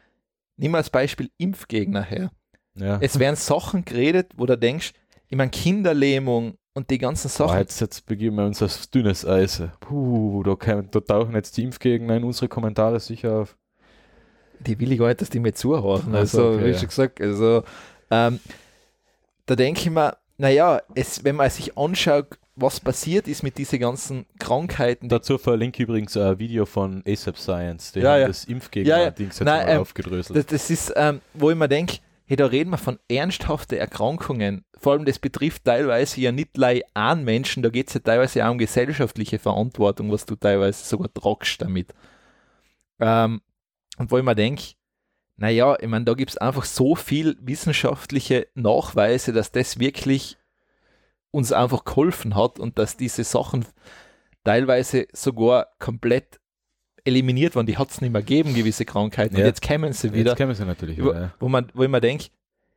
nimm mal als Beispiel Impfgegner her. ja. Es werden Sachen geredet, wo du denkst, ich meine, Kinderlähmung und die ganzen Sachen. jetzt, jetzt begeben wir uns auf dünnes Eis. Puh, da, kann, da tauchen jetzt die Impfgegner in unsere Kommentare sicher auf. Die will ich gar nicht, dass die mir zuhören. Also, so, okay, wie ja. schon gesagt, also ähm, da denke ich mir, naja, es, wenn man sich anschaut, was passiert ist mit diesen ganzen Krankheiten, Dazu verlinke ich übrigens ein Video von ASAP Science, die Ja, haben ja. das Ja, ja. Impfgegner-Dings jetzt Nein, mal ähm, aufgedröselt. Das, das ist, ähm, wo ich mir denke, hey, da reden wir von ernsthaften Erkrankungen. Vor allem, das betrifft teilweise ja nicht nur einen Menschen, da geht es ja teilweise auch um gesellschaftliche Verantwortung, was du teilweise sogar tragst damit. Ähm, und wo ich mir denke, naja, ich meine, da gibt es einfach so viel wissenschaftliche Nachweise, dass das wirklich uns einfach geholfen hat und dass diese Sachen teilweise sogar komplett eliminiert waren. Die hat es nicht mehr gegeben, gewisse Krankheiten. Ja. Und jetzt kämen sie wieder Jetzt kennen sie natürlich Wo- wieder. Ja. wo, man, wo ich mir denke,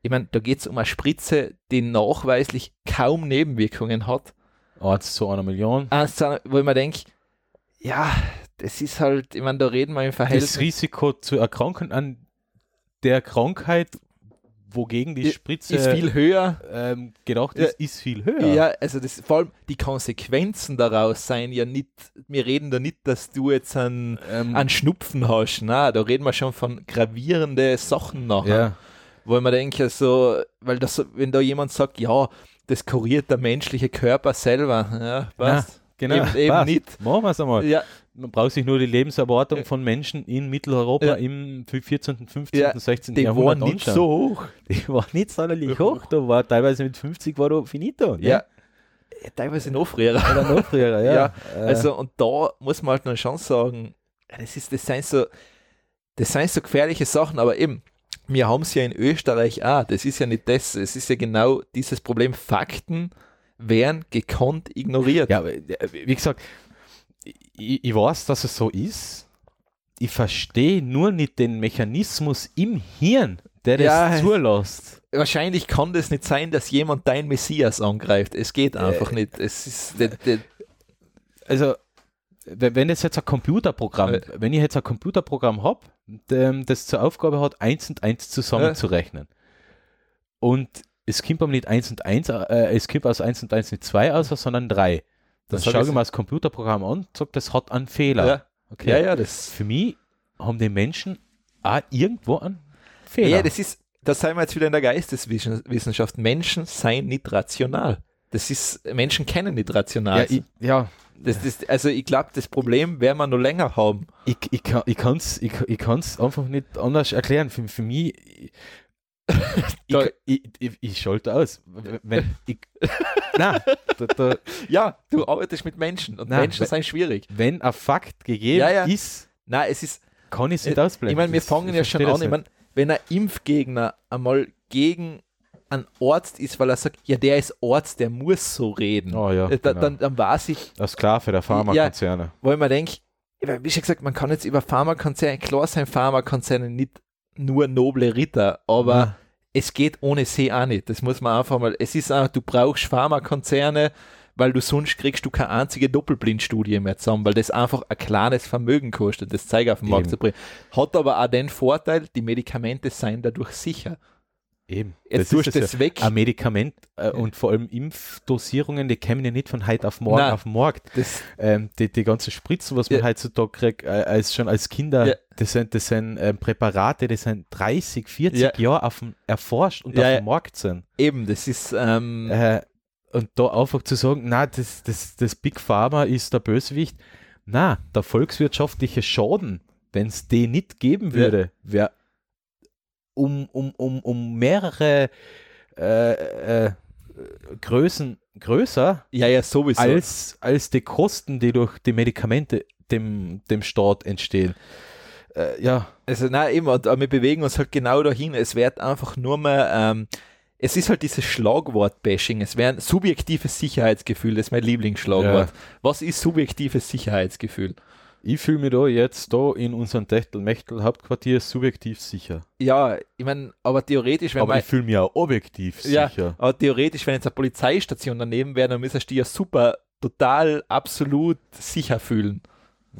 ich meine, da geht es um eine Spritze, die nachweislich kaum Nebenwirkungen hat. Eins zu einer Million. Eins zu einer- Wo ich mir denke, ja, das ist halt, ich meine, da reden wir im Verhältnis. Das Risiko zu erkranken an der Krankheit, wogegen die Spritze ist viel höher. ähm, gedacht Ja. ist, ist viel höher. Ja. also das, vor allem die Konsequenzen daraus seien ja nicht, wir reden da nicht, dass du jetzt einen, Ähm, einen Schnupfen hast. Na, da reden wir schon von gravierende Sachen nachher. ja. wo ich mir denke, so, weil das, wenn da jemand sagt, ja, das kuriert der menschliche Körper selber, ja, was? genau. Eben, eben nicht. Machen wir es einmal. Ja, Man braucht sich nur die Lebenserwartung von Menschen in Mitteleuropa Ja. im 14., 15., Ja, 16. die Jahrhundert waren nicht anschauen. so hoch. Die war nicht sonderlich hoch. Da war teilweise mit 50 war da finito. Ja. Ja, Teilweise noch früher. Oder noch früher, ja. Ja, Äh, Also, und da muss man halt noch schon sagen, das, ist, das, sind so, das sind so gefährliche Sachen, aber eben, wir haben es ja in Österreich auch. Das ist ja nicht das. Es ist ja genau dieses Problem. Fakten werden gekonnt ignoriert. Ja, äh, wie gesagt, ich, ich weiß, dass es so ist. Ich verstehe nur nicht den Mechanismus im Hirn, der das Ja. zulässt. wahrscheinlich kann das nicht sein, dass jemand dein Messias angreift. Es geht einfach nicht. Es ist de, de, Also, wenn das jetzt ein Computerprogramm, Äh. wenn ich jetzt ein Computerprogramm habe, das zur Aufgabe hat, eins und eins zusammenzurechnen. Und es kommt aber nicht eins und eins, äh, es kommt aus eins und eins nicht zwei aus, sondern drei. Dann Das schaue ich- mir das Computerprogramm an und sage, das hat einen Fehler. ja, Okay. ja, ja, das, Für mich haben die Menschen auch irgendwo einen Fehler. ja, das ist, da sind wir jetzt wieder in der Geisteswissenschaft. Menschen seien nicht rational. Das ist, Menschen kennen nicht rational. Ja, ich, ja, das, das, also ich glaube, das Problem werden wir noch länger haben. ich, ich, kann, es ich, ich kann's einfach nicht anders erklären. Für, für mich, ich, Da- ich, ich, ich schalte aus. Wenn, ich, nein, da, da, Ja, du arbeitest mit Menschen und Nein, Menschen weil- sind schwierig. wenn ein Fakt gegeben Ja, ja. ist, Nein, es ist, kann ich es nicht Äh, ausblenden. ich meine, wir Das- fangen ja schon an. das Ich meine, wenn ein Impfgegner einmal gegen einen Arzt ist, weil er sagt, ja, der ist Arzt, der muss so reden. nicht. Oh ja, Äh, da, genau. dann, dann weiß ich, Als Sklave der Pharmakonzerne. wo ich mir denke, wie schon gesagt, man kann jetzt über Pharmakonzerne, klar sein Pharmakonzerne nicht nur noble Ritter, aber Ja. es geht ohne sie auch nicht. Das muss man einfach mal, es ist auch, du brauchst Pharmakonzerne, weil du sonst kriegst du keine einzige Doppelblindstudie mehr zusammen, weil das einfach ein kleines Vermögen kostet, das Zeug auf den Markt Eben. zu bringen. Hat aber auch den Vorteil, die Medikamente seien dadurch sicher. Eben. Jetzt Das tust du das weg. Ein Medikament äh, und vor allem Impfdosierungen, die kämen ja nicht von heute auf morgen Nein. auf den Markt. Ähm, die, die ganzen Spritzen, was man Ja. heutzutage kriegt, äh, als schon als Kinder, Ja. das sind, das sind ähm, Präparate, die sind 30, 40 Ja. Jahre auf dem, erforscht und Ja, auf ja. dem Markt sind. eben, das ist, ähm, Äh, und da einfach zu sagen, na, das, das, das Big Pharma ist der Bösewicht. Na, der volkswirtschaftliche Schaden, wenn es den nicht geben Ja. würde, wäre um, um, um, um mehrere äh, äh, Größen größer ja, ja, sowieso. als, als die Kosten, die durch die Medikamente dem, dem Staat entstehen. Äh, ja, Also nein, eben, und, aber wir bewegen uns halt genau dahin. Es wird einfach nur mehr, ähm, es ist halt dieses Schlagwort-Bashing. Es wäre ein subjektives Sicherheitsgefühl, das ist mein Lieblingsschlagwort. Was ist subjektives Sicherheitsgefühl? Ich fühle mich da jetzt da in unserem Techtel-Mechtel-Hauptquartier subjektiv sicher. Ja, ich meine, aber theoretisch, wenn Aber ich fühle mich auch objektiv Ja. sicher. aber theoretisch, wenn jetzt eine Polizeistation daneben wäre, dann müsstest du dich ja super, total, absolut sicher fühlen.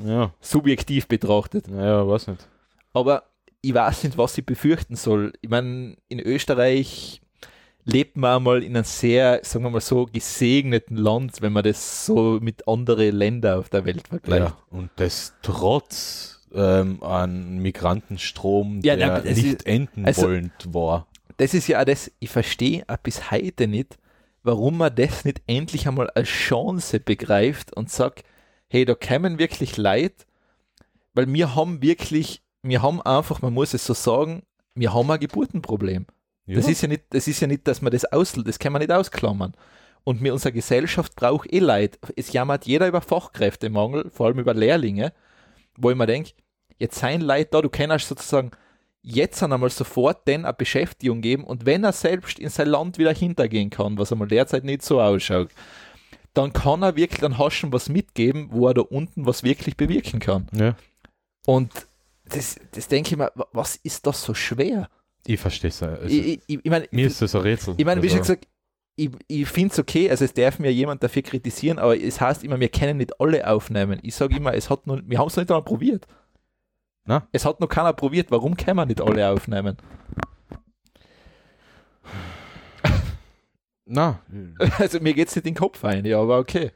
Ja, Subjektiv betrachtet. naja, weiß nicht. aber ich weiß nicht, was ich befürchten soll. Ich meine, in Österreich lebt man einmal in einem sehr, sagen wir mal so, gesegneten Land, wenn man das so mit anderen Ländern auf der Welt vergleicht. Ja, und das trotz ähm, an Migrantenstrom, Ja, der na, nicht ist- enden also- wollend war. Das ist ja auch das, ich verstehe auch bis heute nicht, warum man das nicht endlich einmal als Chance begreift und sagt, hey, da kämen wirklich Leid, weil wir haben wirklich, wir haben einfach, man muss es so sagen, wir haben ein Geburtenproblem. Das ist ja nicht, das ist ja nicht, dass man das aus, das kann man nicht ausklammern. Und mir unsere Gesellschaft braucht eh Leid. Es jammert jeder über Fachkräftemangel, vor allem über Lehrlinge, wo ich mir denke, jetzt sein Leid da, du kannst sozusagen jetzt einmal sofort den eine Beschäftigung geben und wenn er selbst in sein Land wieder hintergehen kann, was einmal derzeit nicht so ausschaut, dann kann er wirklich, dann ihm was mitgeben, wo er da unten was wirklich bewirken kann. ja. Und das, das denke ich mir, wa- was ist das so schwer? Ich verstehe es. Also, ich ich, meine, mir ist das ein Rätsel. ich meine, wie schon Also, gesagt, ich, ich finde es okay, also es darf mir jemand dafür kritisieren, aber es heißt immer, wir können nicht alle aufnehmen. Ich sage immer, es hat nur, wir haben es nicht einmal probiert. Na? Es hat noch keiner probiert, warum können wir nicht alle aufnehmen? Na, Also mir geht es nicht in den Kopf ein, ja, aber okay.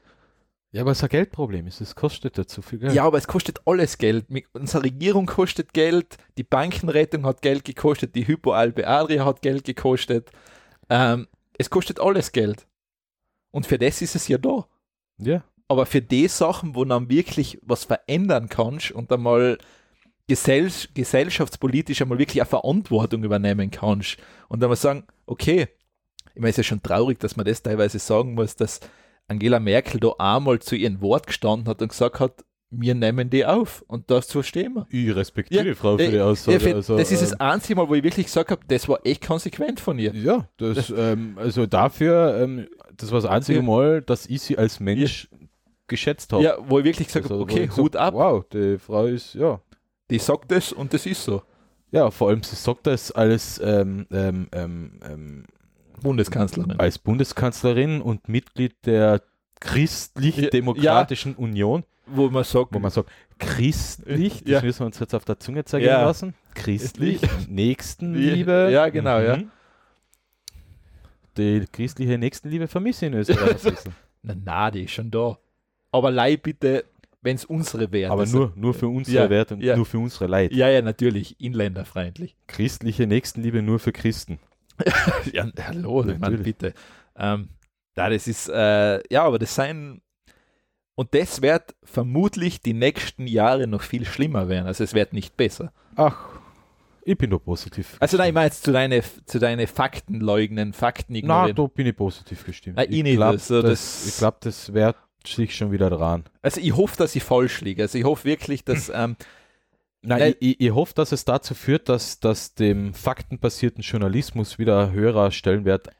Ja, aber es ist ein Geldproblem. ist. Es kostet ja zu viel Geld. Ja, aber es kostet alles Geld. Unsere Regierung kostet Geld, die Bankenrettung hat Geld gekostet, die Hypoalpe Adria hat Geld gekostet. Ähm, es kostet alles Geld. Und für das ist es ja da. ja. aber für die Sachen, wo dann wirklich was verändern kannst und einmal gesell gesellschaftspolitisch einmal wirklich eine Verantwortung übernehmen kannst und dann mal sagen, okay, ich meine, es ist ja schon traurig, dass man das teilweise sagen muss, dass Angela Merkel da einmal zu ihrem Wort gestanden hat und gesagt hat, wir nehmen die auf und dazu stehen wir. Ich respektiere Ja, die Frau für äh, die Aussage. Ja, für- also, das ist das ähm, einzige Mal, wo ich wirklich gesagt habe, das war echt konsequent von ihr. Ja, das, ähm, also dafür, ähm, das war das einzige Ja. Mal, dass ich sie als Mensch geschätzt habe. Ja, wo ich wirklich gesagt Also, habe, okay, Hut ab, Wow, die Frau ist, ja. die sagt das und das ist so. Ja, vor allem, sie sagt das als, ähm, ähm, ähm, ähm, Bundeskanzlerin. als Bundeskanzlerin und Mitglied der Christlich-Demokratischen Union, Wo man sagt, wo man sagt, christlich, das Ja. müssen wir uns jetzt auf der Zunge zergehen Ja. lassen. Christlich, Nächstenliebe. Ja, genau, ja. Mhm. Die christliche Nächstenliebe vermisse ich in Österreich. Na, na, die ist schon da. Aber leih bitte, wenn es unsere Werte Aber sind. nur, nur für unsere Ja, Werte und ja. nur für unsere Leid. Ja, ja, natürlich, inländerfreundlich. Christliche Nächstenliebe nur für Christen. Ja, hallo, ich Natürlich. bitte. Ähm, Ja, das ist, äh, ja, aber das sein, und das wird vermutlich die nächsten Jahre noch viel schlimmer werden. Also es wird nicht besser. Ach, ich bin doch positiv. Also nein, ich meine jetzt zu deinen zu deine Fakten leugnen, Fakten Na, ignorieren. da bin ich positiv gestimmt. Ah, ich nicht, glaube, also das, das- ich glaub, das wird sich schon wieder dran. Also ich hoffe, dass ich falsch liege. Also ich hoffe wirklich, dass ähm, Nein, ich, ich, hoffe, dass es dazu führt, dass, dass dem faktenbasierten Journalismus wieder ein höherer Stellenwert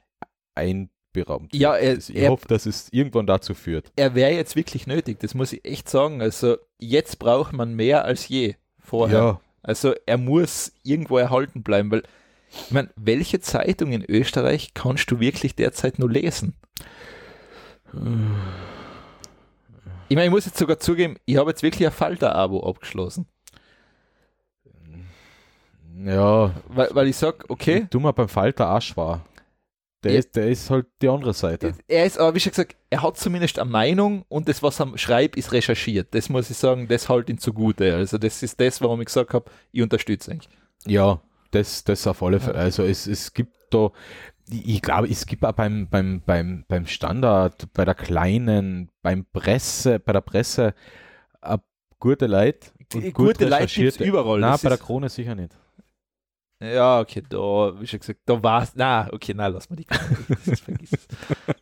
einberaumt wird. Ja, er- ich er- hoffe, dass es irgendwann dazu führt. er wäre jetzt wirklich nötig. Das muss ich echt sagen. Also jetzt braucht man mehr als je vorher. Also er muss irgendwo erhalten bleiben, weil ich meine, welche Zeitung in Österreich kannst du wirklich derzeit nur lesen? Ich meine, ich muss jetzt sogar zugeben, ich habe jetzt wirklich ein Falter-Abo abgeschlossen. Ja, Weil, weil ich sage, okay, du mal beim Falter Asch war. Der, Ja. ist, der ist halt die andere Seite. er ist aber, wie schon gesagt, er hat zumindest eine Meinung und das, was er schreibt, ist recherchiert. Das muss ich sagen, das halt ihn zugute. Also das ist das, warum ich gesagt habe, ich unterstütze ihn. Ja, das, das auf alle Fälle. Also es, es gibt da, ich glaube, es gibt auch beim, beim, beim, beim Standard, bei der kleinen, beim Presse, bei der Presse äh, gute Leute. und Gute gut Leute recherchierte. überall. Nein, Das bei der Krone sicher nicht. Ja, okay, da, wie schon gesagt, da war es. Na, okay, nein, lass mal die Karte. Das ist, vergiss es.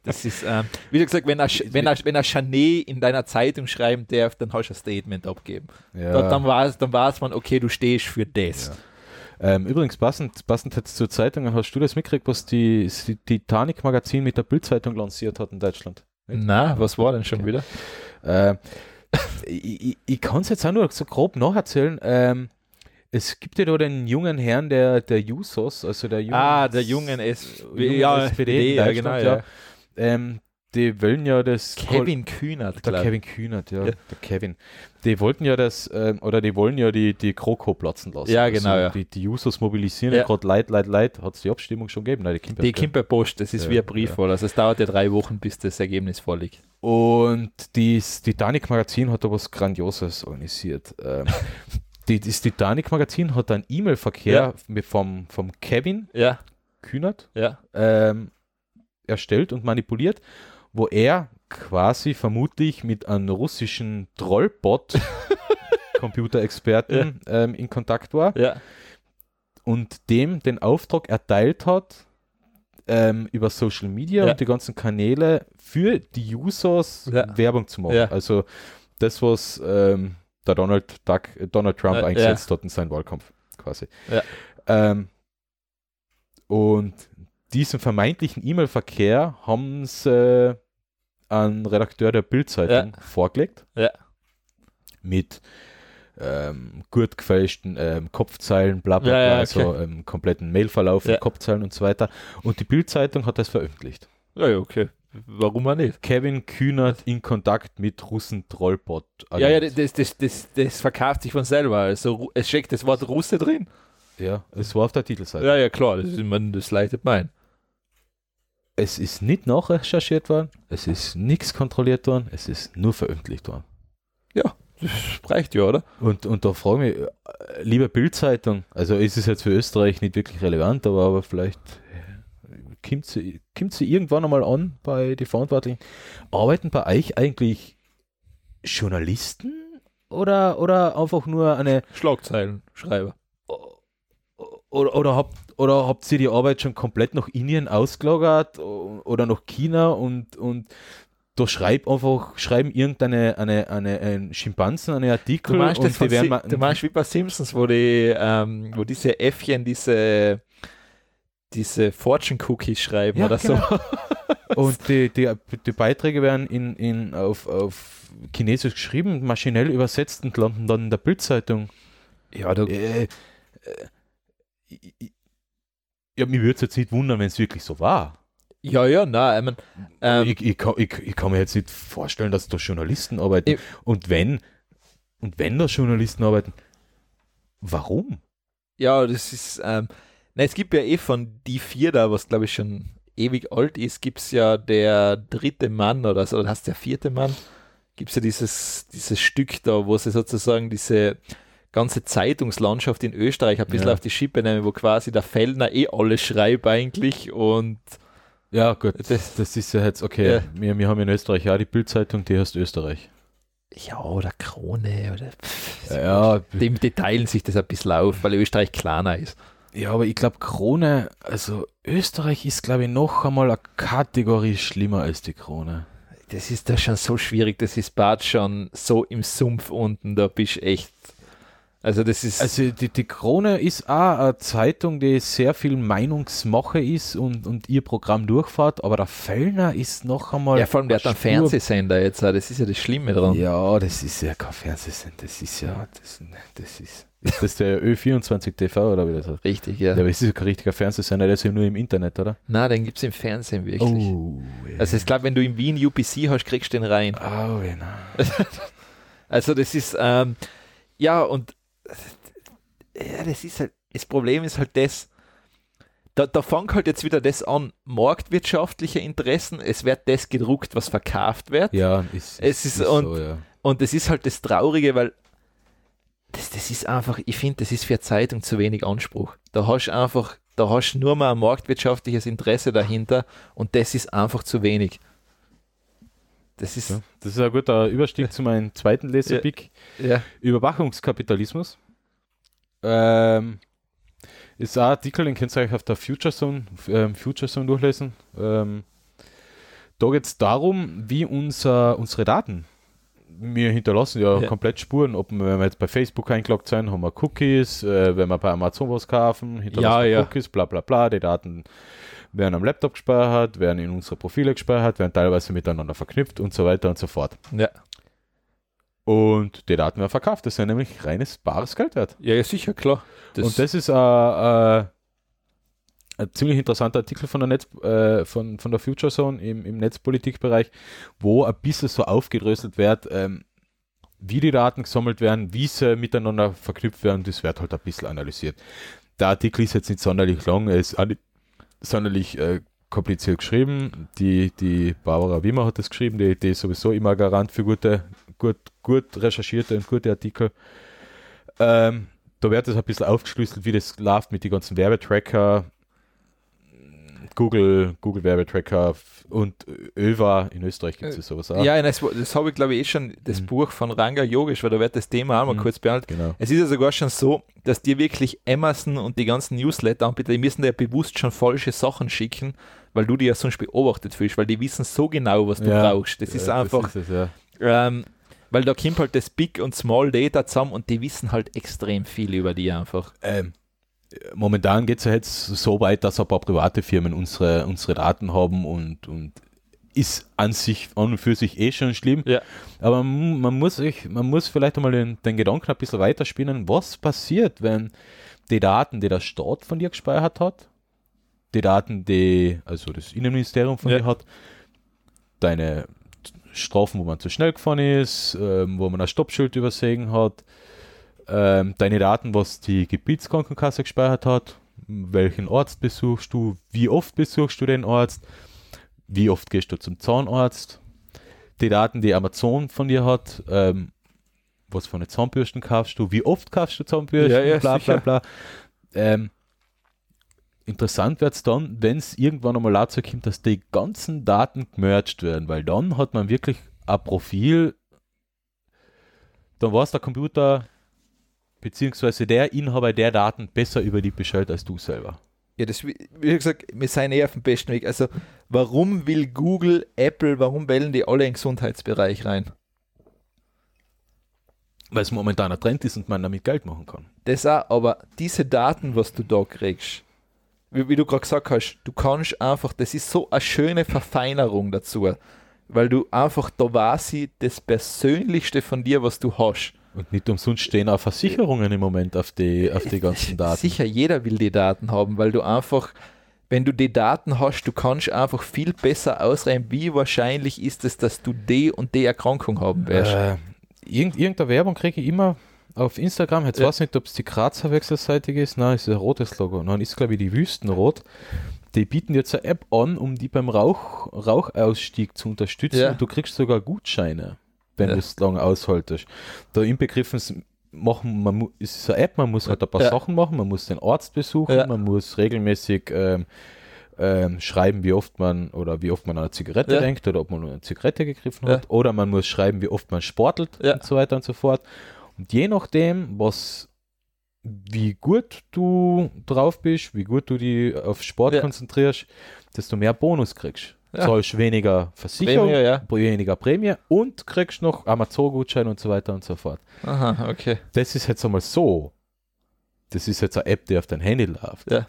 Das ist, ähm, wie schon gesagt, wenn er, wenn er, wenn er Chanet in deiner Zeitung schreiben darf, dann hast du ein Statement abgeben. Ja. Da, dann war es dann war's man, okay, du stehst für das. Ja. Ähm, übrigens, passend, passend jetzt zur Zeitung, hast du das mitgekriegt, was die, die Titanic-Magazin mit der Bildzeitung lanciert hat in Deutschland? Na, was war denn schon wieder? Äh, ich ich, ich kann es jetzt auch nur so grob nacherzählen. Ähm, es gibt ja da den jungen Herrn der, der Jusos, also der jungen, Ah, der jungen S jungen ja, SPD ja, genau, ja. Ähm, die wollen ja das Kevin Kühnert, der glaub. Kevin Kühnert, ja, Ja. der Kevin. Die wollten ja das, ähm, oder die wollen ja die, die Kroko platzen lassen. Ja, genau, ja. Die, die Jusos mobilisieren Ja. gerade Leid, Leid, Leid. Hat es die Abstimmung schon gegeben? Nein, die kommt Die erst, gell? kommt per Post, das ist wie ein Brief ja. Also es dauert ja drei Wochen, bis das Ergebnis vorliegt. Und das Titanic-Magazin hat da was Grandioses organisiert. Ähm, die, das Titanic-Magazin hat einen E-Mail-Verkehr mit vom, vom Kevin Ja, Kühnert ja. ähm, erstellt und manipuliert, wo er quasi vermutlich mit einem russischen Trollbot Computerexperten ähm, in Kontakt war Ja, und dem den Auftrag erteilt hat, ähm, über Social Media Ja. und die ganzen Kanäle für die Users Ja. Werbung zu machen. Ja. Also das, was ähm, der Donald, Duck, äh, Donald Trump Äh, eingesetzt hat in seinem Wahlkampf quasi. Ja. Ähm, und diesen vermeintlichen E-Mail-Verkehr haben sie an Redakteur der Bildzeitung vorgelegt. Ja. Mit ähm, gut gefälschten ähm, Kopfzeilen, bla bla Ja, bla, ja, also kompletten Mailverlauf Ja. mit Kopfzeilen und so weiter. Und die Bildzeitung hat das veröffentlicht. ja, ja, okay. Warum auch nicht? Kevin Kühnert in Kontakt mit Russen Trollbot. Ja, ja, das, das, das, das verkauft sich von selber. Also es steckt das Wort Russe drin. ja, es war auf der Titelseite. Ja, ja, klar, das, ist, meine, das leitet mein. Es ist nicht nachrecherchiert worden, es ist nichts kontrolliert worden, es ist nur veröffentlicht worden. Das reicht ja, oder? Und, und da frage ich mich, äh, liebe Bildzeitung, also ist es jetzt für Österreich nicht wirklich relevant, aber, aber vielleicht kommt sie, kommt sie irgendwann einmal an bei den Verantwortlichen. Arbeiten bei euch eigentlich Journalisten oder, oder einfach nur eine Schlagzeilenschreiber. oder, oder habt oder habt ihr die Arbeit schon komplett nach Indien ausgelagert oder nach China und, und da schreibt einfach, schreiben irgendeine eine, eine, ein Schimpansen eine Artikel Du meinst, und die werden du meinst wie bei Simpsons, wo die, ähm, wo diese Äffchen diese, diese Fortune Cookies schreiben Ja, oder genau. so. Und die, die, die Beiträge werden in, in, auf, auf Chinesisch geschrieben, maschinell übersetzt und landen dann in der Bildzeitung. Ja, du, Äh, äh, ja, mich würde es jetzt nicht wundern, wenn es wirklich so war. ja, ja, nein, ich mein, ähm, ich, ich, kann, ich, ich kann mir jetzt nicht vorstellen, dass da Journalisten arbeiten. Ich- und wenn, und wenn da Journalisten arbeiten, warum? ja, das ist, ähm, na, es gibt ja eh von die vier da, was glaube ich schon ewig alt ist, gibt es ja der dritte Mann oder so, oder hast der vierte Mann, gibt es ja dieses, dieses Stück da, wo sie sozusagen diese ganze Zeitungslandschaft in Österreich ein bisschen Ja. auf die Schippe nehmen, wo quasi der Fellner eh alles schreibt eigentlich und Ja, gut. Das- Das, ist ja jetzt, okay, Ja. wir, wir haben in Österreich ja die Bildzeitung, die heißt Österreich. Ja, oder Krone oder. Pff, Ja, die, die teilen sich das ein bisschen auf, weil Österreich kleiner ist. Ja aber ich glaube, Krone, also Österreich ist, glaube ich, noch einmal eine Kategorie schlimmer als die Krone. Das ist da schon so schwierig, das ist bald schon so im Sumpf unten, da bist du echt. Also, das ist. Also die, die Krone ist auch eine Zeitung, die sehr viel Meinungsmache ist und, und ihr Programm durchfährt, aber der Fellner ist noch einmal. ja, vor allem der hat einen eine Spur- Fernsehsender jetzt, auch, das ist ja das Schlimme dran. Ja, das ist ja kein Fernsehsender, das ist ja, das, das ist. Ist das der Ö24 TV oder wie das heißt? Richtig, ja. Ja, aber es ist ja kein richtiger Fernsehsender, der ist ja nur im Internet, oder? Na, den gibt es im Fernsehen wirklich. Oh, ja. Also ich glaube, wenn du in Wien UPC hast, kriegst du den rein. Oh, na. Also das ist, ähm, ja, und ja, das ist halt, das Problem ist halt das, da, da fängt halt jetzt wieder das an, marktwirtschaftliche Interessen, es wird das gedruckt, was verkauft wird. Ja, ist, Es ist- und- so, ja. Und das ist halt das Traurige, weil das, das ist einfach, ich finde, das ist für Zeitung zu wenig Anspruch. Da hast du einfach, da hast du nur mal ein marktwirtschaftliches Interesse dahinter und das ist einfach zu wenig. Das ist, Ja. Das ist ein guter Überstieg zu meinem zweiten Leserpick. ja, Überwachungskapitalismus. Ähm, ist ein Artikel, den könnt ihr euch auf der Future Zone, ähm, Future Zone durchlesen. Ähm, da geht es darum, wie unser, unsere Daten, wir hinterlassen ja, Ja. komplett Spuren, ob wir, wenn wir jetzt bei Facebook eingeloggt sind, haben wir Cookies, äh, wenn wir bei Amazon was kaufen, hinterlassen Ja, wir ja. Cookies, bla bla bla, die Daten werden am Laptop gespeichert, werden in unsere Profile gespeichert, werden teilweise miteinander verknüpft und so weiter und so fort. ja, Und die Daten werden verkauft. Das sind nämlich reines bares Geld wert. ja, ja, sicher, klar. und das ist äh, äh, ein ziemlich interessanter Artikel von der, Netz, äh, von, von der Future Zone im, im Netzpolitikbereich, wo ein bisschen so aufgedröselt wird, ähm, wie die Daten gesammelt werden, wie sie miteinander verknüpft werden. Das wird halt ein bisschen analysiert. Der Artikel ist jetzt nicht sonderlich lang, er ist sonderlich äh, kompliziert geschrieben. Die, die Barbara Wimmer hat das geschrieben, die, die ist sowieso immer Garant für gute, gut, gut recherchierte und gute Artikel. Ähm, da wird es ein bisschen aufgeschlüsselt, wie das läuft mit den ganzen Werbetracker, Google, Google Werbetracker und Öva in Österreich gibt es ja sowas auch. Ja, das, das habe ich glaube ich eh schon, das Mhm. Buch von Ranga Yogesh, weil da wird das Thema auch mal Mhm. kurz behandelt. Genau. Es ist ja sogar schon so, dass dir wirklich Amazon und die ganzen Newsletter-Anbieter, die müssen dir bewusst schon falsche Sachen schicken, weil du die ja sonst beobachtet fühlst, weil die wissen so genau, was du Ja. brauchst. Das ist Ja, einfach, ist es, ja. ähm, weil da kommt halt das Big und Small Data zusammen und die wissen halt extrem viel über die einfach. Ähm, momentan geht es ja jetzt so weit, dass ein paar private Firmen unsere, unsere Daten haben und, und ist an sich, an und für sich eh schon schlimm. Ja. Aber man, muss sich, man muss vielleicht einmal den, den Gedanken ein bisschen weiterspinnen, was passiert, wenn die Daten, die der Staat von dir gespeichert hat, die Daten, die also das Innenministerium von Ja. dir hat, deine Strafen, wo man zu schnell gefahren ist, ähm, wo man ein Stoppschild übersehen hat, ähm, deine Daten, was die Gebietskrankenkasse gespeichert hat, welchen Arzt besuchst du, wie oft besuchst du den Arzt, wie oft gehst du zum Zahnarzt, die Daten, die Amazon von dir hat, ähm, was für eine Zahnbürsten kaufst du, wie oft kaufst du Zahnbürsten, Ja, ja, bla bla bla. Ähm, interessant wird es dann, wenn es irgendwann einmal dazu kommt, dass die ganzen Daten gemerged werden, weil dann hat man wirklich ein Profil, dann weiß der Computer beziehungsweise der Inhaber der Daten besser über die Bescheid als du selber. Ja, das, wie gesagt, wir sind eh auf dem besten Weg. Also, warum will Google, Apple, warum wählen die alle in den Gesundheitsbereich rein? Weil es momentan ein Trend ist und man damit Geld machen kann. Das auch, aber diese Daten, was du da kriegst, wie, wie du gerade gesagt hast, du kannst einfach, das ist so eine schöne Verfeinerung dazu, weil du einfach, da ich das Persönlichste von dir, was du hast. Und nicht umsonst stehen auch Versicherungen im Moment auf die, auf die ganzen Daten. Sicher, jeder will die Daten haben, weil du einfach, wenn du die Daten hast, du kannst einfach viel besser ausrechnen, wie wahrscheinlich ist es, dass du die und die Erkrankung haben wirst. Äh, irgend, irgendeine Werbung kriege ich immer auf Instagram. Jetzt Ja. weiß ich nicht, ob es die Grazer Wechselseitige ist. Nein, es ist ein rotes Logo. Nein, ist glaube ich die Wüstenrot. Die bieten jetzt eine App an, um die beim Rauch, Rauchausstieg zu unterstützen. Ja. Und du kriegst sogar Gutscheine, wenn Ja. du es lange aushaltest. Da inbegriffen machen, man ist eine App, man muss halt ein paar Ja. Sachen machen, man muss den Arzt besuchen, Ja. man muss regelmäßig ähm, ähm, schreiben, wie oft man oder wie oft man an eine Zigarette Ja. denkt oder ob man an eine Zigarette gegriffen hat. Oder man muss schreiben, wie oft man sportelt Ja. und so weiter und so fort. Und je nachdem, was wie gut du drauf bist, wie gut du die auf Sport konzentrierst, desto mehr Bonus kriegst. Ja. Zahlst weniger Versicherung, Prämie, ja. weniger Prämie und kriegst noch Amazon-Gutschein und so weiter und so fort. Aha, okay. Das ist jetzt einmal so. Das ist jetzt eine App, die auf dein Handy läuft. Ja.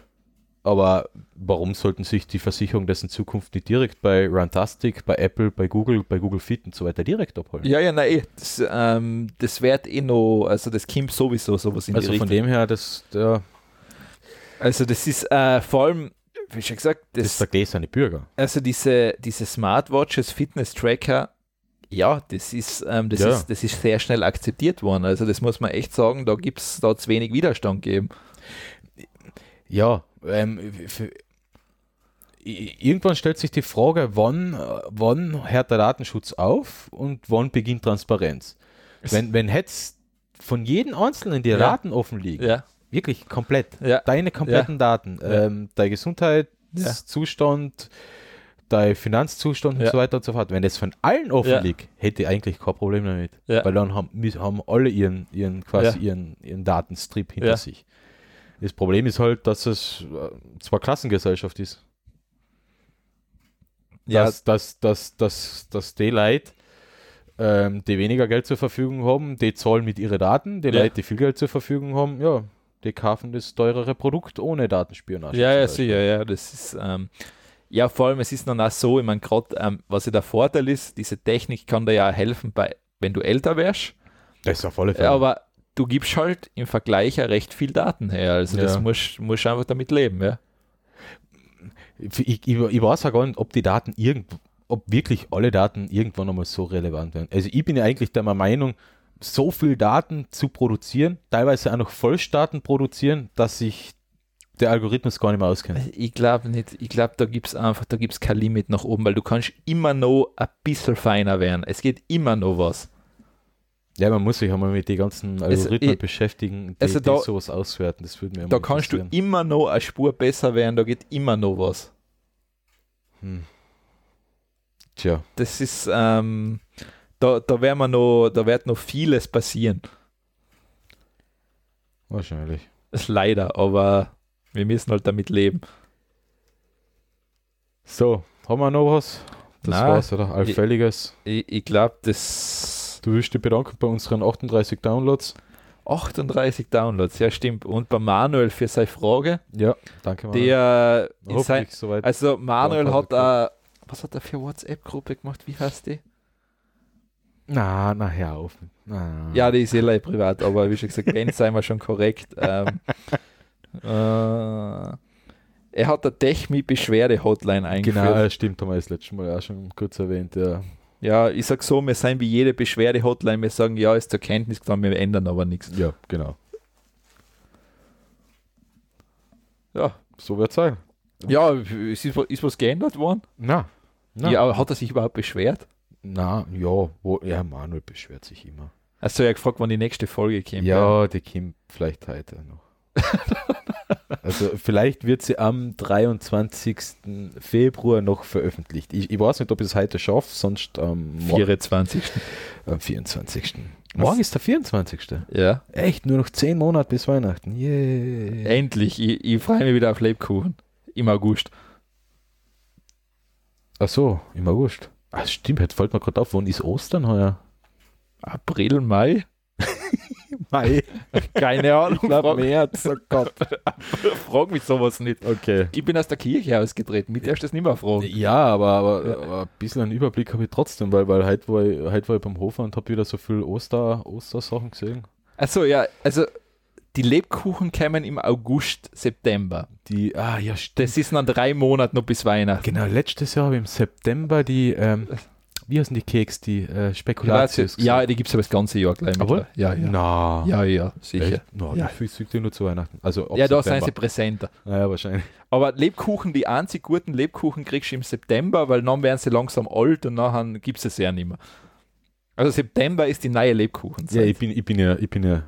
Aber warum sollten sich die Versicherungen das in Zukunft nicht direkt bei Runtastic, bei Apple, bei Google, bei Google Fit und so weiter direkt abholen? Ja, ja, nein, das, ähm, das wird eh noch, also das kommt sowieso sowas in also die von Richtung. dem her, das, der, Also das ist äh, vor allem, wie schon gesagt, das das, ist der gläserne Bürger. also diese, diese Smartwatches, Fitness-Tracker, ja, das ist, ähm, das, Ja. ist, das ist sehr schnell akzeptiert worden. Also das muss man echt sagen, da gibt es da zu wenig Widerstand geben. Ja, ähm, für, irgendwann stellt sich die Frage, wann, äh, wann hört der Datenschutz auf und wann beginnt Transparenz? Wenn, wenn jetzt von jedem Einzelnen die Ja. Daten offen liegen, Ja, wirklich komplett, ja, deine kompletten Daten, Ja. ähm, dein Gesundheitszustand, dein Finanzzustand und Ja. so weiter und so fort. Wenn das von allen offen Ja. liegt, hätte ich eigentlich kein Problem damit. Ja. Weil dann haben, haben alle ihren, ihren quasi Ja. ihren, ihren Datenstrip hinter Ja. sich. Das Problem ist halt, dass es äh, zwar Klassengesellschaft ist. ja, Dass, dass, dass, dass, dass die Leute, ähm, die weniger Geld zur Verfügung haben, die zahlen mit ihren Daten. Die Ja. Leute, die viel Geld zur Verfügung haben, ja, die kaufen das teurere Produkt ohne Datenspionage. Ja, ja, sicher, ja, das ist, ähm, ja, vor allem, es ist dann auch so, ich meine, gerade, ähm, was ja der Vorteil ist, diese Technik kann dir ja helfen, bei, wenn du älter wärst, Das ist auf alle Fälle. ja, aber du gibst halt im Vergleich ja recht viel Daten her, also das Ja. musst musst einfach damit leben, ja. ich, ich, ich weiß auch gar nicht, ob die Daten irgend, ob wirklich alle Daten irgendwann einmal so relevant werden. Also ich bin ja eigentlich der Meinung, so viel Daten zu produzieren, teilweise auch noch Volldaten produzieren, dass sich der Algorithmus gar nicht mehr auskennt. Ich glaube nicht, ich glaube, da gibt es einfach, da gibt es kein Limit nach oben, weil du kannst immer noch ein bisschen feiner werden. Es geht immer noch was. Ja, man muss sich einmal mit den ganzen Algorithmen ich- beschäftigen, die, also die da- sowas auswerten. Das würde mir Da kannst du immer noch eine Spur besser werden, da geht immer noch was. Hm. Tja, Das ist, ähm, da, da, werden wir noch, da wird noch vieles passieren. wahrscheinlich. Das ist leider, aber wir müssen halt damit leben. So, haben wir noch was? Das Nein. war's, oder? Allfälliges. Ich, ich glaube, das Du willst dich bedanken bei unseren 38 Downloads. 38 Downloads, ja stimmt. Und bei Manuel für seine Frage, Ja, danke mal. der in sein, soweit. also Manuel hat, äh, was hat er für WhatsApp-Gruppe gemacht? Wie heißt die? Na, na, hör auf. Na. Ja, die ist eh leider privat, aber wie schon gesagt, Ben sei wir schon korrekt. Ähm, äh, er hat eine Techmi-Beschwerde-Hotline eingeführt. Genau, stimmt, haben wir das letzte Mal auch schon kurz erwähnt. Ja. Ja, ich sag so, wir sind wie jede Beschwerde-Hotline, wir sagen, ja, ist zur Kenntnis genommen, wir ändern aber nichts. ja, genau. Ja, So wird es sein. ja ist, ist was geändert worden? Na, na, Ja, aber hat er sich überhaupt beschwert? Na, ja, wo, ja, Manuel beschwert sich immer. Hast du ja gefragt, wann die nächste Folge kommt. Ja, die kommt vielleicht heute noch. also vielleicht wird sie am 23. Februar noch veröffentlicht. Ich, ich weiß nicht, ob ich es heute schaffe, sonst am Mo- 24. am 24. Morgen ist der 24. Ja, Echt, nur noch 10 Monate bis Weihnachten. Yeah. endlich. Ich, ich freue mich wieder auf Lebkuchen. Im August. Ach so, im August. Ah, stimmt, jetzt fällt mir gerade auf, wann ist Ostern heuer? April, Mai? Mai. Keine Ahnung. Ich glaube frag, März, oh Gott. frag mich sowas nicht. Okay. Ich bin aus der Kirche ausgetreten, mit erst das nicht mehr fragen. Ja, aber, aber, aber ein bisschen einen Überblick habe ich trotzdem, weil, weil heute, war ich, heute war ich beim Hofer und habe wieder so viel Oster, Ostersachen gesehen. Achso, ja, also die Lebkuchen kämen im August, September. Die, ah ja. Das ist noch drei Monate noch bis Weihnachten. Genau, letztes Jahr habe ich im September die, ähm, wie heißen die Keks, die äh, Spekulatius Ja, die gibt es aber das ganze Jahr gleich. Aber? Ja, ja. Na, Ja, ja, sicher. Na, Ja. ja. Ich nur zu Weihnachten. Also Ja, da sind September. sie präsenter. Naja, wahrscheinlich. Aber Lebkuchen, die einzig guten Lebkuchen kriegst du im September, weil dann werden sie langsam alt und nachher gibt es ja nicht mehr. Also September ist die neue Lebkuchenzeit. Ja, ich bin, ich bin ja, ich bin ja,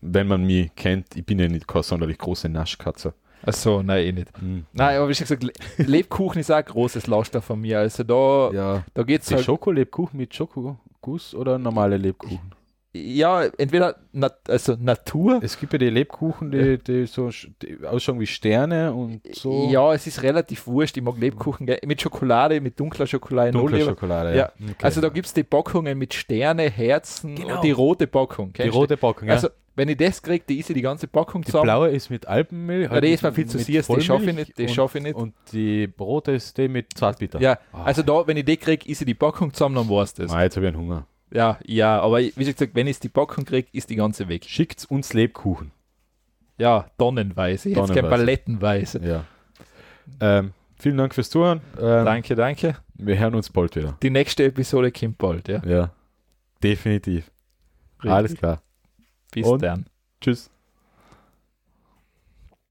wenn man mich kennt, ich bin ja nicht keine sonderlich große Naschkatze. Achso, nein, eh nicht. Hm. Nein, aber wie schon gesagt, Le- Lebkuchen ist auch ein großes Lauschstoff von mir. Also da, Ja. da geht es halt. Schokolebkuchen mit Schokoguss oder normale Lebkuchen? Ja, entweder nat also Natur. Es gibt ja die Lebkuchen, die, die so die ausschauen wie Sterne und so. Ja, es ist relativ wurscht. Ich mag Lebkuchen gell, mit Schokolade, mit dunkler Schokolade. dunkle noch lieber. Schokolade. Ja. Okay. Also da gibt es die Packungen mit Sterne, Herzen Genau. und die rote Packung. die rote Packung, ja. Also, wenn ich das kriege, die ist die ganze Packung die zusammen. blaue ist mit Alpenmilch. Ja, die ist mir viel zu süß, die schaffe ich nicht. Die und, schaffe ich nicht. Und die rote ist die mit Zartbitter. Ja, Ah. also da, wenn ich die kriege, ist die Packung zusammen, dann war es das. Ah, jetzt habe ich einen Hunger. Ja, ja, aber wie gesagt, wenn ich die Packung kriege, ist die ganze weg. Schickt uns Lebkuchen. Ja, tonnenweise. Jetzt kein Tonnenweise. palettenweise. Ja. Ähm, vielen Dank fürs Zuhören. Ähm, Danke, danke. Wir hören uns bald wieder. Die nächste Episode kommt bald, ja. Ja. Definitiv. Alles klar. Bis Und- dann. Tschüss.